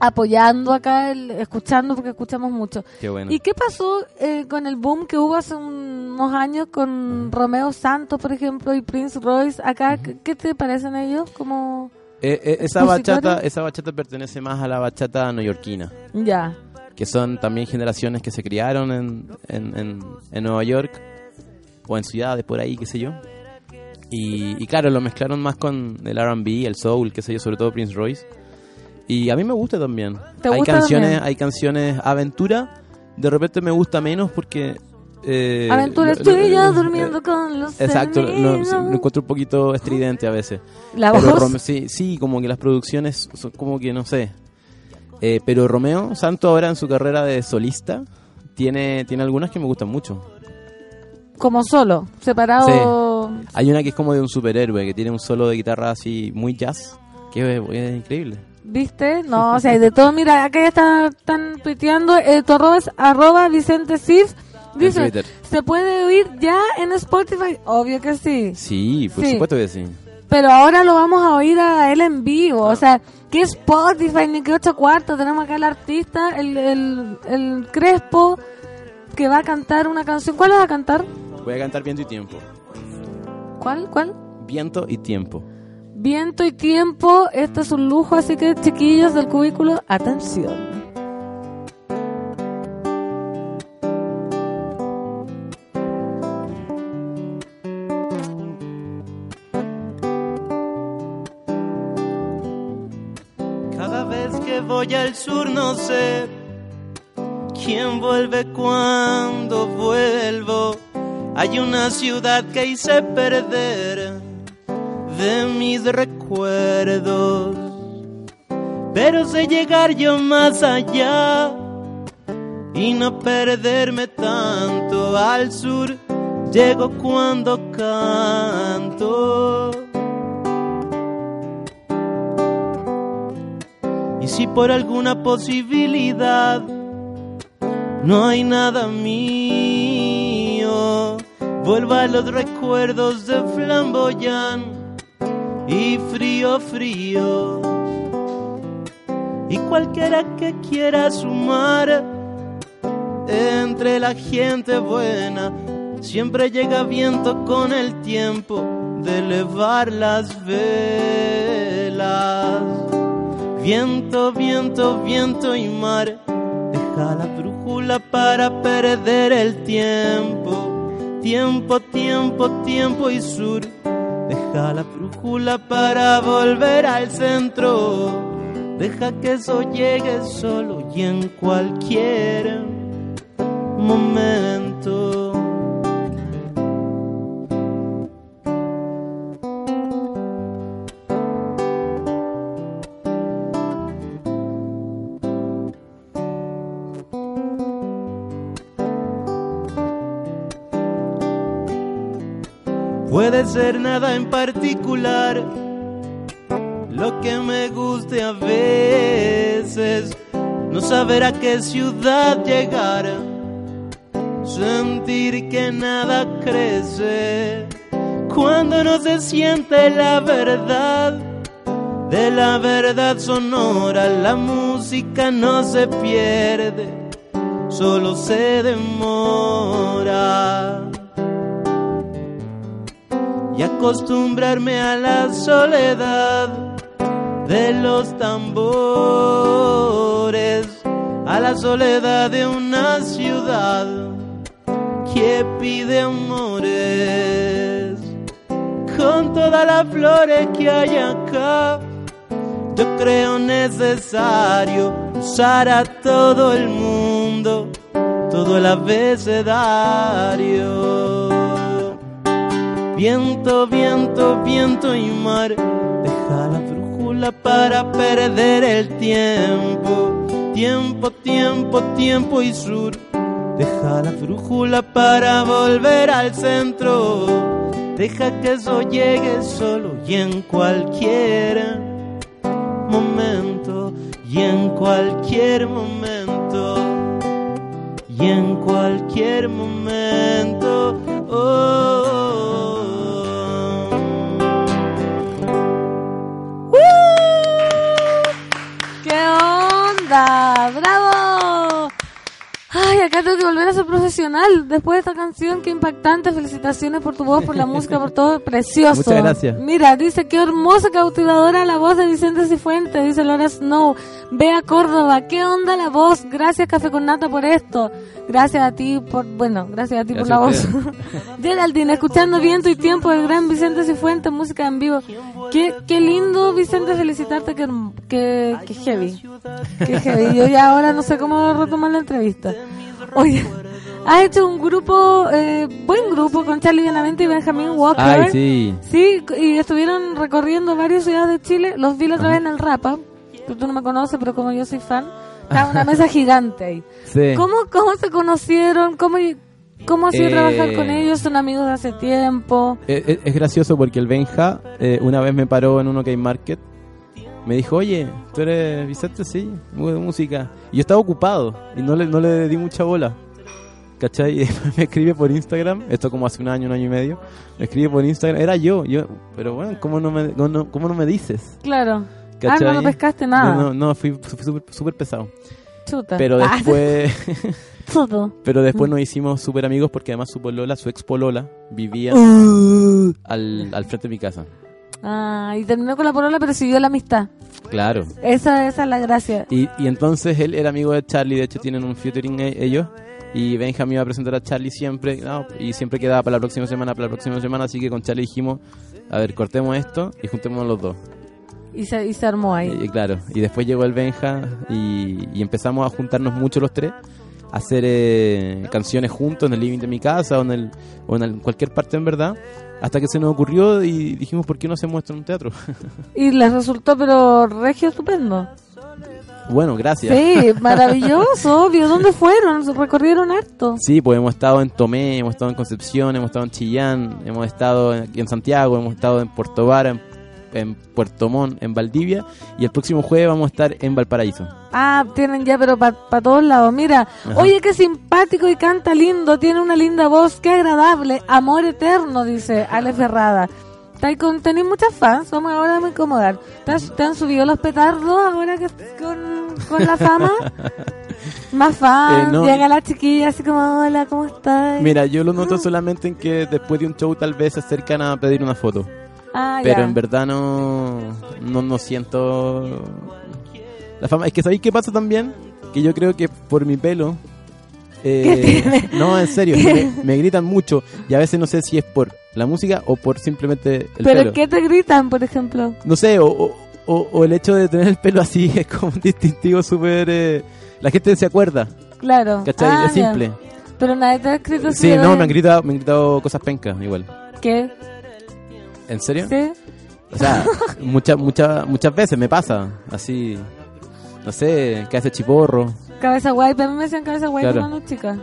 apoyando acá, el- escuchando, porque escuchamos mucho. Qué bueno. ¿Y qué pasó eh, con el boom que hubo hace unos años con Romeo Santos, por ejemplo, y Prince Royce? Acá, ¿qué, qué te parecen ellos? Como Eh, eh, esa bachata esa bachata pertenece más a la bachata neoyorquina. ya. que son también generaciones que se criaron en, en, en- en Nueva York o en ciudades por ahí, qué sé yo. Y, y claro, lo mezclaron más con el R&B, el soul, qué sé yo, sobre todo Prince Royce. Y a mí me gusta también. ¿Te hay gusta canciones, también? hay canciones aventura. De repente me gusta menos porque eh, Aventura lo- lo- tuya lo- durmiendo con los Exacto, lo, lo encuentro un poquito estridente a veces. ¿La voz? Sí, sí, como que las producciones son como que no sé. Eh, pero Romeo Santo ahora en su carrera de solista tiene, tiene algunas que me gustan mucho. Como solo, separado. Hay una que es como de un superhéroe, que tiene un solo de guitarra así muy jazz, que es, es increíble. ¿Viste? No, o sea, hay de todo. Mira, acá ya está- están tuiteando. Eh, tu arroba es arroba Vicente Cis. Dice. ¿se puede oír ya en Spotify? Obvio que sí. Sí, por Sí. supuesto que sí. Pero ahora lo vamos a oír a él en vivo. O sea, ¿qué Spotify ni qué ocho cuartos? Tenemos acá al artista, el, el, el Crespo, que va a cantar una canción. ¿Cuál va a cantar? Voy a cantar Viento y Tiempo. ¿Cuál? ¿Cuál? Viento y Tiempo. Viento y tiempo. Esto es un lujo, así que chiquillos del cubículo, atención. Al sur no sé quién vuelve cuando vuelvo. Hay una ciudad que hice perder de mis recuerdos. Pero sé llegar yo más allá y no perderme tanto al sur. Llego cuando canto. Y si por alguna posibilidad no hay nada mío, vuelvo a los recuerdos de flamboyán y frío, frío. Y cualquiera que quiera sumar entre la gente buena, siempre llega viento con el tiempo de elevar las velas. Viento, viento, viento y mar, deja la brújula para perder el tiempo. Tiempo, tiempo, tiempo y sur, deja la brújula para volver al centro. Deja que eso llegue solo y en cualquier momento. Puede ser nada en particular, lo que me guste a veces, no saber a qué ciudad llegar, sentir que nada crece, cuando no se siente la verdad. De la verdad sonora la música no se pierde, solo se demora y acostumbrarme a la soledad de los tambores, a la soledad de una ciudad que pide amores. Con todas las flores que hay acá, yo creo necesario usar a todo el mundo, todo el abecedario. Viento, viento, viento y mar, deja la brújula para perder el tiempo. Tiempo, tiempo, tiempo y sur, deja la brújula para volver al centro. Deja que eso llegue solo y en cualquier momento, y en cualquier momento, y en cualquier momento. ¡Qué ¡Bravo! Ay, acá tengo que volver a ser profesional después de esta canción. Qué impactante. Felicitaciones por tu voz, por la música, por todo. Precioso. Muchas gracias. Mira, dice, qué hermosa, cautivadora la voz de Vicente Cifuentes. Dice Laura Snow. Ve a Córdoba. ¿Qué onda la voz? Gracias, Café con Nata, por esto. Gracias a ti por, bueno, gracias a ti por Gracias la a voz. Geraldine, escuchando Viento y Tiempo del gran Vicente Cifuentes, música en vivo. Qué, qué lindo, Vicente, felicitarte, que, que, que heavy. Qué heavy. Yo ya ahora no sé cómo retomar la entrevista. Oye, has hecho un grupo, eh, buen grupo con Charlie Benavente y Benjamín Walker. Ay, sí. Sí, y estuvieron recorriendo varias ciudades de Chile. Los vi la otra vez en el Rapa. Tú, no me conoces, pero como yo soy fan, estaba una mesa gigante ahí. Sí. ¿Cómo, ¿Cómo se conocieron? ¿Cómo, cómo ha sido Eh, trabajar con ellos? ¿Son amigos de hace tiempo? Eh, Es, es gracioso porque el Benja eh, una vez me paró en un OK Market. Me dijo, oye, ¿tú eres Vicente? Sí, de música. Y yo estaba ocupado y no le, no le di mucha bola. ¿Cachai? Y después me escribe por Instagram, esto como hace un año, un año y medio. Me escribe por Instagram, era yo. yo pero bueno, ¿cómo no me, cómo no, cómo no me dices? Claro. ¿Cachai? Ah, no, no pescaste nada. No, no, no, fui súper pesado. Chuta. Pero Ah, después... todo. Pero después nos hicimos súper amigos porque además su polola, su ex polola, vivía Uh. al, al frente de mi casa. Ah, y terminó con la porola, pero siguió la amistad. Claro. Esa, esa es la gracia. Y, y entonces él era amigo de Charlie, de hecho tienen un featuring e- ellos. Y Benjamin iba a presentar a Charlie siempre, no, y siempre quedaba para la próxima semana, para la próxima semana, así que con Charlie dijimos, a ver, cortemos esto y juntemos los dos. Y se, y se armó ahí. Y, claro, y después llegó el Benja y, y empezamos a juntarnos mucho los tres, a hacer eh, canciones juntos en el living de mi casa o en, el, o en el- cualquier parte en verdad, hasta que se nos ocurrió y dijimos, ¿por qué no hacemos esto en un teatro? Y les resultó, pero regio estupendo. bueno, gracias. Sí, maravilloso, obvio. ¿Dónde fueron? ¿Se recorrieron harto? Sí, pues hemos estado en Tomé, hemos estado en Concepción, hemos estado en Chillán, hemos estado en, Santiago, hemos estado en Puerto Vara, en, en Puerto Montt, en Valdivia y el próximo jueves vamos a estar en Valparaíso. Ah, tienen ya, pero para todos lados. Mira, Ajá. oye, qué simpático y canta lindo, tiene una linda voz, qué agradable, amor eterno, dice Ale Ferrada. ¿Estáis con- ¿Tenéis muchas fans? Vamos ahora a incomodar. ¿Te, has- te han subido los petardos ahora que con, con la fama? Más fans, Eh, no. llega la chiquilla así como, hola, ¿cómo estás? Mira, yo lo noto solamente en que después de un show tal vez se acercan a pedir una foto. Ah, Pero ya. en verdad no, no, no siento la fama. Es que ¿sabéis qué pasa también? Que yo creo que por mi pelo... eh, no, en serio, me, me gritan mucho y a veces no sé si es por la música o por simplemente el ¿Pero pelo. qué te gritan, por ejemplo? No sé, o, o, o- o el hecho de tener el pelo así es como un distintivo súper... eh, la gente se acuerda, Claro. ¿cachai? Ah, es simple. Pero nadie te ha escrito Sí, no, me han gritado, me han gritado cosas pencas igual. ¿Qué? ¿En serio? ¿Sí? O sea, muchas muchas muchas veces me pasa, así, no sé, que hace chiporro. Cabeza guay, pero a mí me decían cabeza guay Claro. cuando chica.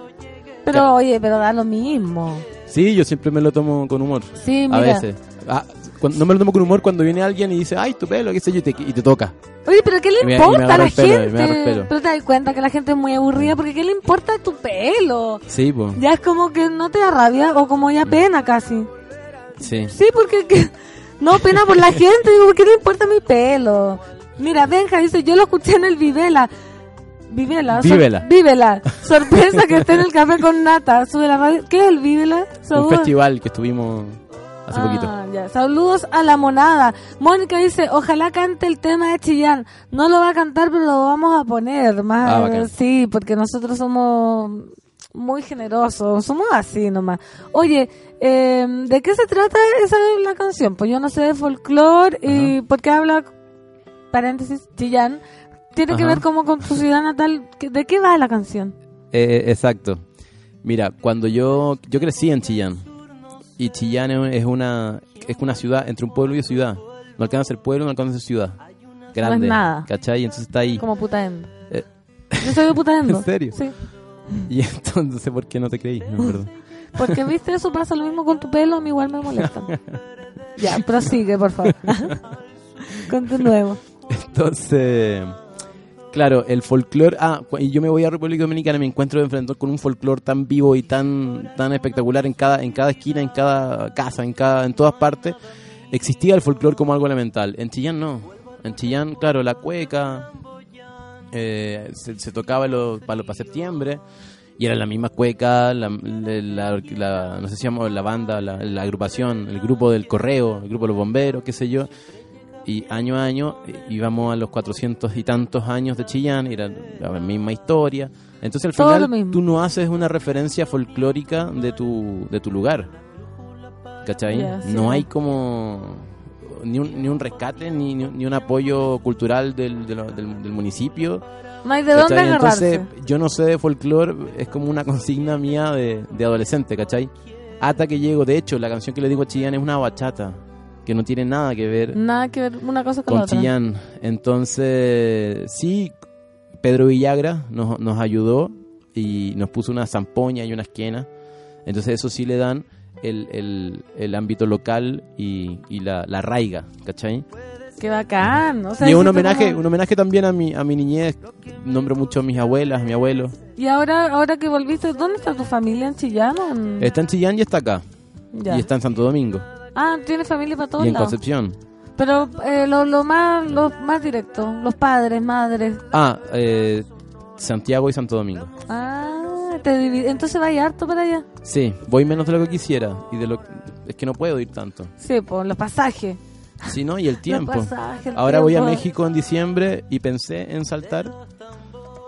Pero oye, pero da lo mismo. Sí, yo siempre me lo tomo con humor. Sí, A mira. veces. Ah, cuando- no me lo tomo con humor cuando viene alguien y dice, ay, tu pelo, qué sé yo, y te, y te toca. Oye, pero ¿qué le Y me- y me importa a la el pelo, gente? Pero te das cuenta que la gente es muy aburrida porque ¿qué le importa tu pelo? Sí, pues. Ya es como que no te da rabia o como ya pena casi. Sí. Sí, porque que- no pena por la gente, digo, ¿por qué le importa mi pelo? Mira, Benja dice, yo lo escuché en el Vivela. Vivela. sor- Vívela. Vívela. Sorpresa que esté en el café con nata. Sube la radio. ¿Qué es el Vívela? Un Saludos. festival que estuvimos hace poquito. Ah, ya. Saludos a la monada. Mónica dice, ojalá cante el tema de Chillán. No lo va a cantar, pero lo vamos a poner. Más, Ah, sí, porque nosotros somos muy generosos. Somos así nomás. Oye, eh, ¿de qué se trata esa la canción? Pues yo no sé de folclore y porque habla, paréntesis, Chillán. Tiene que ver como con tu ciudad natal. ¿De qué va la canción? Eh, exacto. Mira, cuando yo yo crecí en Chillán y Chillán es es una es una ciudad entre un pueblo y ciudad. No alcanza ser pueblo, no alcanza a ser ciudad. Grande. nada. ¿Cachai? Entonces está ahí. Como Putaendo. Eh. Yo soy de Putaendo. ¿En serio? Sí. Y entonces por qué no te creí, no, perdón. Porque viste, eso pasa lo mismo con tu pelo, a mí igual me molesta. ya, prosigue, por favor. Continuemos. Entonces, claro, el folclore. Ah, y yo me voy a República Dominicana y me encuentro de enfrentar con un folclore tan vivo y tan, tan espectacular en cada, en cada esquina, en cada casa, en cada, en todas partes. Existía el folclore como algo elemental. En Chillán no. En Chillán, claro, la cueca. Eh, se, se tocaba lo- para, lo- para septiembre. Y era la misma cueca, la, la- la- no sé si la banda, la, la agrupación, el grupo del correo, el grupo de los bomberos, qué sé yo. Y año a año eh, íbamos a los 400 y tantos años de Chillán, era la misma historia. Entonces al Todo final tú no haces una referencia folclórica de tu, de tu lugar. ¿Cachai? Sí. no hay como ni un, ni un rescate ni, ni, un apoyo cultural del, del, del municipio. No hay de dónde agarrarse. Entonces, yo no sé de folclore, es como una consigna mía de, de adolescente, ¿cachai? Hasta que llego, de hecho, la canción que le digo a Chillán es una bachata, que no tiene nada que ver Nada que ver una cosa con, con la otra. Chillán. Entonces, sí, Pedro Villagra nos, nos ayudó y nos puso una zampoña y una esquena. Entonces, eso sí le dan el, el, el ámbito local y, y la, la raiga, ¿cachai? Qué bacán. O sea, y un homenaje, como- un homenaje también a mi, a mi niñez. Nombro mucho a mis abuelas, a mi abuelo. Y ahora, ahora que volviste, ¿dónde está tu familia? ¿En Chillán? o en- Está en Chillán y está acá. Ya. Y está en Santo Domingo. Ah, tienes familia para todos y en lados. Concepción. Pero eh, lo, lo más lo más directo, los padres, madres. Ah, eh, Santiago y Santo Domingo. Ah, te entonces vaya harto para allá. Sí, voy menos de lo que quisiera. Y de lo es que no puedo ir tanto. Sí, por los pasajes. Sí, ¿no? Y el tiempo. pasajes, el Ahora voy a. México en diciembre y pensé en saltar,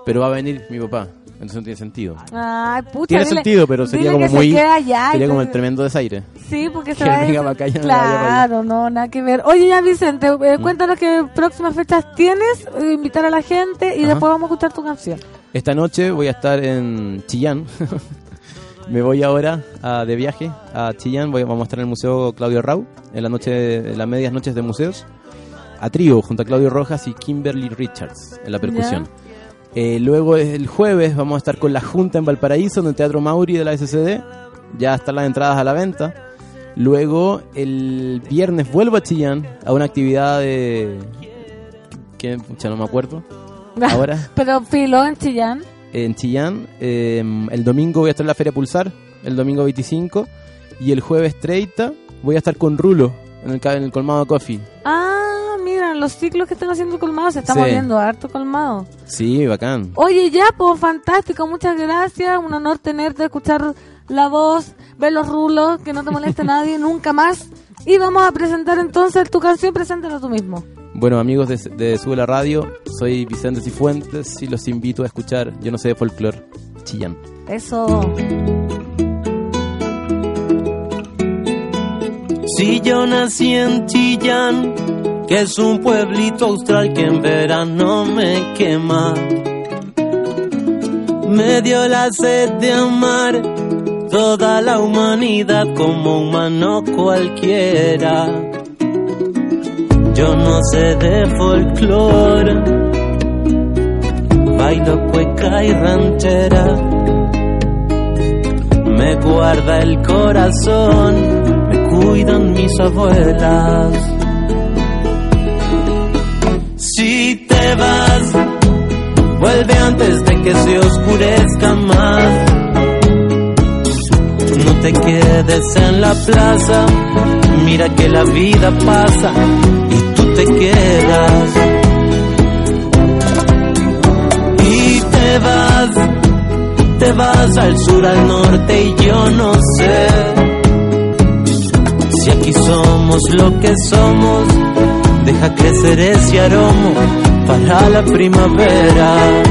pero va a venir mi papá. Entonces no tiene sentido. Ay, pucha. Tiene dile- sentido, pero sería como se muy. quede allá sería como el tremendo desaire. Sí, porque se Que va a venga acá allá. Claro, no, nada que ver. Oye, ya Vicente, Mm. eh, cuéntanos qué próximas fechas tienes, eh, invitar a la gente y Ajá. después vamos a escuchar tu canción. Esta noche voy a estar en Chillán. Me voy ahora a- de viaje a Chillán. Voy, vamos a estar en el Museo Claudio Rau, en la noche, en las medias noches de museos, a trío junto a Claudio Rojas y Kimberly Richards en la percusión. Eh, luego el jueves vamos a estar con la Junta en Valparaíso, en el Teatro Mauri de la SCD. Ya están las entradas a la venta. Luego el viernes vuelvo a Chillán a una actividad de... que pucha, no me acuerdo. Ahora Pero filo en Chillán. en Chillán. Eh, el domingo voy a estar en la Feria Pulsar, el domingo 25. Y el jueves 30 voy a estar con Rulo en el, en el Colmado Coffee. Ah, mira, los ciclos que están haciendo colmados se están Sí. moviendo harto colmado. Sí, bacán. Oye, ya, pues fantástico, muchas gracias. Un honor tenerte, escuchar la voz, ver los rulos, que no te moleste nadie nunca más. Y vamos a presentar entonces tu canción, preséntala tú mismo. Bueno, amigos de, de Sube la Radio, soy Vicente Cifuentes y los invito a escuchar Yo no sé de folclore, Chillán. Eso. Si yo nací en Chillán, que es un pueblito austral que en verano me quema. Me dio la sed de amar toda la humanidad como humano cualquiera. Yo no sé de folclore, bailo cueca y ranchera. Me guarda el corazón, me cuidan mis abuelas. Si te vas, vuelve antes de que se oscurezca más. No te quedes en la plaza, mira que la vida pasa te quedas. Y te vas, te vas al sur, al norte y yo no sé si aquí somos lo que somos. Deja crecer ese aroma para la primavera.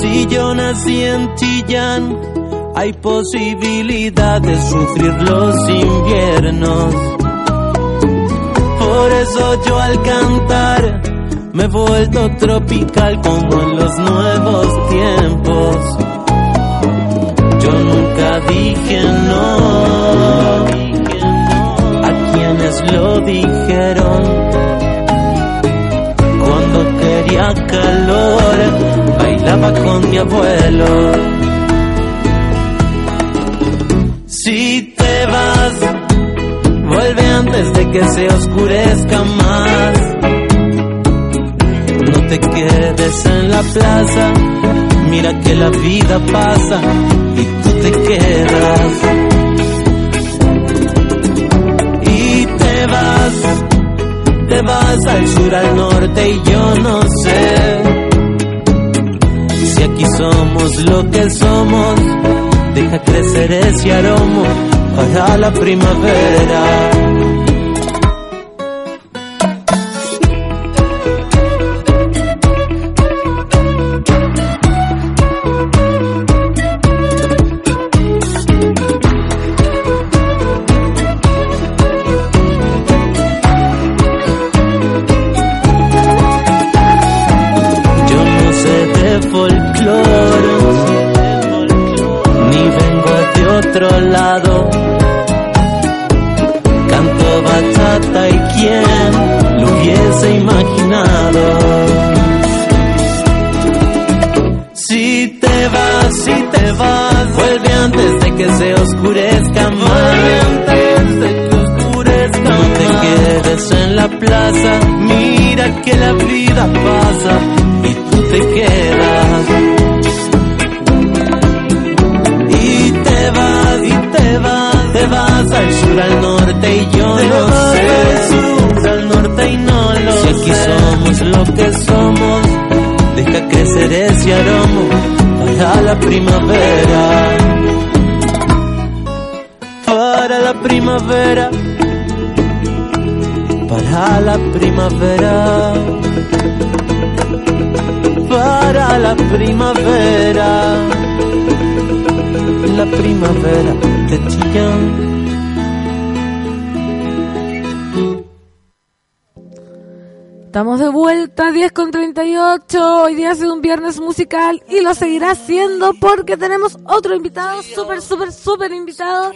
Si yo nací en Chillán, hay posibilidad de sufrir los inviernos. Por eso yo al cantar me he vuelto tropical como en los nuevos tiempos. Yo nunca dije no a quienes lo dijeron. Cuando quería calor, bailaba con mi abuelo. Antes de que se oscurezca más. No te quedes en la plaza, mira que la vida pasa y tú te quedas. Y te vas, te vas al sur, al norte y yo no sé lo que somos. Deja crecer ese aroma para la primavera. Primavera. Para la primavera. Para la primavera. Para la primavera. La primavera de Chillán. Estamos de vuelta, 10 con 38. Hoy día ha sido un viernes musical y lo seguirá siendo porque tenemos otro invitado, súper, súper, súper invitado.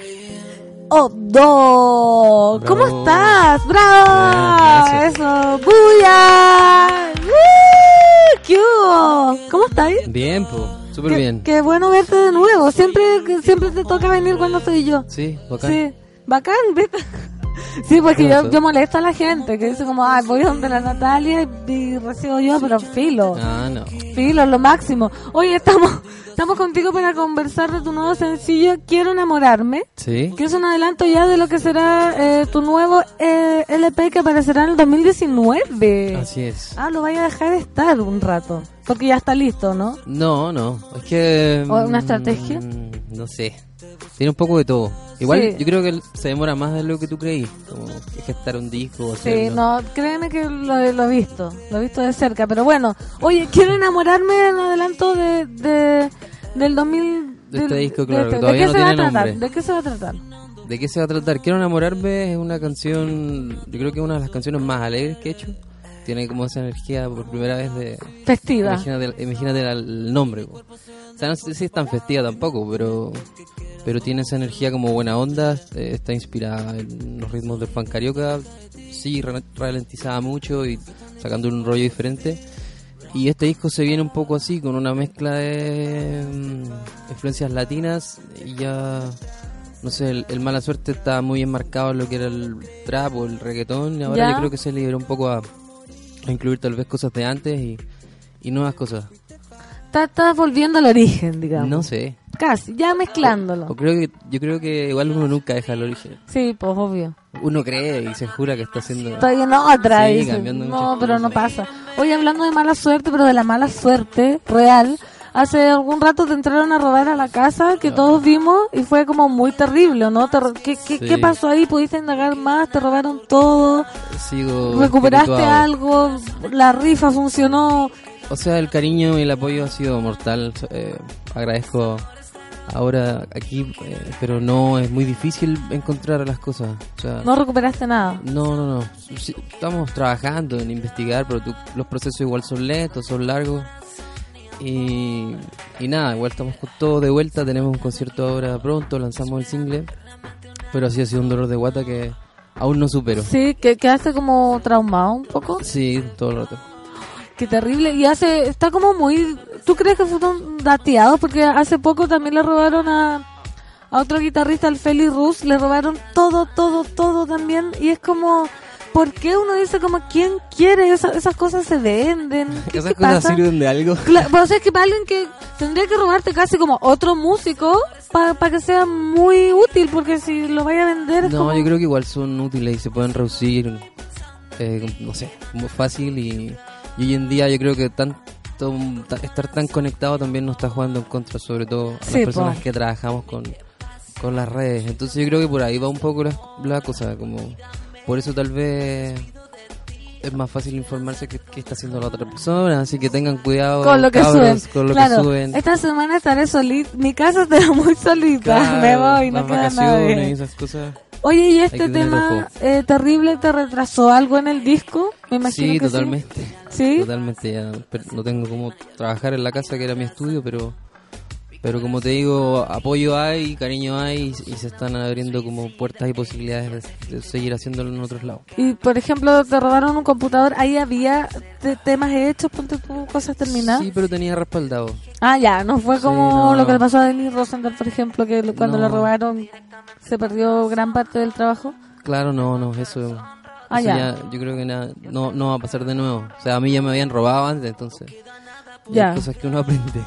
Odo. ¿Cómo estás? ¡Bravo! Bien, Eso, ¡buya! ¿Qué hubo? ¿Cómo estás? Bien, pues, súper bien. Qué bueno verte de nuevo. Siempre, siempre te toca venir cuando soy yo. Sí, bacán. Sí, bacán, ¿viste? Sí, porque yo, yo molesto a la gente que dice como, ay, voy donde la Natalia y, y recibo yo, pero filo, Ah, no. filo, lo máximo. Oye, estamos, estamos contigo para conversar de tu nuevo sencillo, Quiero enamorarme, Sí. que es un adelanto ya de lo que será eh, tu nuevo eh, LP que aparecerá en el 2019. Así es. Ah, lo vaya a dejar estar un rato, porque ya está listo, ¿no? No, no. Es que. ¿O una mm, estrategia? No sé. Tiene un poco de todo. Igual Sí. yo creo que se demora más de lo que tú creí. Como gestar un disco. o Sí, hacerlo. no, créeme que lo, lo he visto, lo he visto de cerca, pero bueno, oye, quiero enamorarme en adelanto de, de del 2000... De este disco, claro, que ¿De todavía qué no se va a tiene tratar? nombre. ¿De qué se va a tratar? ¿De qué se va a tratar? Quiero enamorarme es una canción, yo creo que es una de las canciones más alegres que he hecho. Tiene como esa energía por primera vez de... Festiva. Imagínate, imagínate el nombre. po. O sea, no sé si es tan festiva tampoco, pero pero tiene esa energía como buena onda. eh, está inspirada en los ritmos del pan carioca. Sí, ra- ralentizada mucho y sacando un rollo diferente. Y este disco se viene un poco así, con una mezcla de mm, influencias latinas y ya, no sé, el, el mala suerte está muy enmarcado en lo que era el trap o el reggaetón y ahora Ya. yo creo que se liberó un poco a incluir tal vez cosas de antes y, y nuevas cosas. Está, está volviendo al origen, digamos. No sé. Casi, ya mezclándolo. O creo que, yo creo que igual uno nunca deja el origen. Sí, pues obvio. Uno cree y se jura que está haciendo... Estoy en otra. Sí, cambiando no, pero no pasa. Oye, hablando de mala suerte, pero de la mala suerte real, hace algún rato te entraron a robar a la casa que todos vimos y fue como muy terrible, ¿no? ¿Qué, qué, Sí. qué pasó ahí? ¿Pudiste indagar más? ¿Te robaron todo? Sigo ¿Recuperaste espirituado. algo? ¿La rifa funcionó? O sea, el cariño y el apoyo ha sido mortal. Eh, agradezco ahora aquí, eh, pero no es muy difícil encontrar las cosas. O sea, ¿No recuperaste nada? no, no, no. Sí, estamos trabajando en investigar, pero tú- los procesos igual son lentos, son largos. Y, y nada, igual estamos con todo de vuelta. Tenemos un concierto ahora pronto, lanzamos el single. Pero sí ha sido un dolor de guata que aún no supero. Sí, que quedaste como traumado un poco. Sí, todo el rato. Qué terrible. Y hace, está como muy... ¿Tú crees que fueron dateados? Porque hace poco también le robaron a, a otro guitarrista, al Feli Rus, le robaron todo, todo, todo también. Y es como... ¿Por qué uno dice como quién quiere? Esa- esas cosas se venden. ¿Qué, ¿Esas qué cosas pasa? sirven de algo? Claro, pero, o sea, es que para alguien que tendría que robarte casi como otro músico para que sea muy útil, porque si lo vaya a vender No, como... yo creo que igual son útiles y se pueden reducir, eh, no sé, muy fácil y, y hoy en día yo creo que tanto estar tan conectado también nos está jugando en contra, sobre todo a Sí, las personas po. que trabajamos con, con las redes. Entonces yo creo que por ahí va un poco la, la cosa, como por eso tal vez es más fácil informarse que qué está haciendo la otra persona, así que tengan cuidado con lo que cabros, suben. con lo claro, que suben. esta semana estaré solita. Mi casa estará muy solita. Claro, Me voy, no queda vacaciones y nadie. esas cosas. Oye, ¿y este que tema eh, terrible te retrasó algo en el disco? Me imagino Sí, que totalmente. ¿Sí? Totalmente, ya no tengo como trabajar en la casa que era mi estudio, pero pero como te digo, apoyo hay, cariño hay y, y se están abriendo como puertas y posibilidades de, de seguir haciéndolo en otros lados. Y por ejemplo, te robaron un computador, ahí había te- temas hechos, ponte tú cosas terminadas. Sí, pero tenía respaldado. Ah, ya, no fue Sí, como no. lo que le pasó a Denis Rosenthal, por ejemplo, que lo- cuando No. le robaron se perdió gran parte del trabajo. Claro, no, no, eso, Ah, eso ya. yo creo que nada, no, no va a pasar de nuevo. O sea, a mí ya me habían robado antes, entonces. Ya. cosas que uno aprende,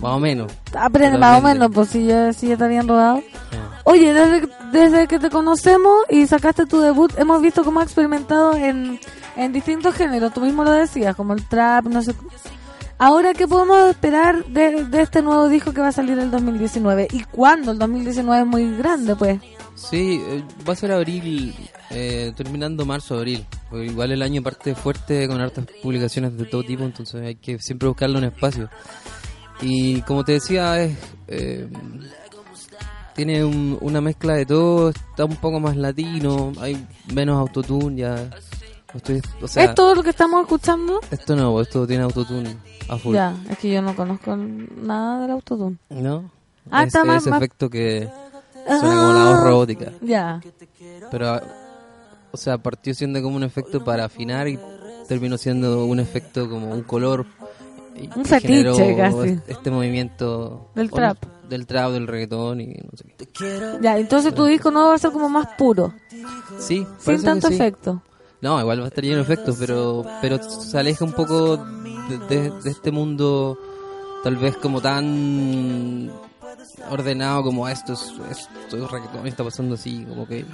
más o menos. Aprende más o menos, pues si ya, si ya te habían robado. Ah. Oye, desde, desde que te conocemos y sacaste tu debut, hemos visto cómo has experimentado en, en distintos géneros. Tú mismo lo decías, como el trap, no sé. Ahora, ¿qué podemos esperar de, de este nuevo disco que va a salir el 2019? ¿Y cuándo? El 2019 es muy grande, pues. Sí, eh, va a ser abril, eh, terminando marzo, abril. Porque igual el año parte fuerte con hartas publicaciones de todo tipo, entonces hay que siempre buscarle un espacio. Y como te decía, es, eh, tiene un- una mezcla de todo, está un poco más latino, hay menos autotune ya. Estoy, o sea, ¿Es todo lo que estamos escuchando? esto no, esto tiene autotune a full. Ya, es que yo no conozco nada del autotune. ¿No? Ah, es, está más- ese más- efecto que suena como la voz Ah, robótica. Ya. Pero, ah, o sea, partió siendo como un efecto para afinar y terminó siendo un efecto como un color. Un fetiche, casi. es- Este movimiento. Del no, trap. del trap, del reggaetón y no sé qué. Ya, entonces tu disco no va a ser como más puro, Sí, sin tanto sí. efecto. No, igual va a estar lleno de efectos, pero, pero se aleja un poco de, de- de este mundo tal vez como tan ordenado como esto es, esto es reggaetón, está pasando así, como que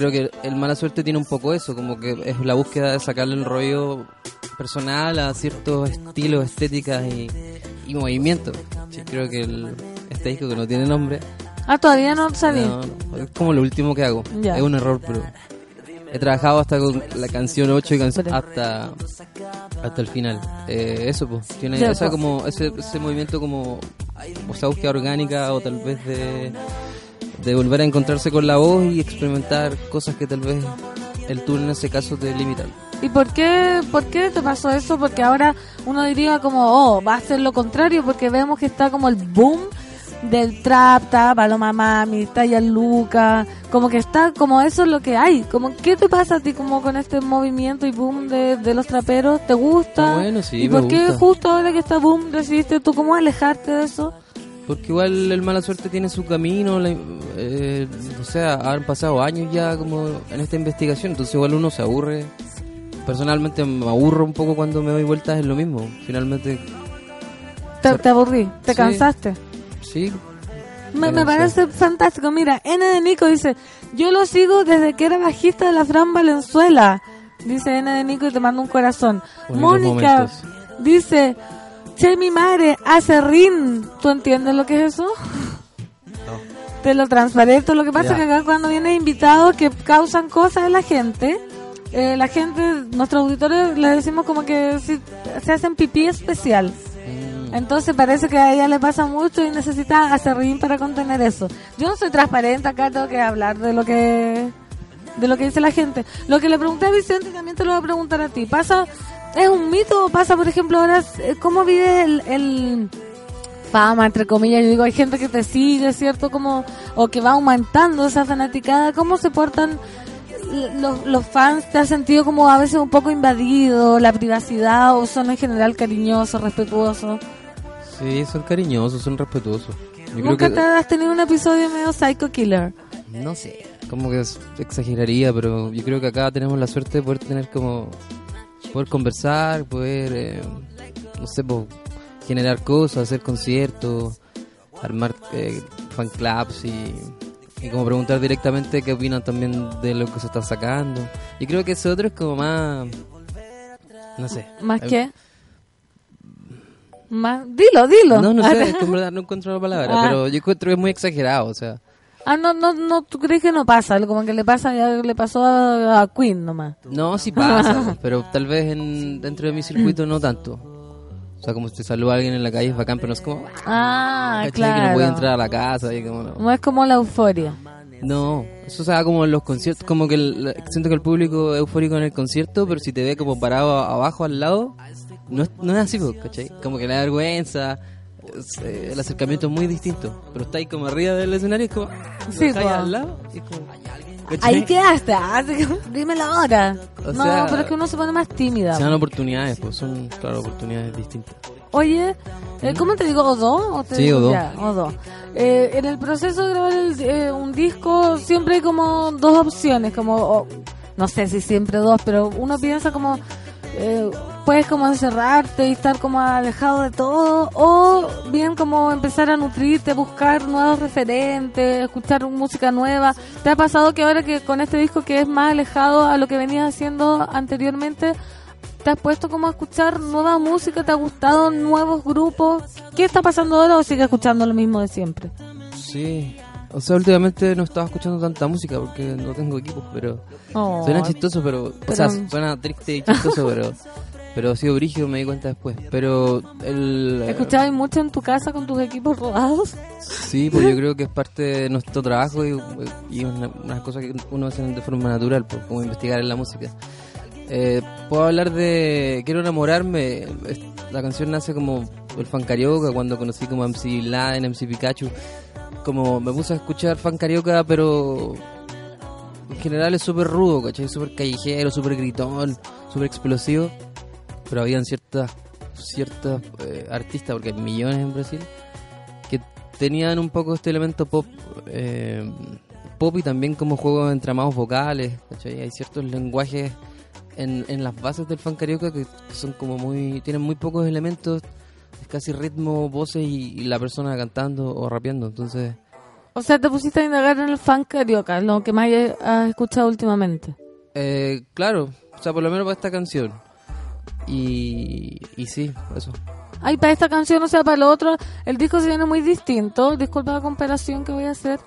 creo que el mala suerte tiene un poco eso, como que es la búsqueda de sacarle el rollo personal a ciertos estilos, estéticas y, y movimientos. Sí, creo que el, este disco que no tiene nombre Ah, todavía no sabía. no, es como lo último que hago. Ya. Es un error, pero he trabajado hasta con la canción 8 y canción hasta hasta el final. Eh, eso pues, tiene Ya, esa pues. como ese, ese movimiento como o sea, búsqueda orgánica o tal vez de de volver a encontrarse con la voz y experimentar cosas que tal vez el tour en ese caso te limitan. ¿Y por qué, por qué te pasó eso? Porque ahora uno diría como, oh, va a ser lo contrario, porque vemos que está como el boom del trap, está Paloma Mami, está Luca, como que está, como eso es lo que hay. Como, ¿Qué te pasa a ti como con este movimiento y boom de, de los traperos? ¿Te gusta? Bueno, sí, ¿Y me por qué justo ahora que está boom decidiste tú cómo alejarte de eso? Porque igual el mala suerte tiene su camino, la- eh, o sea, han pasado años ya como en esta investigación, entonces igual uno se aburre. Personalmente me aburro un poco cuando me doy vueltas en lo mismo. Finalmente, Te, te aburrí, te Sí. cansaste. sí. Me, me parece fantástico. Mira, N de Nico dice, yo lo sigo desde que era bajista de la Fran Valenzuela. Dice N de Nico y te mando un corazón. Mónica dice, che, mi madre hace rin. ¿Tú entiendes lo que es eso? Te lo transparento. Lo que pasa es que acá cuando vienen invitados que causan cosas en la gente, eh, la gente, nuestros auditores, les decimos como que si- se hacen pipí especial. Mm. Entonces parece que a ella le pasa mucho y necesita acerrín para contener eso. Yo no soy transparente acá, tengo que hablar de lo que de lo que dice la gente. Lo que le pregunté a Vicente también te lo voy a preguntar a ti. ¿Pasa es un mito pasa, por ejemplo, ahora eh, cómo vives el, el fama entre comillas? Yo digo, hay gente que te sigue, ¿cierto? Como o que va aumentando esa fanaticada. ¿Cómo se portan los, los fans? ¿Te has sentido como a veces un poco invadido la privacidad o son en general cariñosos, respetuosos? Sí, son cariñosos, son respetuosos. Yo creo ¿Nunca que, te has tenido un episodio medio psycho killer? no sé, como que exageraría, pero yo creo que acá tenemos la suerte de poder tener como, poder conversar, poder, eh, no sé, po, generar cosas, hacer conciertos, armar eh, fan clubs y, y como preguntar directamente qué opinan también de lo que se está sacando. Y creo que ese otro es como más, no sé. ¿Más que? Más, dilo, dilo. No, no sé, es que en verdad no encuentro la palabra, Ah. pero yo encuentro que es muy exagerado, o sea. Ah, no, no, no, ¿tú crees que no pasa? Como que le pasa, ya le pasó a, a Queen nomás. No, sí pasa, pero tal vez en, dentro de mi circuito no tanto. O sea, como si te saluda alguien en la calle es bacán, pero no es como... Ah, ¿cachai? claro. Que no puede entrar a la casa y como... No, No es como la euforia. No, eso se da como en los conciertos, como que el- siento que el público es eufórico en el concierto, pero si te ve como parado abajo al lado, no es, no es así, ¿cachai? Como que le da vergüenza, eh, el acercamiento es muy distinto, pero está ahí como arriba del escenario, es como... Sí, al lado, y es como... ¿cachai? Ahí quedaste, dímelo ahora. O no, sea, pero es que uno se pone más tímida. Se dan oportunidades, pues son, claro, oportunidades distintas. Oye, eh, ¿cómo te digo? ¿O dos? ¿O te Sí, digo o dos. ya? o dos. Eh, en el proceso de grabar el- eh, un disco siempre hay como dos opciones, como, o- no sé si siempre dos, pero uno piensa como, eh, puedes como encerrarte y estar como alejado de todo, o bien como empezar a nutrirte, buscar nuevos referentes, escuchar música nueva. ¿Te ha pasado que ahora que con este disco que es más alejado a lo que venías haciendo anteriormente, ¿Te has puesto como a escuchar nueva música? ¿Te ha gustado nuevos grupos? ¿Qué está pasando ahora o sigues escuchando lo mismo de siempre? Sí, o sea, últimamente no estaba escuchando tanta música porque no tengo equipos, pero Oh, suena chistoso, pero, pero- o sea, suena triste y chistoso, pero pero ha sido brígido, me di cuenta después. Pero el ¿Escuchabas mucho en tu casa con tus equipos rodados? sí, pues yo creo que es parte de nuestro trabajo y, y una, una cosa que uno hace de forma natural, pues, como investigar en la música. Eh, puedo hablar de Quiero enamorarme. La canción nace como el fan carioca, cuando conocí como MC Laden, MC Pikachu. Como me puse a escuchar fan carioca, pero en general es súper rudo, ¿cachai? Súper callejero, súper gritón, súper explosivo. Pero habían ciertas ciertas eh, artistas, porque hay millones en Brasil, que tenían un poco este elemento pop eh, pop y también como juego de entramados vocales, ¿cachai? Hay ciertos lenguajes en, en las bases del fan carioca que son como muy tienen muy pocos elementos, es casi ritmo, voces y, y la persona cantando o rapeando, entonces O sea, te pusiste a indagar en el fan carioca, lo que más has escuchado últimamente. eh, claro, o sea, por lo menos para esta canción. Y, y sí, eso. Ay, para esta canción, o sea, para lo otro, el disco se viene muy distinto. Disculpa la comparación que voy a hacer.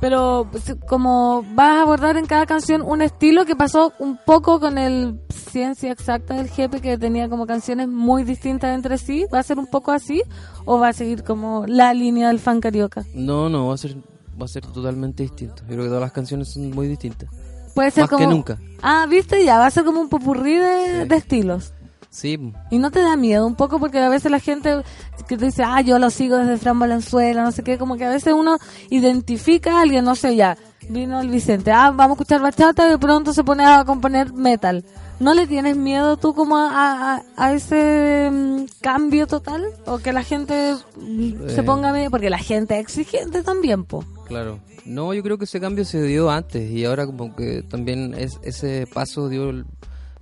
Pero pues, como vas a abordar en cada canción un estilo que pasó un poco con el Ciencia Exacta del Jefe, que tenía como canciones muy distintas entre sí, ¿va a ser un poco así? ¿O va a seguir como la línea del fan carioca? No, no, va a ser va a ser totalmente distinto. Yo creo que todas las canciones son muy distintas. Puede ser Más como... que nunca. Ah, viste, ya, va a ser como un popurrí de, de estilos. Sí, ¿Y no te da miedo un poco? Porque a veces la gente que te dice, ah, yo lo sigo desde Fran Valenzuela, no sé qué, como que a veces uno identifica a alguien, no sé, ya, vino el Vicente, ah, vamos a escuchar bachata y de pronto se pone a componer metal. ¿No le tienes miedo tú como a, a, a ese mm, cambio total? ¿O que la gente mm, se Eh. ponga medio? Porque la gente es exigente también, po. claro. No, yo creo que ese cambio se dio antes y ahora como que también es, ese paso dio el-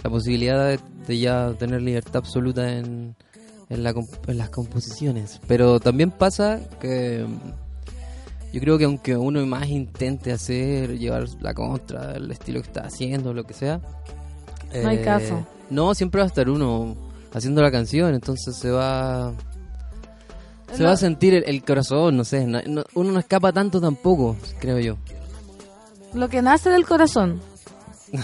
la posibilidad de, de ya tener libertad absoluta en, en, la en las composiciones. Pero también pasa que yo creo que aunque uno más intente hacer, llevar la contra, el estilo que está haciendo, lo que sea, No hay eh, caso. No, siempre va a estar uno haciendo la canción, entonces se va se va a sentir el, el corazón, no sé, no- uno no escapa tanto tampoco, creo yo. Lo que nace del corazón.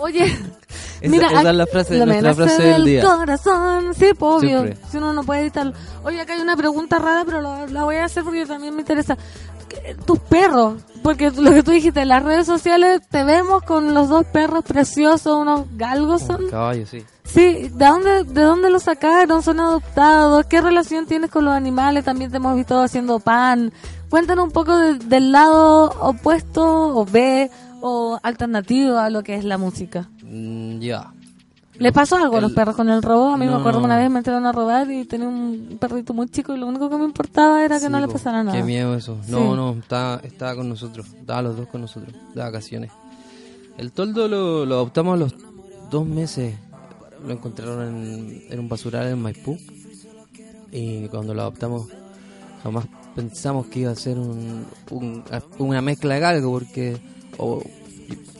Oye, mira, esa es aquí- la frase- nuestra del día. corazón, sí, pues, obvio. Siempre. Si uno no puede editarlo. Oye, acá hay una pregunta rara, pero la, la voy a hacer porque también me interesa. ¿Qué- Tus perros, porque lo que tú dijiste, en las redes sociales te vemos con los dos perros preciosos, unos galgos son. Caballo, sí. Sí, ¿de dónde, ¿de dónde los sacaron? ¿Son adoptados? ¿Qué relación tienes con los animales? También te hemos visto haciendo pan. Cuéntanos un poco de- del lado opuesto o B o alternativo a lo que es la música. Mm, ya. ¿Le pasó algo a los El- perros con el robo? A mí me acuerdo una vez me entraron a robar y tenía un perrito muy chico y lo único que me importaba era que Sí, no le pasara nada. Qué miedo eso. Sí. No, no, estaba, estaba con nosotros. Estaba los dos con nosotros, de vacaciones. El toldo lo, lo adoptamos a los dos meses. Lo encontraron en, en un basural en Maipú. Y cuando lo adoptamos, jamás pensamos que iba a ser un, un- una mezcla de algo, porque o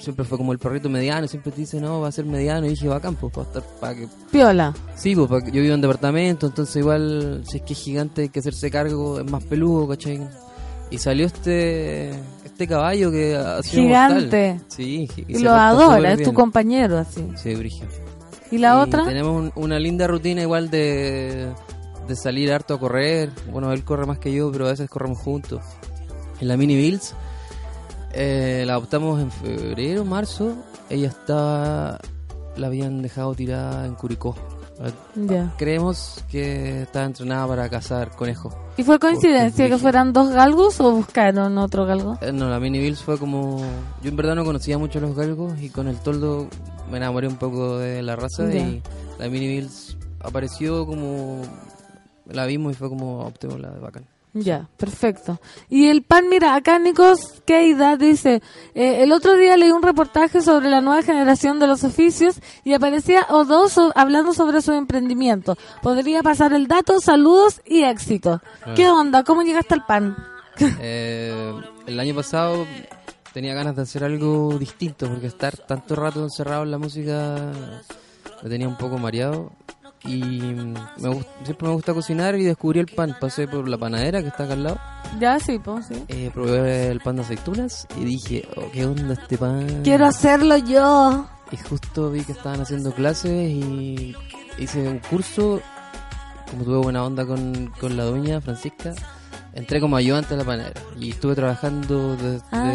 siempre fue como el perrito mediano, siempre te dice, no, va a ser mediano, y dije, bacán, pues, para estar, para que... Piola. Sí, pues, yo vivo en departamento, entonces igual, si es que es gigante, hay que hacerse cargo, es más peludo, ¿cachai? Y salió este este caballo que ha sido Gigante. mortal. Sí, Y, se lo adora, es tu compañero, así. Sí, Brigio. ¿Y la otra? Tenemos un- una linda rutina igual de, de salir harto a correr. Bueno, él corre más que yo, pero a veces corremos juntos. En la Mini Bills eh, la adoptamos en febrero, marzo. Ella estaba. La habían dejado tirada en Curicó. Creemos que estaba entrenada para cazar conejos. ¿Y fue coincidencia que fueran dos galgos o buscaron otro galgo? Eh, No, la Mini Bills fue como... Yo en verdad no conocía mucho a los galgos y con el toldo me enamoré un poco de la raza y la Mini Bills apareció como... La vimos y fue como optemos la de bacán. Ya, perfecto. Y el pan, mira, acá Nicos Keida dice, eh, el otro día leí un reportaje sobre la nueva generación de los oficios y aparecía O2 so- hablando sobre su emprendimiento. Podría pasar el dato, saludos y éxito. Ah. ¿Qué onda? ¿Cómo llegaste al pan? Eh, el año pasado tenía ganas de hacer algo distinto porque estar tanto rato encerrado en la música me tenía un poco mareado y me gust- siempre me gusta cocinar y descubrí el pan. Pasé por la panadera que está acá al lado. Ya, sí, pues, sí. Eh, probé el pan de aceitunas y dije, oh, ¿qué onda este pan? Quiero hacerlo yo. Y justo vi que estaban haciendo clases y hice un curso. Como tuve buena onda con, con la doña Francisca, entré como ayudante a la panadera. Y estuve trabajando desde Ah,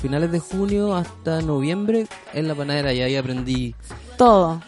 finales de junio hasta noviembre en la panadera y ahí aprendí Todo.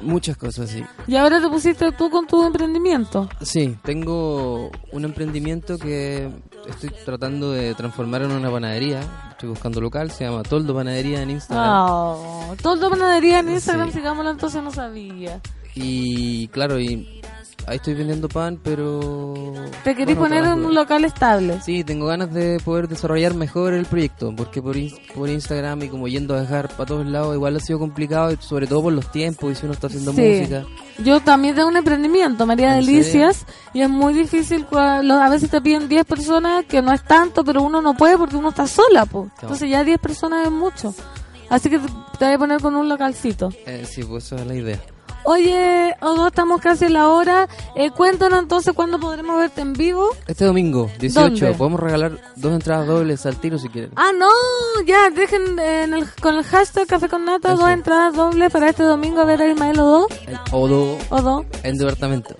Muchas cosas, sí. Y ahora te pusiste tú con tu emprendimiento. Sí, tengo un emprendimiento que estoy tratando de transformar en una panadería. Estoy buscando local, se llama Toldo Panadería en Instagram. Oh, todo panadería en Instagram, Sí. sigámoslo entonces, no sabía. Y claro, y ahí estoy vendiendo pan, pero... Te querés bueno, poner en un local estable. Sí, tengo ganas de poder desarrollar mejor el proyecto, porque por, por Instagram y como yendo a dejar para todos lados, igual ha sido complicado, y sobre todo por los tiempos y si uno está haciendo Sí. música. Yo también tengo un emprendimiento, María ¿En Delicias, y es muy difícil, a veces te piden 10 personas, que no es tanto, pero uno no puede porque uno está sola, pues. Entonces ya 10 personas es mucho. Así que te, te voy a poner con un localcito. Eh, sí, pues esa es la idea. Oye, Odo, estamos casi en la hora. Eh, cuéntanos entonces cuándo podremos verte en vivo. Este domingo, 18, ¿Dónde? podemos regalar dos entradas dobles al tiro si quieren. Ah, no, ya, dejen en el- con el hashtag Café con Nata Eso. dos entradas dobles para este domingo a ver a Ismael Odo. En Odo, Odo, en departamento.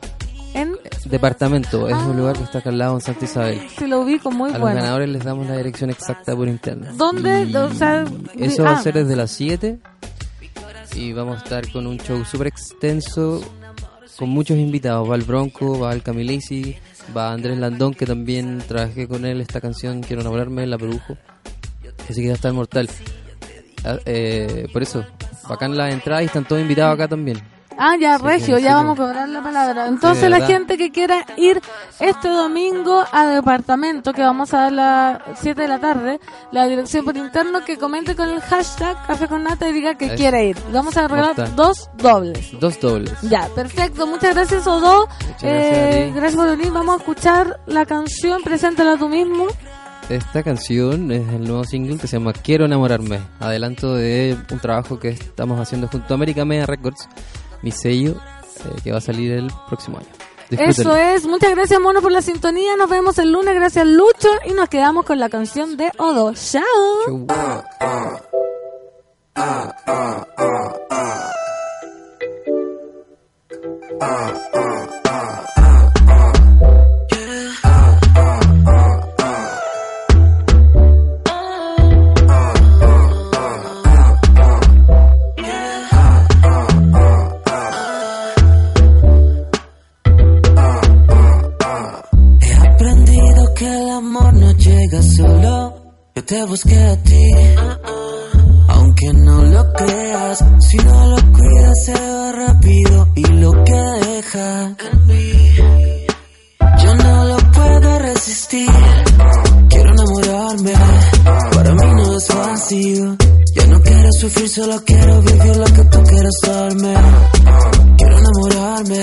en, Departamento, es un lugar que está acá al lado en Santa Isabel. si lo ubico, muy a los bueno. ganadores les damos la dirección exacta por internet. ¿Dónde? O sea, Eso va ah, a ser desde las 7 y vamos a estar con un show súper extenso con muchos invitados. Va el Bronco, va el Camilisi, va Andrés Landón, que también trabajé con él esta canción, Quiero enamorarme, la produjo. Así que va a estar mortal. Ah, eh, por eso, bacán las entradas y están todos invitados acá también. Ah, ya, Sí, Regio, ya vamos a cobrar la palabra. Entonces, la gente que quiera ir este domingo a departamento, que vamos a dar a las 7 de la tarde, la dirección por interno, que comente con el hashtag Café con Nata y diga que quiere ir. Vamos a regalar dos dobles. Dos dobles. Ya, perfecto. Muchas gracias, Odo. Eh, gracias por venir. Vamos a escuchar la canción. Preséntala tú mismo. Esta canción es el nuevo single que se llama Quiero enamorarme. Adelanto de un trabajo que estamos haciendo junto a America Media Records, mi sello, eh, que va a salir el próximo año. Disfrútenlo. Eso es. Muchas gracias, Mono, por la sintonía. Nos vemos el lunes. Gracias, Lucho. Y nos quedamos con la canción de Odo. Chao. Que el amor no llega solo. Yo te busqué a ti. Aunque no lo creas, si no lo cuidas se va rápido y lo que deja. Yo no lo puedo resistir. Quiero enamorarme. Para mí no es fácil. Quiero sufrir, solo quiero vivir lo que tú quieras darme. Quiero enamorarme.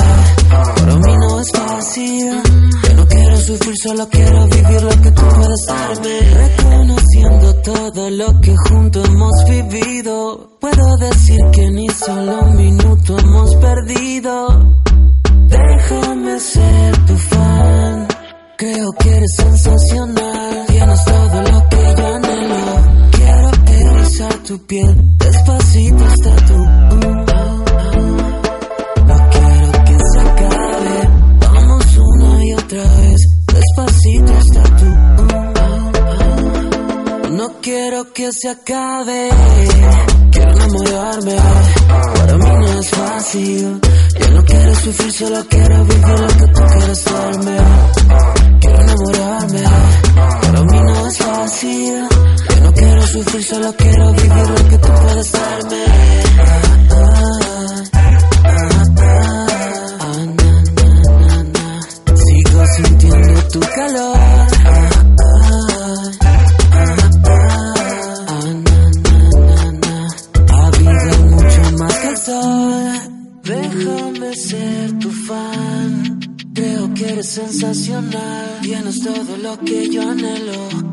Para mí no es fácil. Yo no quiero sufrir, solo quiero vivir lo que tú puedas darme. Reconociéndote todo lo que juntos hemos vivido. Puedo decir que ni solo un minuto hemos perdido. Déjame ser tu fan. Creo que eres sensacional. Tu piel. Despacito hasta tu. No quiero que se acabe. Vamos una y otra vez. Despacito hasta tu. No quiero que se acabe. Quiero enamorarme. Para mí no es fácil. Yo no quiero sufrir, solo quiero vivir lo que tú quieres darme. Quiero enamorarme. Yo no quiero sufrir, solo quiero vivir lo que tú puedes darme. Sigo sintiendo tu calor. Aviva mucho más que el sol. Déjame ser tu fan. Creo que eres sensacional. Tienes todo lo que yo anhelo.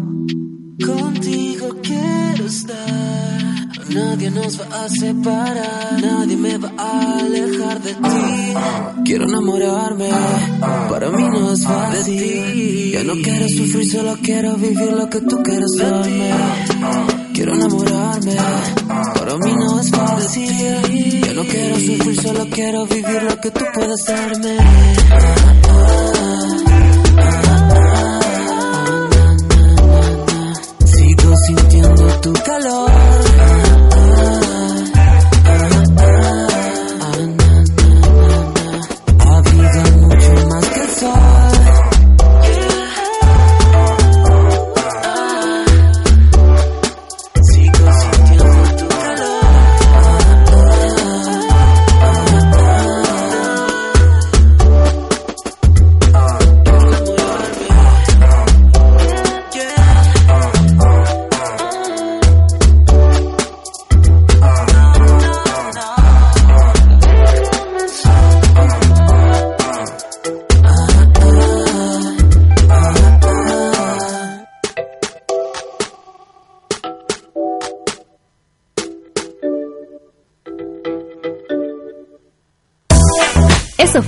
Contigo quiero estar. Nadie nos va a separar. Nadie me va a alejar de ti. Quiero enamorarme. Para mí no es fácil. Ya no quiero sufrir, solo quiero vivir lo que tú quieres darme. Quiero enamorarme. Para mí no es fácil. Ya no quiero sufrir, solo quiero vivir lo que tú puedes darme. Tu calor.